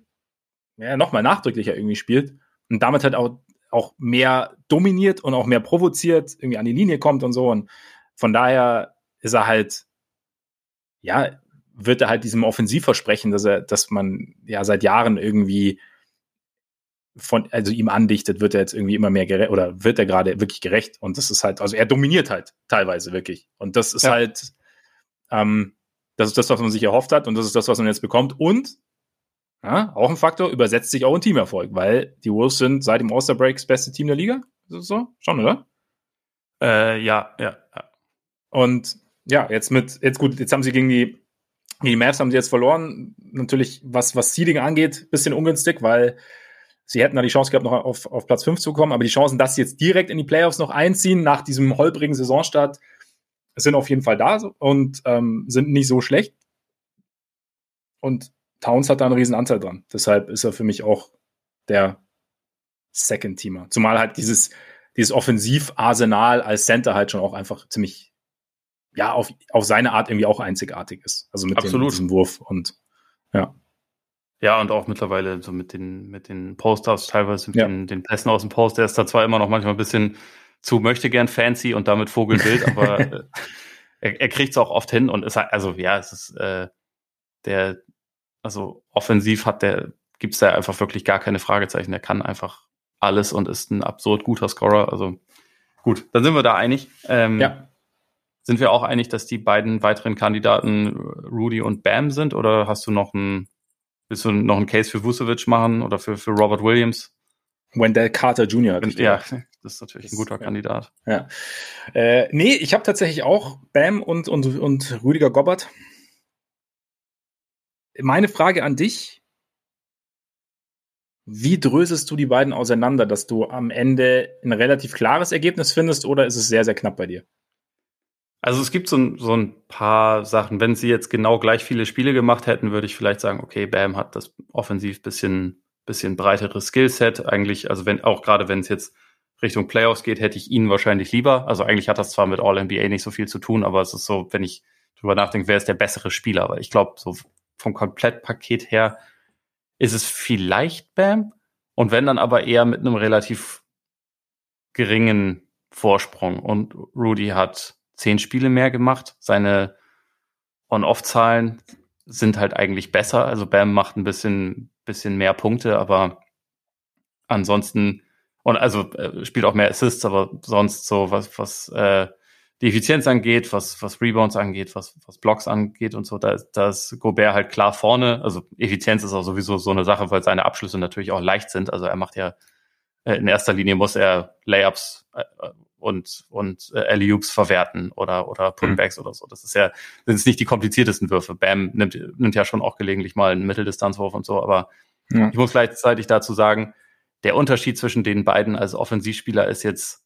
ja, nochmal nachdrücklicher irgendwie spielt und damit halt auch, auch mehr dominiert und auch mehr provoziert, irgendwie an die Linie kommt und so. Und von daher ist er halt, ja, wird er halt diesem Offensivversprechen, dass er, dass man ja seit Jahren irgendwie von, also ihm andichtet, wird er jetzt irgendwie immer mehr gerecht oder wird er gerade wirklich gerecht. Und das ist halt, also er dominiert halt teilweise wirklich. Und das ist ja. halt, ähm, das ist das, was man sich erhofft hat und das ist das, was man jetzt bekommt. Und ja, auch ein Faktor, übersetzt sich auch in Teamerfolg, weil die Wolves sind seit dem All-Star Break das beste Team der Liga. Ist das so? Schon, oder? Äh, ja, ja, ja. Und ja, jetzt mit, jetzt gut, jetzt haben sie gegen die, gegen die Mavs haben sie jetzt verloren. Natürlich, was, was Seeding angeht, bisschen ungünstig, weil sie hätten da die Chance gehabt, noch auf, auf Platz 5 zu kommen, aber die Chancen, dass sie jetzt direkt in die Playoffs noch einziehen nach diesem holprigen Saisonstart, sind auf jeden Fall da und ähm, sind nicht so schlecht. Und Towns hat da einen riesen Anteil dran. Deshalb ist er für mich auch der Second-Teamer. Zumal halt dieses, dieses Offensivarsenal als Center halt schon auch einfach ziemlich, ja, auf, auf seine Art irgendwie auch einzigartig ist. Also mit, dem, mit diesem Wurf und ja. Ja, und auch mittlerweile so mit den, mit den Posters, teilweise mit ja. den, den Pässen aus dem Post, der ist da zwar immer noch manchmal ein bisschen zu möchte gern fancy und damit Vogelbild, aber äh, er, er kriegt es auch oft hin und ist halt, also ja, es ist äh, der, also offensiv hat der, gibt es da einfach wirklich gar keine Fragezeichen. Der kann einfach alles und ist ein absurd guter Scorer. Also gut, dann sind wir da einig. Ähm, ja. Sind wir auch einig, dass die beiden weiteren Kandidaten Rudy und Bam sind oder hast du noch ein Willst du noch einen Case für Vucevic machen oder für, für Robert Williams? Wendell Carter Jr. Ja, das ist natürlich das, ein guter Kandidat. Ja. Äh, nee, ich habe tatsächlich auch Bam und, und, und Rüdiger Gobbert. Meine Frage an dich. Wie dröselst du die beiden auseinander, dass du am Ende ein relativ klares Ergebnis findest oder ist es sehr, sehr knapp bei dir? Also es gibt so ein, so ein paar Sachen. Wenn sie jetzt genau gleich viele Spiele gemacht hätten, würde ich vielleicht sagen, okay, Bam hat das offensiv bisschen, bisschen breiteres Skillset. Eigentlich, also wenn, auch gerade wenn es jetzt Richtung Playoffs geht, hätte ich ihn wahrscheinlich lieber. Also eigentlich hat das zwar mit All-NBA nicht so viel zu tun, aber es ist so, wenn ich drüber nachdenke, wer ist der bessere Spieler? Aber ich glaube, so vom Komplettpaket her ist es vielleicht Bam. Und wenn dann aber eher mit einem relativ geringen Vorsprung. Und Rudy hat zehn Spiele mehr gemacht. Seine On-Off-Zahlen sind halt eigentlich besser. Also Bam macht ein bisschen, bisschen mehr Punkte, aber ansonsten, und also äh, spielt auch mehr Assists, aber sonst so, was, was äh, die Effizienz angeht, was, was Rebounds angeht, was, was Blocks angeht und so, da, da ist Gobert halt klar vorne. Also Effizienz ist auch sowieso so eine Sache, weil seine Abschlüsse natürlich auch leicht sind. Also er macht ja, äh, in erster Linie muss er Layups äh, und, und äh, Alley-Oops verwerten oder, oder Putbacks mhm. oder so. Das ist ja, das sind nicht die kompliziertesten Würfe. Bam nimmt, nimmt ja schon auch gelegentlich mal einen Mitteldistanzwurf und so, aber ja. ich muss gleichzeitig dazu sagen, der Unterschied zwischen den beiden als Offensivspieler ist jetzt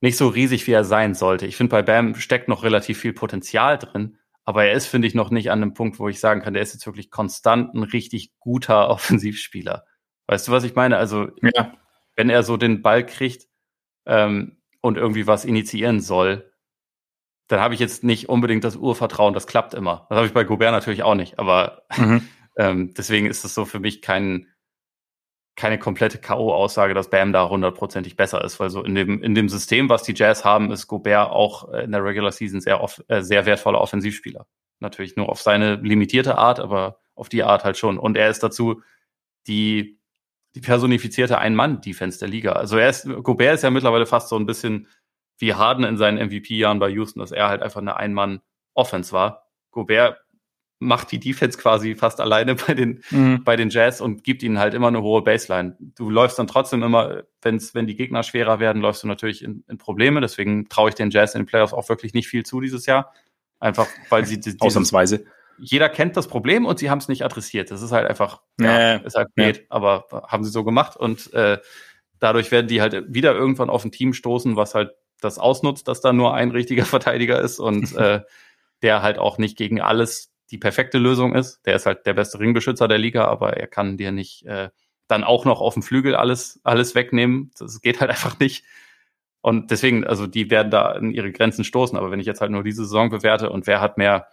nicht so riesig, wie er sein sollte. Ich finde, bei Bam steckt noch relativ viel Potenzial drin, aber er ist, finde ich, noch nicht an einem Punkt, wo ich sagen kann, der ist jetzt wirklich konstant ein richtig guter Offensivspieler. Weißt du, was ich meine? Also, ja. wenn er so den Ball kriegt, ähm, und irgendwie was initiieren soll, dann habe ich jetzt nicht unbedingt das Urvertrauen, das klappt immer. Das habe ich bei Gobert natürlich auch nicht, aber mhm. ähm, deswegen ist es so für mich kein, keine komplette K.O.-Aussage, dass Bam da hundertprozentig besser ist, weil so in dem, in dem System, was die Jazz haben, ist Gobert auch in der Regular Season sehr, off, äh, sehr wertvoller Offensivspieler. Natürlich nur auf seine limitierte Art, aber auf die Art halt schon. Und er ist dazu die, die personifizierte Ein-Mann-Defense der Liga. Also er ist, Gobert ist ja mittlerweile fast so ein bisschen wie Harden in seinen MVP-Jahren bei Houston, dass er halt einfach eine Ein-Mann-Offense war. Gobert macht die Defense quasi fast alleine bei den, mhm. bei den Jazz und gibt ihnen halt immer eine hohe Baseline. Du läufst dann trotzdem immer, wenn's, wenn die Gegner schwerer werden, läufst du natürlich in, in Probleme. Deswegen traue ich den Jazz in den Playoffs auch wirklich nicht viel zu dieses Jahr. Einfach, weil sie dieses, ausnahmsweise jeder kennt das Problem und sie haben es nicht adressiert. Das ist halt einfach, ja, ist halt blöd, ja. aber haben sie so gemacht und äh, dadurch werden die halt wieder irgendwann auf ein Team stoßen, was halt das ausnutzt, dass da nur ein richtiger Verteidiger ist und äh, der halt auch nicht gegen alles die perfekte Lösung ist. Der ist halt der beste Ringbeschützer der Liga, aber er kann dir nicht äh, dann auch noch auf dem Flügel alles, alles wegnehmen. Das geht halt einfach nicht. Und deswegen, also die werden da in ihre Grenzen stoßen. Aber wenn ich jetzt halt nur diese Saison bewerte und wer hat mehr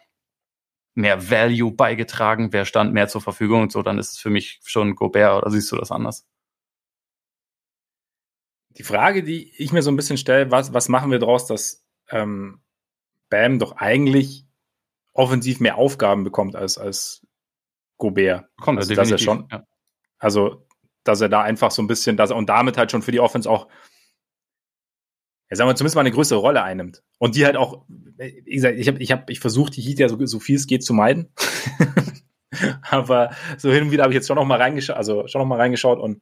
mehr Value beigetragen, wer stand mehr zur Verfügung und so, dann ist es für mich schon Gobert oder siehst du das anders? Die Frage, die ich mir so ein bisschen stelle, was, was machen wir daraus, dass ähm, Bam doch eigentlich offensiv mehr Aufgaben bekommt als, als Gobert. Kommt also, dass er schon, ja. also, dass er da einfach so ein bisschen, dass er und damit halt schon für die Offense auch ja, sagen wir zumindest mal eine größere Rolle einnimmt. Und die halt auch, wie gesagt, ich habe ich hab, ich versucht, die Heat ja so, so viel es geht zu meiden. Aber so hin und wieder habe ich jetzt schon noch mal reingeschaut, also schon noch mal reingeschaut und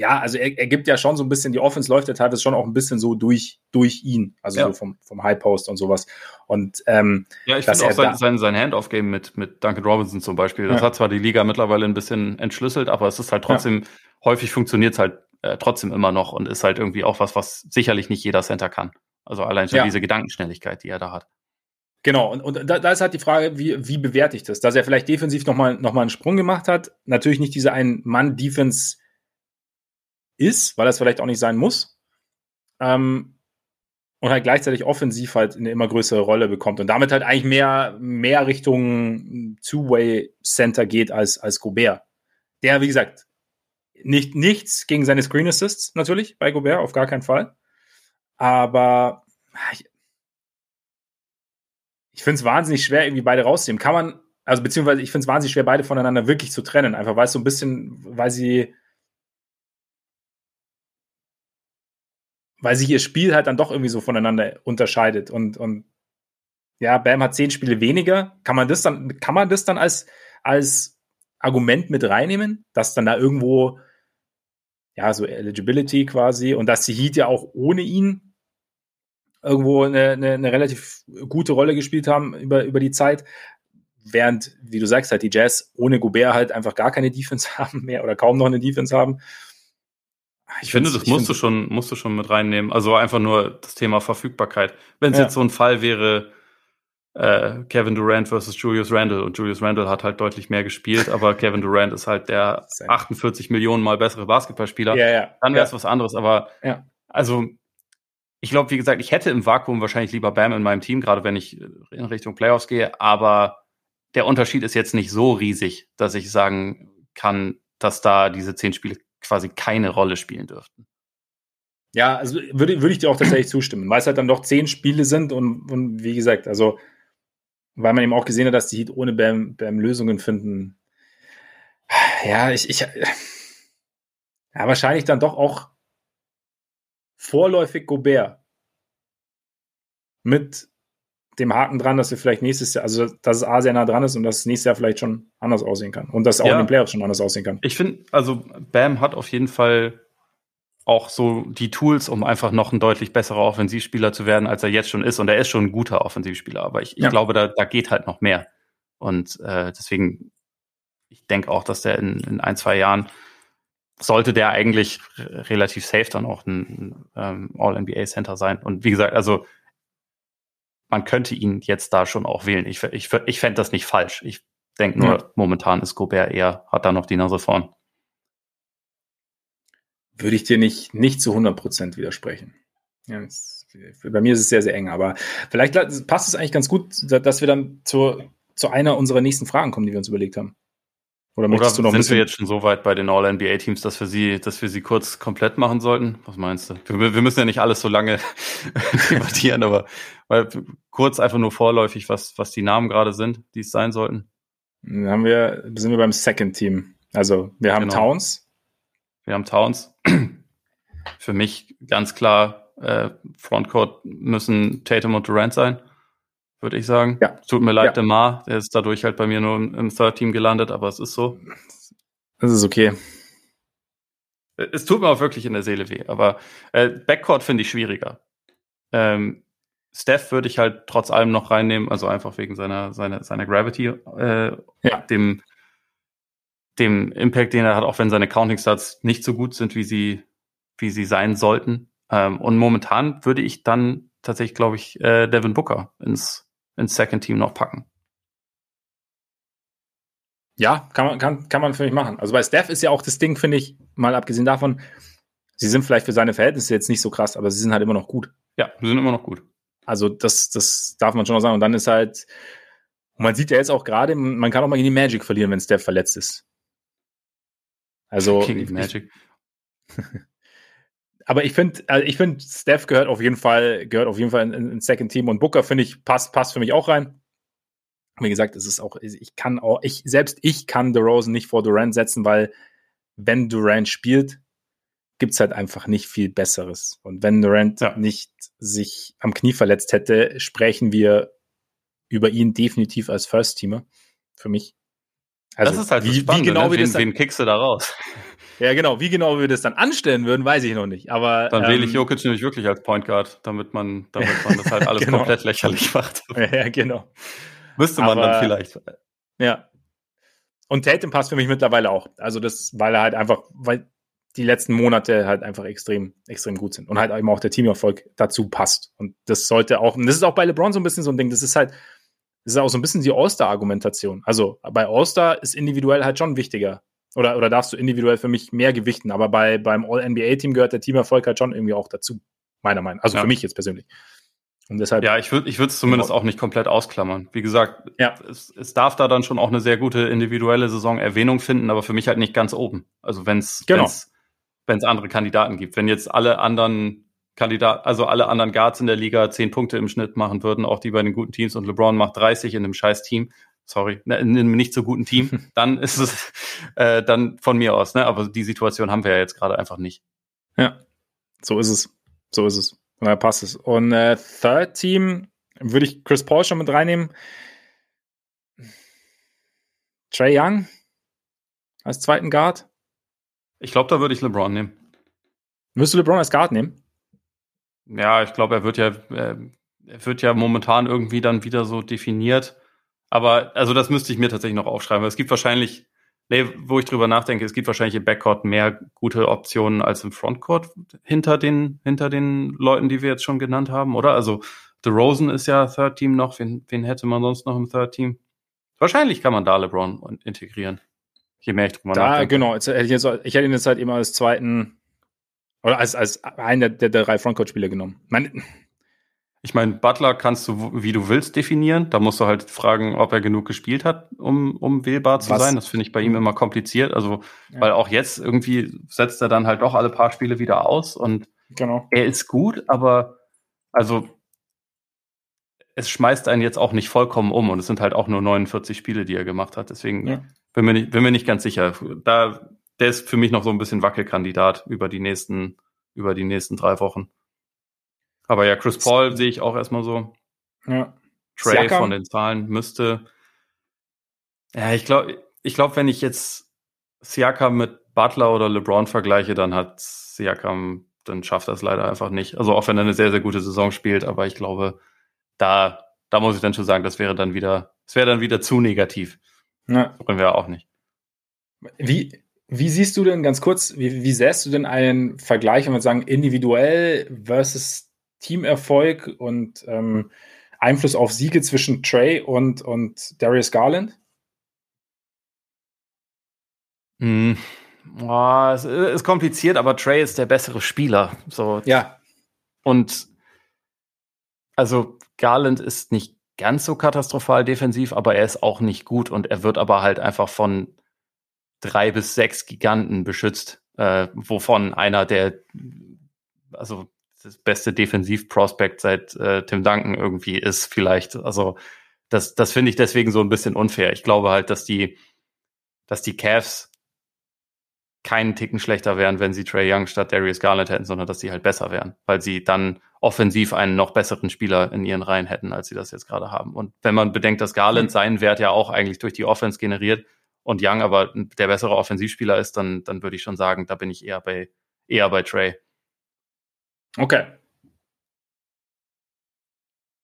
ja, also er, er gibt ja schon so ein bisschen, die Offense läuft ja teilweise schon auch ein bisschen so durch, durch ihn, also ja. so vom, vom High Post und sowas. Und ähm, ja, ich finde auch sein, sein, sein Handoff-Game mit, mit Duncan Robinson zum Beispiel, das ja. hat zwar die Liga mittlerweile ein bisschen entschlüsselt, aber es ist halt trotzdem, ja. häufig funktioniert es halt äh, trotzdem immer noch und ist halt irgendwie auch was, was sicherlich nicht jeder Center kann. Also allein schon diese Gedankenschnelligkeit, die er da hat. Genau, und, und da, da ist halt die Frage, wie, wie bewerte ich das? Dass er vielleicht defensiv nochmal noch mal einen Sprung gemacht hat, natürlich nicht diese Ein-Mann-Defense ist, weil das vielleicht auch nicht sein muss. Ähm, und halt gleichzeitig offensiv halt eine immer größere Rolle bekommt und damit halt eigentlich mehr, mehr Richtung Two-Way-Center geht als, als Gobert. Der, wie gesagt, nicht, nichts gegen seine Screen Assists natürlich bei Gobert, auf gar keinen Fall. Aber ich, ich finde es wahnsinnig schwer, irgendwie beide rauszunehmen. Kann man, also beziehungsweise ich finde es wahnsinnig schwer, beide voneinander wirklich zu trennen. Einfach weil es so ein bisschen, weil sie, weil sich ihr Spiel halt dann doch irgendwie so voneinander unterscheidet. Und, und ja, Bam hat zehn Spiele weniger. Kann man das dann, kann man das dann als, als Argument mit reinnehmen, dass dann da irgendwo ja, so Eligibility quasi und dass die Heat ja auch ohne ihn irgendwo eine, eine, eine relativ gute Rolle gespielt haben über, über die Zeit. Während, wie du sagst, halt die Jazz ohne Gobert halt einfach gar keine Defense haben mehr oder kaum noch eine Defense haben. Ich, ich finde, das musst du schon, musst du schon mit reinnehmen. Also einfach nur das Thema Verfügbarkeit. Wenn es ja. jetzt so ein Fall wäre, äh, Kevin Durant versus Julius Randle und Julius Randle hat halt deutlich mehr gespielt, aber Kevin Durant ist halt der 48 Millionen mal bessere Basketballspieler. Ja, ja. Dann wäre es was anderes, aber ja. also ich glaube, wie gesagt, ich hätte im Vakuum wahrscheinlich lieber Bam in meinem Team, gerade wenn ich in Richtung Playoffs gehe, aber der Unterschied ist jetzt nicht so riesig, dass ich sagen kann, dass da diese zehn Spiele quasi keine Rolle spielen dürften. Ja, also würde, würde ich dir auch tatsächlich zustimmen, weil es halt dann doch zehn Spiele sind und, und wie gesagt, also weil man eben auch gesehen hat, dass die Heat ohne Bam, Bam Lösungen finden. Ja, ich, ich, ja, wahrscheinlich dann doch auch vorläufig Gobert. Mit dem Haken dran, dass wir vielleicht nächstes Jahr, also dass es A sehr nah dran ist und dass es nächstes Jahr vielleicht schon anders aussehen kann. Und dass es auch ja, in den Playoffs schon anders aussehen kann. Ich finde, also Bam hat auf jeden Fall auch so die Tools, um einfach noch ein deutlich besserer Offensivspieler zu werden, als er jetzt schon ist. Und er ist schon ein guter Offensivspieler, aber ich, ich ja. glaube, da, da geht halt noch mehr. Und äh, deswegen, ich denke auch, dass der in, in ein, zwei Jahren sollte der eigentlich relativ safe dann auch ein ähm, All-NBA-Center sein. Und wie gesagt, also man könnte ihn jetzt da schon auch wählen. Ich, ich, ich fände das nicht falsch. Ich denke nur, ja. momentan ist Gobert eher, hat da noch die Nase vorn würde ich dir nicht, nicht zu 100% widersprechen. Ja, bei mir ist es sehr, sehr eng, aber vielleicht passt es eigentlich ganz gut, dass wir dann zu, zu einer unserer nächsten Fragen kommen, die wir uns überlegt haben. Oder, Oder du noch sind wir jetzt schon so weit bei den All-NBA-Teams, dass wir sie, dass wir sie kurz komplett machen sollten? Was meinst du? Wir, wir müssen ja nicht alles so lange debattieren, aber weil, kurz einfach nur vorläufig, was, was die Namen gerade sind, die es sein sollten. Dann haben wir, sind wir beim Second Team. Also wir haben genau. Towns. Wir haben Towns. Für mich ganz klar, äh, Frontcourt müssen Tatum und Durant sein würde ich sagen. Ja. Tut mir leid, ja. der Ma, der ist dadurch halt bei mir nur im, im Third Team gelandet, aber es ist so. Das ist okay. Es tut mir auch wirklich in der Seele weh, aber äh, Backcourt finde ich schwieriger. Ähm, Steph würde ich halt trotz allem noch reinnehmen, also einfach wegen seiner, seiner, seiner Gravity, äh, ja. dem, dem Impact, den er hat, auch wenn seine Counting Stats nicht so gut sind, wie sie, wie sie sein sollten. Ähm, und momentan würde ich dann tatsächlich, glaube ich, äh, Devin Booker ins ins Second Team noch packen. Ja, kann man, kann, kann man für mich machen. Also bei Steph ist ja auch das Ding, finde ich, mal abgesehen davon, sie sind vielleicht für seine Verhältnisse jetzt nicht so krass, aber sie sind halt immer noch gut. Ja, sie sind immer noch gut. Also das, das darf man schon noch sagen. Und dann ist halt, man sieht ja jetzt auch gerade, man kann auch mal in die Magic verlieren, wenn Steph verletzt ist. Also. King ich, Magic. aber ich finde, also ich finde, Steph gehört auf jeden Fall, gehört auf jeden Fall ins in Second Team und Booker finde ich passt, passt für mich auch rein. Wie gesagt, es ist auch, ich kann auch, ich, selbst ich kann DeRozan nicht vor Durant setzen, weil wenn Durant spielt, gibt es halt einfach nicht viel Besseres. Und wenn Durant ja. nicht sich am Knie verletzt hätte, sprechen wir über ihn definitiv als First-Teamer. Für mich. Also, das ist halt wie, so spannend, wie genau ne? wen, wen kickst du da raus? Ja, genau. Wie genau wir das dann anstellen würden, weiß ich noch nicht. Aber dann wähle ich ähm, Jokic nämlich wirklich als Point Guard, damit man, damit man das halt alles genau. komplett lächerlich macht. Ja, genau. Müsste man Aber, dann vielleicht. Ja. Und Tatum passt für mich mittlerweile auch. Also das, weil er halt einfach, weil die letzten Monate halt einfach extrem, extrem gut sind und halt eben auch der Teamerfolg dazu passt. Und das sollte auch, und das ist auch bei LeBron so ein bisschen so ein Ding, das ist halt, ist auch so ein bisschen die All-Star-Argumentation. Also bei All-Star ist individuell halt schon wichtiger oder, oder darfst du individuell für mich mehr gewichten. Aber bei, beim All-NBA-Team gehört der Teamerfolg halt schon irgendwie auch dazu. Meiner Meinung nach. Also ja. für mich jetzt persönlich. Und deshalb. Ja, ich würde ich würde es zumindest auch nicht komplett ausklammern. Wie gesagt, ja. es, es darf da dann schon auch eine sehr gute individuelle Saison Erwähnung finden, aber für mich halt nicht ganz oben. Also wenn es genau. wenn es andere Kandidaten gibt. Wenn jetzt alle anderen Kandidaten, also alle anderen Guards in der Liga zehn Punkte im Schnitt machen würden, auch die bei den guten Teams und LeBron macht 30 in einem scheiß Team, sorry, ne, in einem nicht so guten Team, dann ist es äh, dann von mir aus, ne? Aber die Situation haben wir ja jetzt gerade einfach nicht. Ja, so ist es. So ist es. Ja, passt es. Und äh, Third Team würde ich Chris Paul schon mit reinnehmen. Trey Young als zweiten Guard. Ich glaube, da würde ich LeBron nehmen. Würdest du LeBron als Guard nehmen? Ja, ich glaube, er wird ja, äh, er wird ja momentan irgendwie dann wieder so definiert aber also das müsste ich mir tatsächlich noch aufschreiben. Es gibt wahrscheinlich, nee, wo ich drüber nachdenke, es gibt wahrscheinlich im Backcourt mehr gute Optionen als im Frontcourt hinter den, hinter den Leuten, die wir jetzt schon genannt haben, oder? Also The Rosen ist ja Third Team noch. Wen, wen hätte man sonst noch im Third Team? Wahrscheinlich kann man da LeBron integrieren. Je mehr ich drüber da, nachdenke. Genau, jetzt, ich, jetzt, ich hätte ihn jetzt halt immer als zweiten oder als, als einen der, der drei Frontcourt-Spieler genommen. Meine, ich meine, Butler kannst du, wie du willst, definieren. Da musst du halt fragen, ob er genug gespielt hat, um, um wählbar zu Was? sein. Das finde ich bei ihm immer kompliziert. Also, ja. weil auch jetzt irgendwie setzt er dann halt doch alle paar Spiele wieder aus und genau. er ist gut, aber also es schmeißt einen jetzt auch nicht vollkommen um und es sind halt auch nur 49 Spiele, die er gemacht hat. Deswegen ja. bin, mir nicht, bin mir nicht ganz sicher. Da, der ist für mich noch so ein bisschen Wackelkandidat über die nächsten, über die nächsten drei Wochen. Aber ja, Chris Paul sehe ich auch erstmal so. Ja. Trey Siakam. von den Zahlen müsste. Ja, ich glaube, ich glaube, wenn ich jetzt Siakam mit Butler oder LeBron vergleiche, dann hat Siakam, dann schafft das leider einfach nicht. Also auch wenn er eine sehr, sehr gute Saison spielt, aber ich glaube, da, da muss ich dann schon sagen, das wäre dann wieder, das wäre dann wieder zu negativ. Ja. Das wollen wir auch nicht. Wie, wie siehst du denn ganz kurz, wie, wie sähst du denn einen Vergleich, wenn wir sagen, individuell versus Teamerfolg und ähm, Einfluss auf Siege zwischen Trey und, und Darius Garland? Hm. Oh, es ist kompliziert, aber Trey ist der bessere Spieler. So. Ja. Und Also Garland ist nicht ganz so katastrophal defensiv, aber er ist auch nicht gut und er wird aber halt einfach von drei bis sechs Giganten beschützt, äh, wovon einer der, also das beste Defensivprospekt seit äh, Tim Duncan irgendwie ist, vielleicht. Also das, das finde ich deswegen so ein bisschen unfair. Ich glaube halt, dass die, dass die Cavs keinen Ticken schlechter wären, wenn sie Trey Young statt Darius Garland hätten, sondern dass sie halt besser wären, weil sie dann offensiv einen noch besseren Spieler in ihren Reihen hätten, als sie das jetzt gerade haben. Und wenn man bedenkt, dass Garland mhm. seinen Wert ja auch eigentlich durch die Offense generiert und Young aber der bessere Offensivspieler ist, dann, dann würde ich schon sagen, da bin ich eher bei, eher bei Trey. Okay.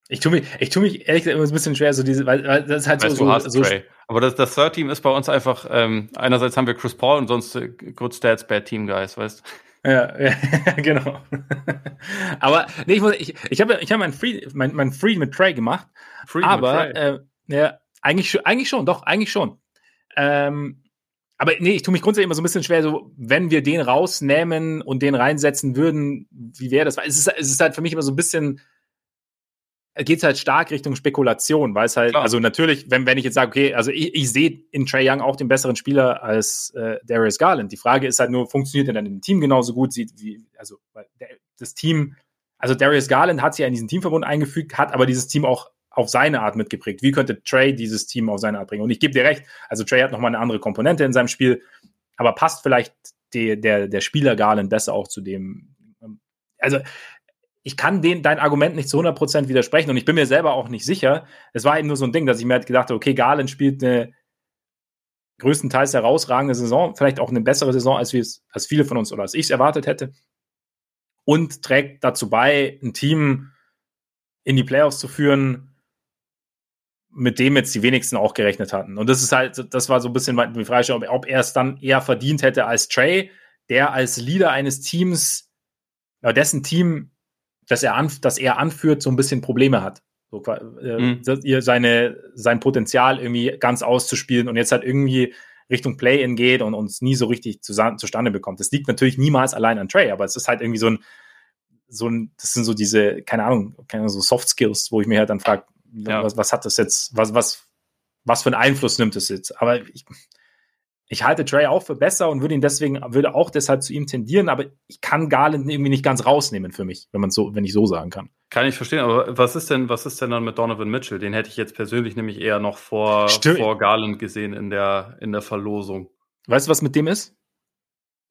Ich tue mich, ich tue mich ehrlich gesagt immer ein bisschen schwer, so diese, weil, weil das ist halt weißt, so, so, so Trey. Aber das, das Third Team ist bei uns einfach, ähm, einerseits haben wir Chris Paul und sonst äh, Good Stats, Bad Team Guys, weißt ja, ja, genau. aber nee, ich, muss, ich, ich habe ich hab mein Free, mein, mein Free mit Trey gemacht. Free aber äh, ja, eigentlich, eigentlich schon, doch, eigentlich schon. Ähm, aber nee, ich tue mich grundsätzlich immer so ein bisschen schwer, so, wenn wir den rausnehmen und den reinsetzen würden, wie wäre das? Es ist, es ist halt für mich immer so ein bisschen, geht es halt stark Richtung Spekulation, weil es halt, Klar. also natürlich, wenn, wenn ich jetzt sage, okay, also ich, ich sehe in Trey Young auch den besseren Spieler als äh, Darius Garland. Die Frage ist halt nur, funktioniert er dann im Team genauso gut? Sieht, wie, also der, das Team, also Darius Garland hat sich ja in diesen Teamverbund eingefügt, hat aber dieses Team auch auf seine Art mitgeprägt. Wie könnte Trey dieses Team auf seine Art bringen? Und ich gebe dir recht, also Trey hat nochmal eine andere Komponente in seinem Spiel, aber passt vielleicht die, der, der Spieler Garland besser auch zu dem. Ähm, also, ich kann den, dein Argument nicht zu 100% widersprechen und ich bin mir selber auch nicht sicher. Es war eben nur so ein Ding, dass ich mir halt gedacht habe, okay, Garland spielt eine größtenteils herausragende Saison, vielleicht auch eine bessere Saison, als, wir es, als viele von uns oder als ich es erwartet hätte. Und trägt dazu bei, ein Team in die Playoffs zu führen, mit dem jetzt die wenigsten auch gerechnet hatten. Und das ist halt, das war so ein bisschen die Frage, ob, ob er es dann eher verdient hätte als Trey, der als Leader eines Teams, dessen Team, das er, an, das er anführt, so ein bisschen Probleme hat. So, äh, mhm. seine, sein Potenzial irgendwie ganz auszuspielen und jetzt halt irgendwie Richtung Play-In geht und uns nie so richtig zu, zustande bekommt. Das liegt natürlich niemals allein an Trey, aber es ist halt irgendwie so ein, so ein, das sind so diese, keine Ahnung, keine Ahnung, so Soft Skills, wo ich mir halt dann frage, ja. was, was hat das jetzt, was, was, was für einen Einfluss nimmt es jetzt? Aber ich, ich halte Trey auch für besser und würde ihn deswegen, würde auch deshalb zu ihm tendieren, aber ich kann Garland irgendwie nicht ganz rausnehmen für mich, wenn man so, wenn ich so sagen kann. Kann ich verstehen, aber was ist denn, was ist denn dann mit Donovan Mitchell? Den hätte ich jetzt persönlich nämlich eher noch vor, vor Garland gesehen in der, in der Verlosung. Weißt du, was mit dem ist?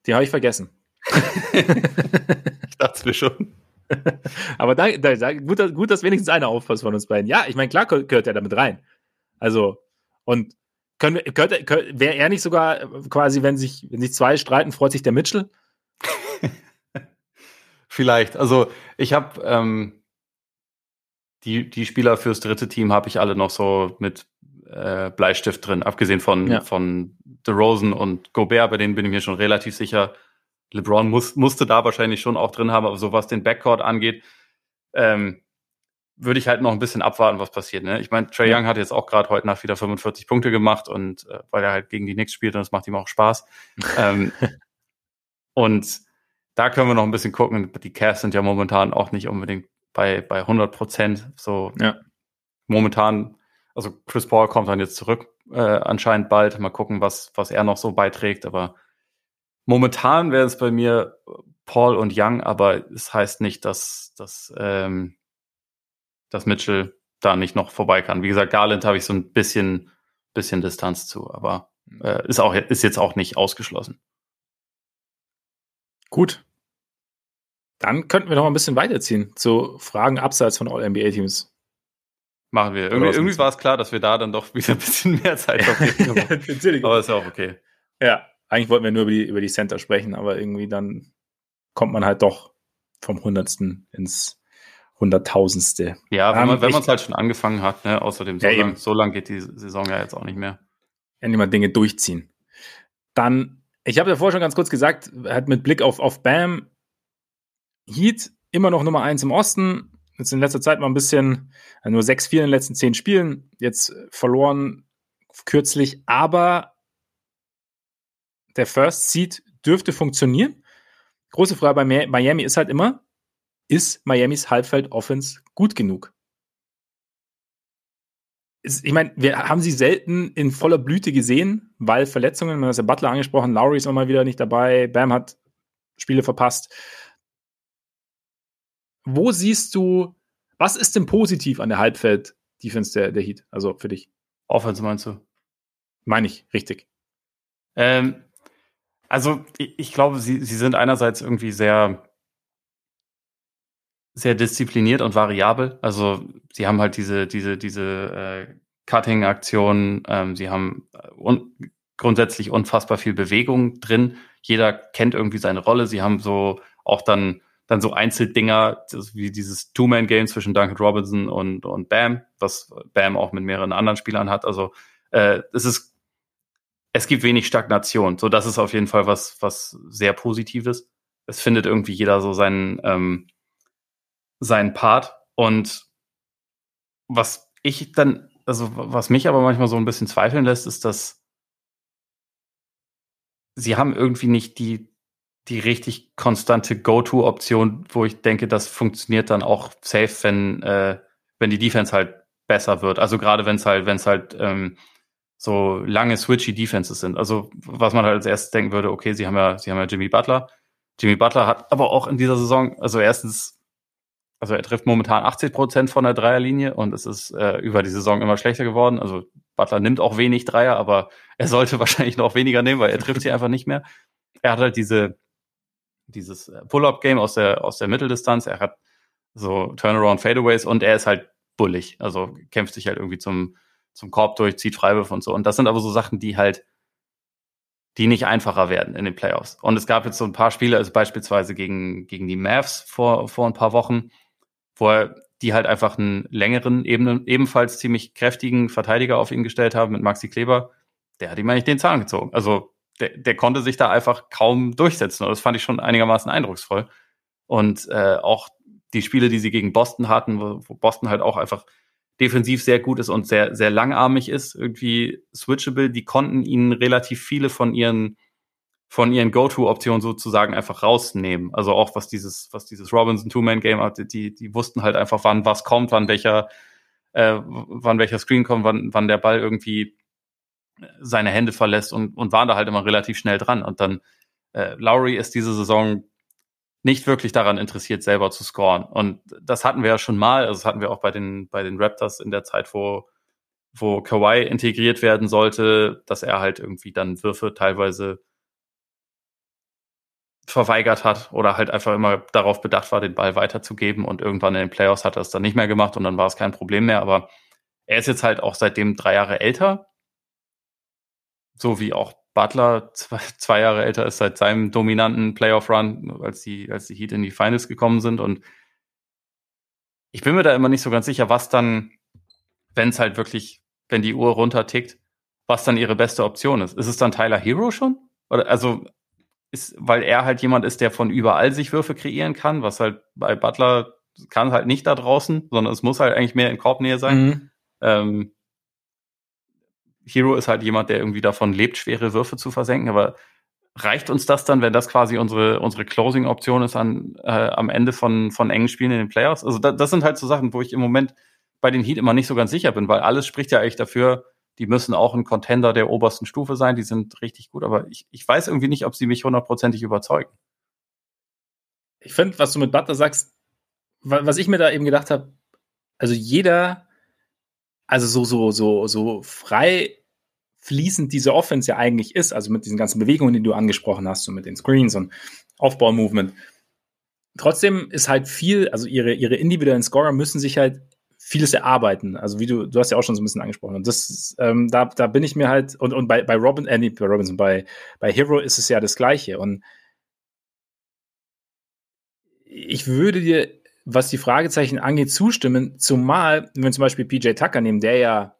Den habe ich vergessen. ich dachte mir schon. Aber da, da, gut, gut, dass wenigstens einer aufpasst von uns beiden. Ja, ich meine, klar gehört er damit rein. Also, und können, gehört, gehört, wäre er nicht sogar quasi, wenn sich, wenn sich zwei streiten, freut sich der Mitchell? Vielleicht. Also, ich habe ähm, die, die Spieler fürs dritte Team habe ich alle noch so mit äh, Bleistift drin, abgesehen von, ja. von DeRozan und Gobert, bei denen bin ich mir schon relativ sicher, LeBron muss, musste da wahrscheinlich schon auch drin haben, aber so was den Backcourt angeht, ähm, würde ich halt noch ein bisschen abwarten, was passiert. Ne? Ich meine, Trey Young hat jetzt auch gerade heute Nacht wieder 45 Punkte gemacht und äh, weil er halt gegen die Knicks spielt und das macht ihm auch Spaß. ähm, und da können wir noch ein bisschen gucken. Die Cavs sind ja momentan auch nicht unbedingt bei, bei 100 Prozent. So ja. momentan, also Chris Paul kommt dann jetzt zurück äh, anscheinend bald. Mal gucken, was, was er noch so beiträgt. Aber Momentan wäre es bei mir Paul und Young, aber es heißt nicht, dass, dass, ähm, dass Mitchell da nicht noch vorbei kann. Wie gesagt, Garland habe ich so ein bisschen, bisschen Distanz zu, aber äh, ist, auch, ist jetzt auch nicht ausgeschlossen. Gut. Dann könnten wir noch ein bisschen weiterziehen zu Fragen abseits von All-NBA-Teams. Machen wir. Irgendwie, irgendwie war es klar, dass wir da dann doch wieder ein bisschen mehr Zeit verbringen. aber ist ja auch okay. Ja, eigentlich wollten wir nur über die, über die Center sprechen, aber irgendwie dann kommt man halt doch vom Hundertsten ins Hunderttausendste. Ja, wenn man ähm, es halt schon angefangen hat, ne? Außerdem, so, ja, lang, so lang geht die Saison ja jetzt auch nicht mehr. Endlich mal Dinge durchziehen. Dann, ich habe ja vorher schon ganz kurz gesagt, hat mit Blick auf, auf Bam Heat immer noch Nummer eins im Osten. Jetzt in letzter Zeit mal ein bisschen, nur 6-4 in den letzten zehn Spielen, jetzt verloren kürzlich, aber der First Seed dürfte funktionieren. Große Frage bei Miami ist halt immer, ist Miamis Halbfeld-Offense gut genug? ich meine, wir haben sie selten in voller Blüte gesehen, weil Verletzungen, man hat ja Butler angesprochen, Lowry ist auch mal wieder nicht dabei, Bam hat Spiele verpasst. Wo siehst du, was ist denn positiv an der Halbfeld-Defense der, der Heat, also für dich? Offense meinst du? Meine ich, richtig. Ähm, also ich, ich glaube, sie, sie sind einerseits irgendwie sehr sehr diszipliniert und variabel. Also sie haben halt diese, diese, diese äh, Cutting-Aktionen, ähm, sie haben äh, un grundsätzlich unfassbar viel Bewegung drin. Jeder kennt irgendwie seine Rolle. Sie haben so auch dann, dann so Einzeldinger, wie dieses Two-Man-Game zwischen Duncan Robinson und, und Bam, was Bam auch mit mehreren anderen Spielern hat. Also äh, es ist, es gibt wenig Stagnation. So, das ist auf jeden Fall was, was sehr Positives. Es findet irgendwie jeder so seinen, ähm, seinen Part. Und was ich dann, also was mich aber manchmal so ein bisschen zweifeln lässt, ist, dass sie haben irgendwie nicht die, die richtig konstante Go-To-Option, wo ich denke, das funktioniert dann auch safe, wenn, äh, wenn die Defense halt besser wird. Also gerade wenn es halt, wenn es halt ähm, so lange switchy Defenses sind. Also was man halt als erstes denken würde, okay, sie haben ja, sie haben ja Jimmy Butler. Jimmy Butler hat aber auch in dieser Saison, also erstens also er trifft momentan 80 Prozent von der Dreierlinie und es ist äh, über die Saison immer schlechter geworden. Also Butler nimmt auch wenig Dreier, aber er sollte wahrscheinlich noch weniger nehmen, weil er trifft sie einfach nicht mehr. Er hat halt diese, dieses äh, Pull-Up-Game aus der, aus der Mitteldistanz. Er hat so Turnaround Fadeaways und er ist halt bullig. Also kämpft sich halt irgendwie zum, zum Korb durch, zieht Freiwürfe und so. Und das sind aber so Sachen, die halt die nicht einfacher werden in den Playoffs. Und es gab jetzt so ein paar Spiele, also beispielsweise gegen, gegen die Mavs vor, vor ein paar Wochen, wo er die halt einfach einen längeren, eben, ebenfalls ziemlich kräftigen Verteidiger auf ihn gestellt haben mit Maxi Kleber. Der hat ihm eigentlich den Zahn gezogen. Also der, der konnte sich da einfach kaum durchsetzen. Und das fand ich schon einigermaßen eindrucksvoll. Und äh, auch die Spiele, die sie gegen Boston hatten, wo, wo Boston halt auch einfach defensiv sehr gut ist und sehr, sehr langarmig ist, irgendwie switchable, die konnten ihnen relativ viele von ihren von ihren Go-To-Optionen sozusagen einfach rausnehmen. Also auch was dieses, was dieses Robinson Two-Man-Game hat, die, die wussten halt einfach, wann was kommt, wann welcher, äh, wann welcher Screen kommt, wann, wann der Ball irgendwie seine Hände verlässt und, und waren da halt immer relativ schnell dran. Und dann äh, Lowry ist diese Saison nicht wirklich daran interessiert, selber zu scoren. Und das hatten wir ja schon mal, also das hatten wir auch bei den, bei den Raptors in der Zeit, wo, wo Kawhi integriert werden sollte, dass er halt irgendwie dann Würfe teilweise verweigert hat oder halt einfach immer darauf bedacht war, den Ball weiterzugeben und irgendwann in den Playoffs hat er es dann nicht mehr gemacht und dann war es kein Problem mehr. Aber er ist jetzt halt auch seitdem drei Jahre älter, so wie auch Butler zwei, zwei Jahre älter ist seit seinem dominanten Playoff-Run, als die, als die Heat in die Finals gekommen sind. Und ich bin mir da immer nicht so ganz sicher, was dann, wenn es halt wirklich, wenn die Uhr runtertickt, was dann ihre beste Option ist. Ist es dann Tyler Hero schon? Oder also ist, weil er halt jemand ist, der von überall sich Würfe kreieren kann, was halt bei Butler kann halt nicht da draußen, sondern es muss halt eigentlich mehr in Korbnähe sein. Mhm. Ähm, Hero ist halt jemand, der irgendwie davon lebt, schwere Würfe zu versenken, aber reicht uns das dann, wenn das quasi unsere, unsere Closing-Option ist an, äh, am Ende von, von engen Spielen in den Playoffs? Also da, das sind halt so Sachen, wo ich im Moment bei den Heat immer nicht so ganz sicher bin, weil alles spricht ja eigentlich dafür, die müssen auch ein Contender der obersten Stufe sein. Die sind richtig gut, aber ich, ich weiß irgendwie nicht, ob sie mich hundertprozentig überzeugen. Ich finde, was du mit Butler sagst, was ich mir da eben gedacht habe, also jeder, also so, so, so, so frei fließend diese Offense ja eigentlich ist, also mit diesen ganzen Bewegungen, die du angesprochen hast, so mit den Screens und Aufbau-Movement. Trotzdem ist halt viel, also ihre, ihre individuellen Scorer müssen sich halt vieles erarbeiten. Also wie du, du hast ja auch schon so ein bisschen angesprochen. Und das, ähm, da, da bin ich mir halt, und, und bei, bei Robin, äh, nee, bei Robinson, bei, bei Hero ist es ja das Gleiche. Und ich würde dir, was die Fragezeichen angeht, zustimmen, zumal, wenn wir zum Beispiel PJ Tucker nehmen, der ja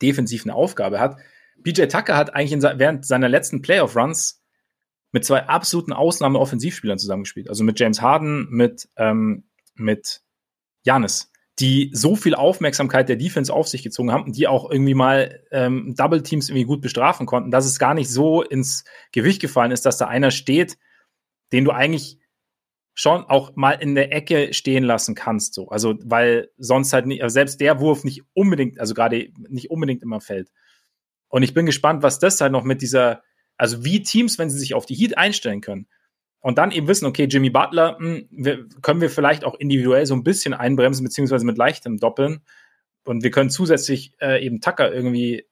defensiv eine Aufgabe hat. PJ Tucker hat eigentlich in, während seiner letzten Playoff-Runs mit zwei absoluten Ausnahme-Offensivspielern zusammengespielt. Also mit James Harden, mit, ähm, mit Janis die so viel Aufmerksamkeit der Defense auf sich gezogen haben und die auch irgendwie mal ähm, Double Teams irgendwie gut bestrafen konnten, dass es gar nicht so ins Gewicht gefallen ist, dass da einer steht, den du eigentlich schon auch mal in der Ecke stehen lassen kannst, so. Also, weil sonst halt nicht, also selbst der Wurf nicht unbedingt, also gerade nicht unbedingt immer fällt. Und ich bin gespannt, was das halt noch mit dieser, also wie Teams, wenn sie sich auf die Heat einstellen können und dann eben wissen, okay, Jimmy Butler hm, können wir vielleicht auch individuell so ein bisschen einbremsen, beziehungsweise mit leichtem Doppeln. Und wir können zusätzlich äh, eben Tucker irgendwie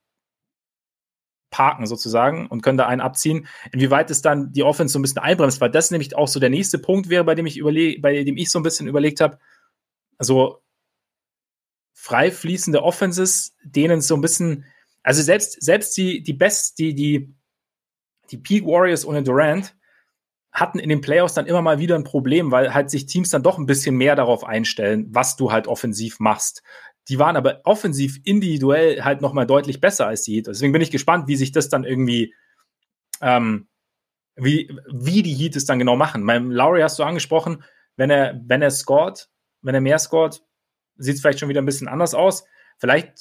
parken sozusagen und können da einen abziehen. Inwieweit es dann die Offense so ein bisschen einbremst, weil das nämlich auch so der nächste Punkt wäre, bei dem ich überlege, bei dem ich so ein bisschen überlegt habe. Also frei fließende Offenses, denen so ein bisschen, also selbst, selbst die, die Best, die, die, die Peak Warriors ohne Durant hatten in den Playoffs dann immer mal wieder ein Problem, weil halt sich Teams dann doch ein bisschen mehr darauf einstellen, was du halt offensiv machst. Die waren aber offensiv individuell halt nochmal deutlich besser als die Heat. Deswegen bin ich gespannt, wie sich das dann irgendwie, ähm, wie, wie die Heat es dann genau machen. Beim Lowry hast du angesprochen, wenn er, wenn er scored, wenn er mehr scored, sieht es vielleicht schon wieder ein bisschen anders aus. Vielleicht,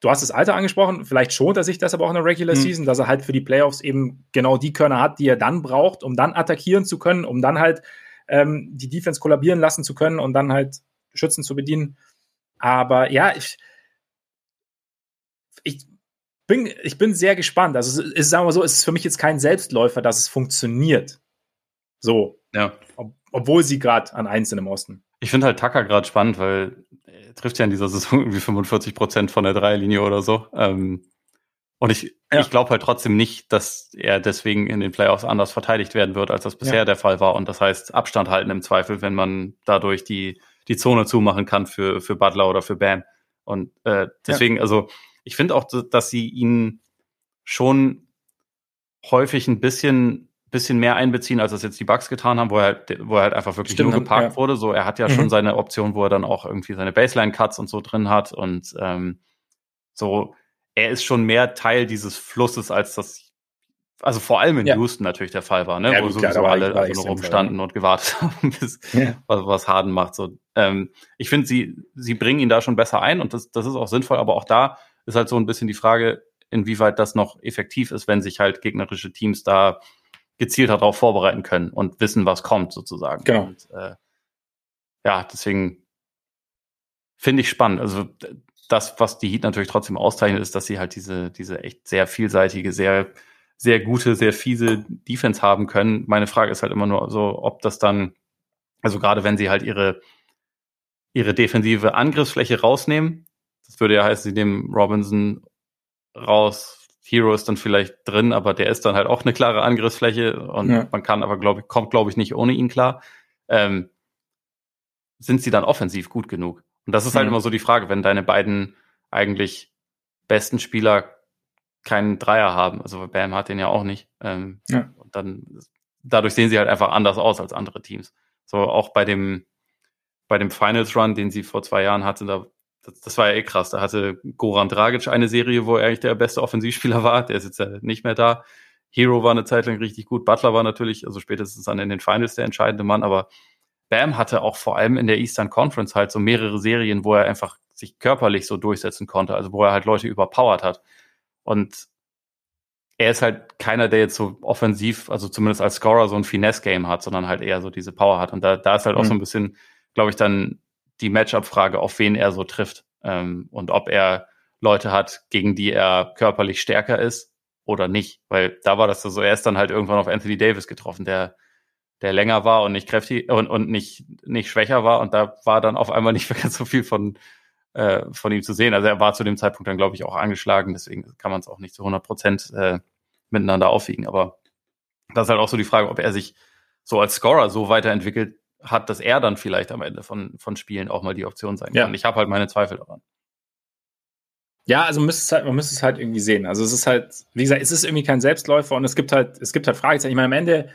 du hast das Alter angesprochen, vielleicht schont er sich das aber auch in der Regular mhm. Season, dass er halt für die Playoffs eben genau die Körner hat, die er dann braucht, um dann attackieren zu können, um dann halt ähm, die Defense kollabieren lassen zu können und dann halt Schützen zu bedienen. Aber ja, ich, ich bin, ich bin sehr gespannt. Also, es ist, sagen wir so, es ist für mich jetzt kein Selbstläufer, dass es funktioniert. So. Ja. Ob, obwohl sie gerade an eins sind im Osten. Ich finde halt Tucker gerade spannend, weil er trifft ja in dieser Saison irgendwie 45 Prozent von der Dreierlinie oder so. Ähm, und ich, ja. ich glaube halt trotzdem nicht, dass er deswegen in den Playoffs anders verteidigt werden wird, als das bisher ja. der Fall war. Und das heißt, Abstand halten im Zweifel, wenn man dadurch die die Zone zumachen kann für, für Butler oder für Bam. Und äh, deswegen, ja. also ich finde auch, dass sie ihn schon häufig ein bisschen bisschen mehr einbeziehen, als das jetzt die Bugs getan haben, wo er halt, wo er halt einfach wirklich Stimmt, nur geparkt ja. wurde. So, er hat ja mhm. schon seine Option, wo er dann auch irgendwie seine Baseline-Cuts und so drin hat. Und ähm, so, er ist schon mehr Teil dieses Flusses, als das also vor allem in ja. Houston natürlich der Fall war, ne? Ja, wo gut, sowieso klar, alle also nur rumstanden und gewartet haben, bis was, was Harden macht. So, ähm, ich finde, sie, sie bringen ihn da schon besser ein und das, das ist auch sinnvoll, aber auch da ist halt so ein bisschen die Frage, inwieweit das noch effektiv ist, wenn sich halt gegnerische Teams da gezielt darauf vorbereiten können und wissen, was kommt, sozusagen. Genau. Und, äh, ja, deswegen finde ich spannend. Also das, was die Heat natürlich trotzdem auszeichnet, ist, dass sie halt diese, diese echt sehr vielseitige, sehr sehr gute, sehr fiese Defense haben können. Meine Frage ist halt immer nur so, ob das dann, also gerade wenn sie halt ihre, ihre defensive Angriffsfläche rausnehmen, das würde ja heißen, sie nehmen Robinson raus, Hero ist dann vielleicht drin, aber der ist dann halt auch eine klare Angriffsfläche und ja. man kann aber, glaube ich, kommt, glaube ich, nicht ohne ihn klar. Ähm, sind sie dann offensiv gut genug? Und das ist halt mhm. immer so die Frage, wenn deine beiden eigentlich besten Spieler keinen Dreier haben. Also Bam hat den ja auch nicht. Ähm, ja. Und dann dadurch sehen sie halt einfach anders aus als andere Teams. So auch bei dem bei dem Finals Run, den sie vor zwei Jahren hatte, da, das, das war ja eh krass. Da hatte Goran Dragic eine Serie, wo er eigentlich der beste Offensivspieler war. Der ist jetzt ja nicht mehr da. Hero war eine Zeit lang richtig gut. Butler war natürlich, also spätestens dann in den Finals der entscheidende Mann, aber Bam hatte auch vor allem in der Eastern Conference halt so mehrere Serien, wo er einfach sich körperlich so durchsetzen konnte, also wo er halt Leute überpowert hat. Und er ist halt keiner, der jetzt so offensiv, also zumindest als Scorer so ein Finesse-Game hat, sondern halt eher so diese Power hat. Und da, da ist halt mhm. auch so ein bisschen, glaube ich, dann die Matchup-Frage, auf wen er so trifft. Ähm, und ob er Leute hat, gegen die er körperlich stärker ist oder nicht. Weil da war das so, er ist dann halt irgendwann auf Anthony Davis getroffen, der, der länger war und nicht kräftig und, und nicht, nicht schwächer war. Und da war dann auf einmal nicht mehr ganz so viel von, äh, von ihm zu sehen. Also er war zu dem Zeitpunkt dann, glaube ich, auch angeschlagen, deswegen kann man es auch nicht zu 100 Prozent äh, miteinander aufwiegen. Aber das ist halt auch so die Frage, ob er sich so als Scorer so weiterentwickelt hat, dass er dann vielleicht am Ende von, von Spielen auch mal die Option sein kann. Ja. Ich habe halt meine Zweifel daran. Ja, also man müsste, es halt, man müsste es halt irgendwie sehen. Also es ist halt, wie gesagt, es ist irgendwie kein Selbstläufer und es gibt halt, es gibt halt Fragezeichen. Ich meine, am Ende,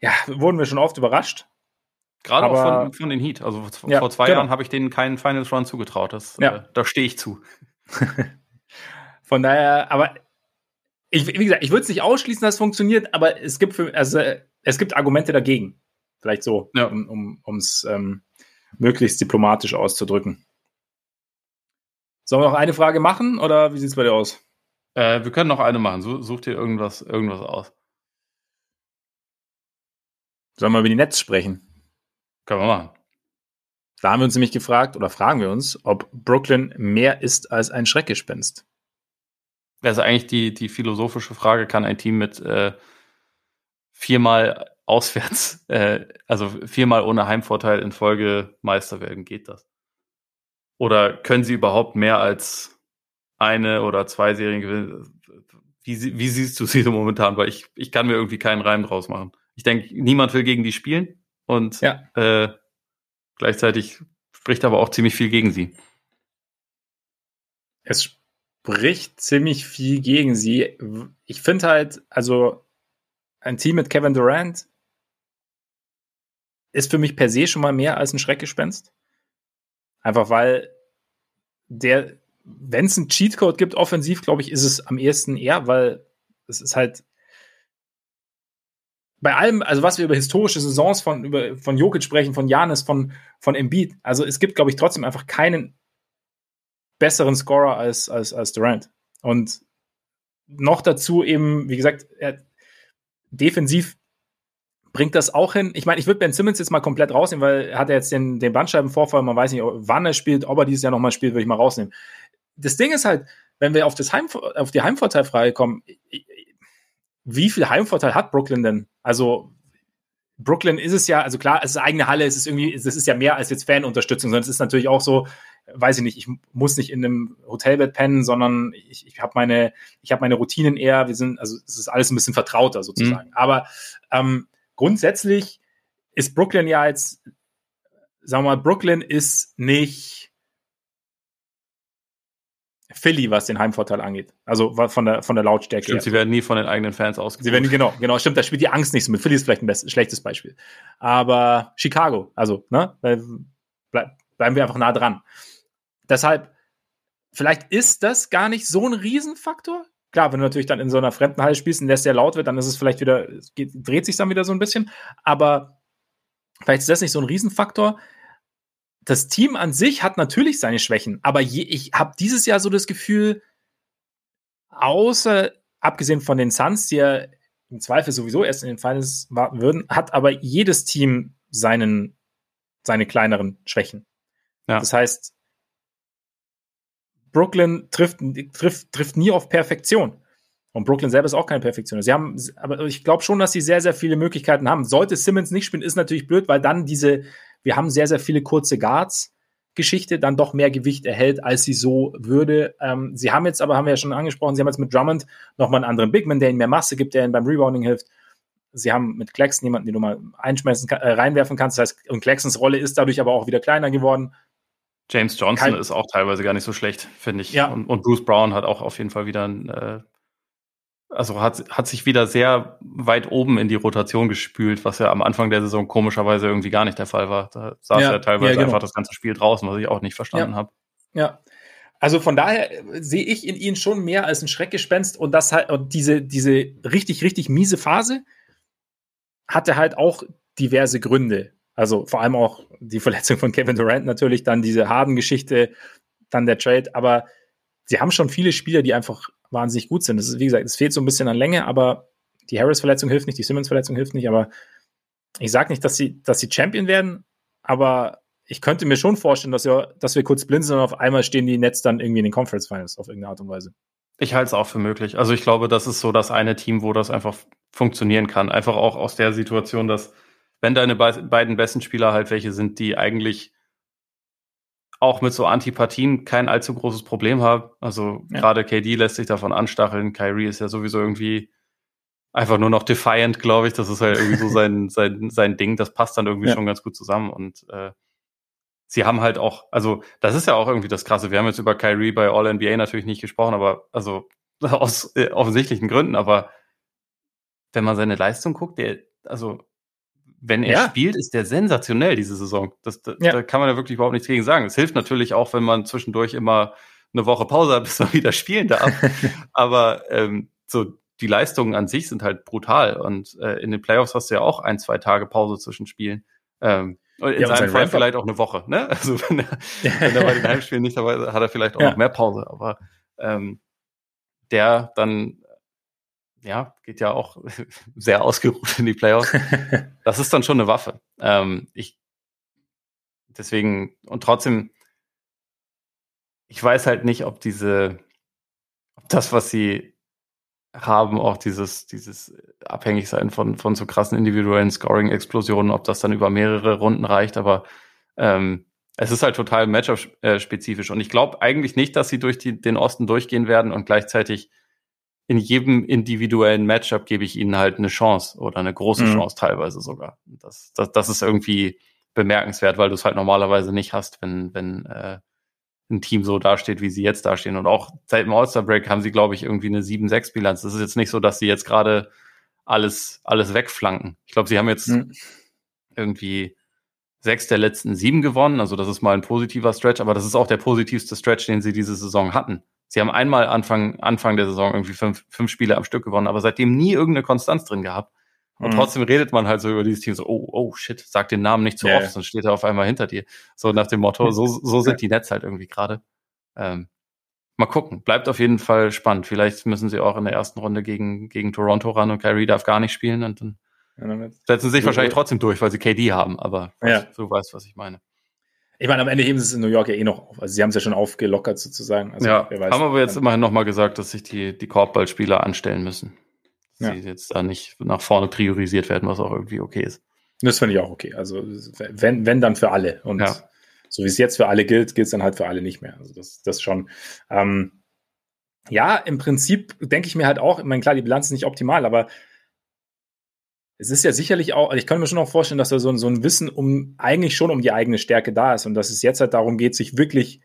ja, wurden wir schon oft überrascht. Gerade auch von, von den Heat. Also ja, vor zwei genau. Jahren habe ich denen keinen Finals Run zugetraut. Das, ja. äh, da stehe ich zu. von daher, aber ich, wie gesagt, ich würde es nicht ausschließen, dass es funktioniert, aber es gibt für, also es gibt Argumente dagegen. Vielleicht so, ja. um es um, ähm, möglichst diplomatisch auszudrücken. Sollen wir noch eine Frage machen oder wie sieht es bei dir aus? Äh, wir können noch eine machen. Such dir irgendwas, irgendwas aus. Sollen wir über die Netz sprechen? Können wir machen. Da haben wir uns nämlich gefragt oder fragen wir uns, ob Brooklyn mehr ist als ein Schreckgespenst. Also eigentlich die, die philosophische Frage, kann ein Team mit äh, viermal auswärts, äh, also viermal ohne Heimvorteil in Folge Meister werden, geht das? Oder können sie überhaupt mehr als eine oder zwei Serien gewinnen? Wie, wie siehst du sie so momentan? Weil ich, ich kann mir irgendwie keinen Reim draus machen. Ich denke, niemand will gegen die spielen und ja. äh, gleichzeitig spricht aber auch ziemlich viel gegen sie. Es spricht ziemlich viel gegen sie. Ich finde halt, also ein Team mit Kevin Durant ist für mich per se schon mal mehr als ein Schreckgespenst. Einfach weil der, wenn es einen Cheatcode gibt, offensiv, glaube ich, ist es am ehesten eher, weil es ist halt bei allem, also was wir über historische Saisons von, über, von Jokic sprechen, von Janis, von, von Embiid, also es gibt, glaube ich, trotzdem einfach keinen besseren Scorer als, als, als Durant. Und noch dazu eben, wie gesagt, er, defensiv bringt das auch hin. Ich meine, ich würde Ben Simmons jetzt mal komplett rausnehmen, weil er hat jetzt den, den Bandscheibenvorfall, man weiß nicht, wann er spielt, ob er dieses Jahr nochmal spielt, würde ich mal rausnehmen. Das Ding ist halt, wenn wir auf, das Heim, auf die Heimvorteilfrage kommen, wie viel Heimvorteil hat Brooklyn denn? Also, Brooklyn ist es ja, also klar, es ist eigene Halle, es ist irgendwie, es ist ja mehr als jetzt Fanunterstützung, sondern es ist natürlich auch so, weiß ich nicht, ich muss nicht in einem Hotelbett pennen, sondern ich, ich habe meine, ich habe meine Routinen eher, wir sind, also es ist alles ein bisschen vertrauter sozusagen. Mhm. Aber ähm, grundsätzlich ist Brooklyn ja jetzt, sagen wir mal, Brooklyn ist nicht Philly, was den Heimvorteil angeht. Also von der, von der Lautstärke. Stimmt, sie werden nie von den eigenen Fans ausgebucht. Sie werden, genau, genau, stimmt, da spielt die Angst nicht so mit. Philly ist vielleicht ein best, schlechtes Beispiel. Aber Chicago, also, ne, bleib, bleiben wir einfach nah dran. Deshalb, vielleicht ist das gar nicht so ein Riesenfaktor. Klar, wenn du natürlich dann in so einer fremden Halle spielst und der sehr laut wird, dann ist es vielleicht wieder, geht, dreht sich dann wieder so ein bisschen. Aber vielleicht ist das nicht so ein Riesenfaktor. Das Team an sich hat natürlich seine Schwächen, aber je, ich habe dieses Jahr so das Gefühl, außer abgesehen von den Suns, die ja im Zweifel sowieso erst in den Finals warten würden, hat aber jedes Team seinen, seine kleineren Schwächen. Ja. Das heißt, Brooklyn trifft, trifft, trifft nie auf Perfektion. Und Brooklyn selber ist auch keine Perfektion. Sie haben, aber ich glaube schon, dass sie sehr, sehr viele Möglichkeiten haben. Sollte Simmons nicht spielen, ist natürlich blöd, weil dann diese, wir haben sehr, sehr viele kurze Guards. Geschichte dann doch mehr Gewicht erhält, als sie so würde. Ähm, sie haben jetzt aber, haben wir ja schon angesprochen, sie haben jetzt mit Drummond nochmal einen anderen Bigman, der ihnen mehr Masse gibt, der ihnen beim Rebounding hilft. Sie haben mit Claxton jemanden, den du mal einschmeißen, äh, reinwerfen kannst. Das heißt, und Claxtons Rolle ist dadurch aber auch wieder kleiner geworden. James Johnson Kein, ist auch teilweise gar nicht so schlecht, finde ich. Ja. Und, und, Bruce Brown hat auch auf jeden Fall wieder ein, äh, also hat, hat sich wieder sehr weit oben in die Rotation gespült, was ja am Anfang der Saison komischerweise irgendwie gar nicht der Fall war. Da saß ja, er teilweise ja, genau. einfach das ganze Spiel draußen, was ich auch nicht verstanden ja. habe. Ja. Also von daher sehe ich in ihnen schon mehr als ein Schreckgespenst und das halt, und diese, diese richtig, richtig miese Phase hatte halt auch diverse Gründe. Also vor allem auch die Verletzung von Kevin Durant natürlich, dann diese Harden-Geschichte, dann der Trade. Aber sie haben schon viele Spieler, die einfach wahnsinnig gut sind. Das ist, wie gesagt, es fehlt so ein bisschen an Länge, aber die Harris-Verletzung hilft nicht, die Simmons-Verletzung hilft nicht. Aber ich sage nicht, dass sie, dass sie Champion werden, aber ich könnte mir schon vorstellen, dass wir, dass wir kurz blind sind und auf einmal stehen die Nets dann irgendwie in den Conference Finals auf irgendeine Art und Weise. Ich halte es auch für möglich. Also ich glaube, das ist so das eine Team, wo das einfach funktionieren kann. Einfach auch aus der Situation, dass wenn deine be beiden besten Spieler halt welche sind, die eigentlich auch mit so Antipathien kein allzu großes Problem haben. Also ja. gerade KD lässt sich davon anstacheln. Kyrie ist ja sowieso irgendwie einfach nur noch defiant, glaube ich. Das ist halt irgendwie so sein, sein, sein Ding. Das passt dann irgendwie ja. schon ganz gut zusammen. Und äh, sie haben halt auch, also das ist ja auch irgendwie das Krasse. Wir haben jetzt über Kyrie bei All NBA natürlich nicht gesprochen, aber also aus äh, offensichtlichen Gründen. Aber wenn man seine Leistung guckt, der, also wenn er ja. spielt, ist der sensationell diese Saison. Das, das ja. Da kann man ja wirklich überhaupt nichts gegen sagen. Es hilft natürlich auch, wenn man zwischendurch immer eine Woche Pause hat, bis man wieder spielen darf. Aber ähm, so die Leistungen an sich sind halt brutal. Und äh, in den Playoffs hast du ja auch ein, zwei Tage Pause zwischen Spielen. Ähm, in ja, seinem Fall vielleicht auch eine Woche. Ne? Also wenn er, wenn er bei den Heimspielen nicht dabei ist, hat er vielleicht auch ja. noch mehr Pause. Aber ähm, der dann ja, geht ja auch sehr ausgeruht in die Playoffs. das ist dann schon eine Waffe. Ähm, ich deswegen, und trotzdem, ich weiß halt nicht, ob diese, ob das, was sie haben, auch dieses, dieses Abhängigsein von, von so krassen individuellen Scoring-Explosionen, ob das dann über mehrere Runden reicht, aber ähm, es ist halt total Matchup-spezifisch. Und ich glaube eigentlich nicht, dass sie durch die, den Osten durchgehen werden und gleichzeitig in jedem individuellen Matchup gebe ich ihnen halt eine Chance oder eine große mhm. Chance teilweise sogar. Das, das, das ist irgendwie bemerkenswert, weil du es halt normalerweise nicht hast, wenn, wenn äh, ein Team so dasteht, wie sie jetzt dastehen. Und auch seit dem All-Star-Break haben sie, glaube ich, irgendwie eine 7-6-Bilanz. Das ist jetzt nicht so, dass sie jetzt gerade alles, alles wegflanken. Ich glaube, sie haben jetzt mhm. irgendwie sechs der letzten sieben gewonnen. Also das ist mal ein positiver Stretch, aber das ist auch der positivste Stretch, den sie diese Saison hatten. Sie haben einmal Anfang, Anfang der Saison irgendwie fünf, fünf Spiele am Stück gewonnen, aber seitdem nie irgendeine Konstanz drin gehabt. Und mhm. trotzdem redet man halt so über dieses Team so, oh, oh, shit, sag den Namen nicht zu yeah. oft, sonst steht er auf einmal hinter dir. So nach dem Motto, so, so sind die Nets halt irgendwie gerade. Ähm, mal gucken. Bleibt auf jeden Fall spannend. Vielleicht müssen sie auch in der ersten Runde gegen, gegen Toronto ran und Kyrie darf gar nicht spielen und dann Setzen sich wahrscheinlich trotzdem durch, weil sie KD haben, aber ja. du weißt, was ich meine. Ich meine, am Ende heben sie es in New York ja eh noch auf. Also sie haben es ja schon aufgelockert sozusagen. Also, ja, weiß, haben aber jetzt immerhin nochmal gesagt, dass sich die, die Korbballspieler anstellen müssen. Dass ja. sie jetzt da nicht nach vorne priorisiert werden, was auch irgendwie okay ist. Das finde ich auch okay. Also wenn, wenn dann für alle. Und ja. so wie es jetzt für alle gilt, gilt es dann halt für alle nicht mehr. Also das, das schon. Ähm, ja, im Prinzip denke ich mir halt auch, ich meine, klar, die Bilanz ist nicht optimal, aber es ist ja sicherlich auch, also ich kann mir schon auch vorstellen, dass da so, so ein Wissen um eigentlich schon um die eigene Stärke da ist und dass es jetzt halt darum geht, sich wirklich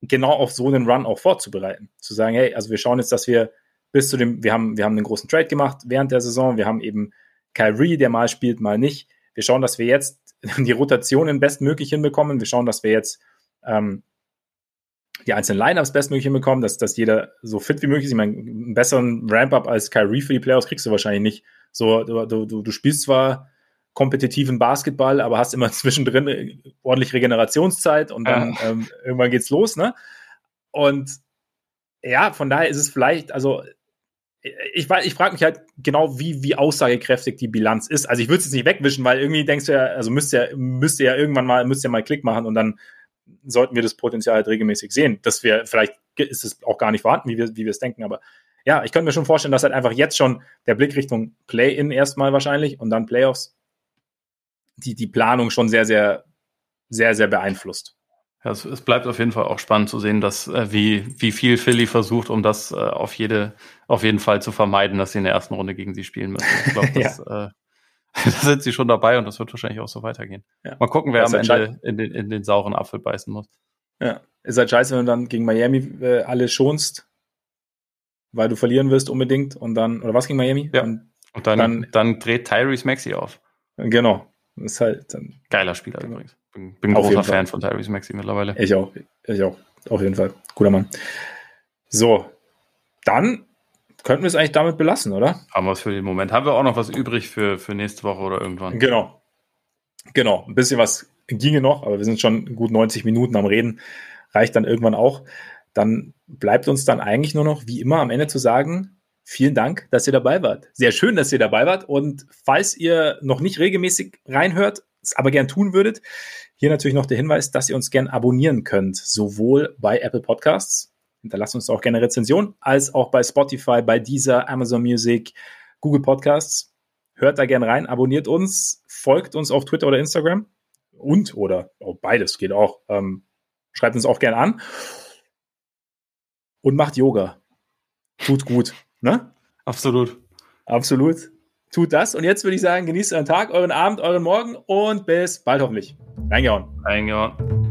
genau auf so einen Run auch vorzubereiten. Zu sagen, hey, also wir schauen jetzt, dass wir bis zu dem, wir haben, wir haben einen großen Trade gemacht während der Saison, wir haben eben Kyrie, der mal spielt, mal nicht. Wir schauen, dass wir jetzt die Rotationen bestmöglich hinbekommen. Wir schauen, dass wir jetzt ähm, die einzelnen Lineups bestmöglich hinbekommen, dass, dass jeder so fit wie möglich ist. Ich meine, einen besseren Ramp-up als Kyrie für die Playoffs kriegst du wahrscheinlich nicht so, du, du, du spielst zwar kompetitiven Basketball, aber hast immer zwischendrin ordentlich Regenerationszeit und dann ja. ähm, irgendwann geht's los, ne? Und ja, von daher ist es vielleicht, also ich, ich frage mich halt genau, wie, wie aussagekräftig die Bilanz ist. Also ich würde es jetzt nicht wegwischen, weil irgendwie denkst du ja, also müsste ja, müsste ja irgendwann mal, müsste ja mal Klick machen und dann sollten wir das Potenzial halt regelmäßig sehen. Dass wir, vielleicht ist es auch gar nicht vorhanden, wie wir, wie wir es denken, aber ja, ich könnte mir schon vorstellen, dass halt einfach jetzt schon der Blick Richtung Play-In erstmal wahrscheinlich und dann Playoffs die, die Planung schon sehr, sehr, sehr, sehr beeinflusst. Ja, es, es bleibt auf jeden Fall auch spannend zu sehen, dass äh, wie, wie viel Philly versucht, um das äh, auf jede, auf jeden Fall zu vermeiden, dass sie in der ersten Runde gegen sie spielen müssen. Ich glaube, das, ja. äh, da sind sie schon dabei und das wird wahrscheinlich auch so weitergehen. Ja. Mal gucken, wer am Ende in den, in den sauren Apfel beißen muss. Ja, ist halt scheiße, wenn du dann gegen Miami äh, alle schonst weil du verlieren wirst unbedingt und dann, oder was gegen Miami? Ja. Und, und dann, dann, dann, dreht Tyrese Maxi auf. Genau. Das ist halt dann, Geiler Spieler genau. übrigens. Bin, bin ein großer Fan von Tyrese Maxi mittlerweile. Ich auch. Ich auch. Auf jeden Fall. Guter Mann. So. Dann könnten wir es eigentlich damit belassen, oder? Haben wir es für den Moment. Haben wir auch noch was übrig für, für nächste Woche oder irgendwann? Genau. Genau. Ein bisschen was ginge noch, aber wir sind schon gut 90 Minuten am Reden. Reicht dann irgendwann auch dann bleibt uns dann eigentlich nur noch, wie immer, am Ende zu sagen, vielen Dank, dass ihr dabei wart. Sehr schön, dass ihr dabei wart. Und falls ihr noch nicht regelmäßig reinhört, es aber gern tun würdet, hier natürlich noch der Hinweis, dass ihr uns gern abonnieren könnt, sowohl bei Apple Podcasts, hinterlasst uns auch gerne Rezension, als auch bei Spotify, bei dieser Amazon Music, Google Podcasts. Hört da gern rein, abonniert uns, folgt uns auf Twitter oder Instagram und oder oh, beides geht auch. Ähm, schreibt uns auch gern an und macht Yoga. Tut gut, ne? Absolut. Absolut. Tut das. Und jetzt würde ich sagen, genießt euren Tag, euren Abend, euren Morgen und bis bald hoffentlich. Reingehauen. Reingehauen.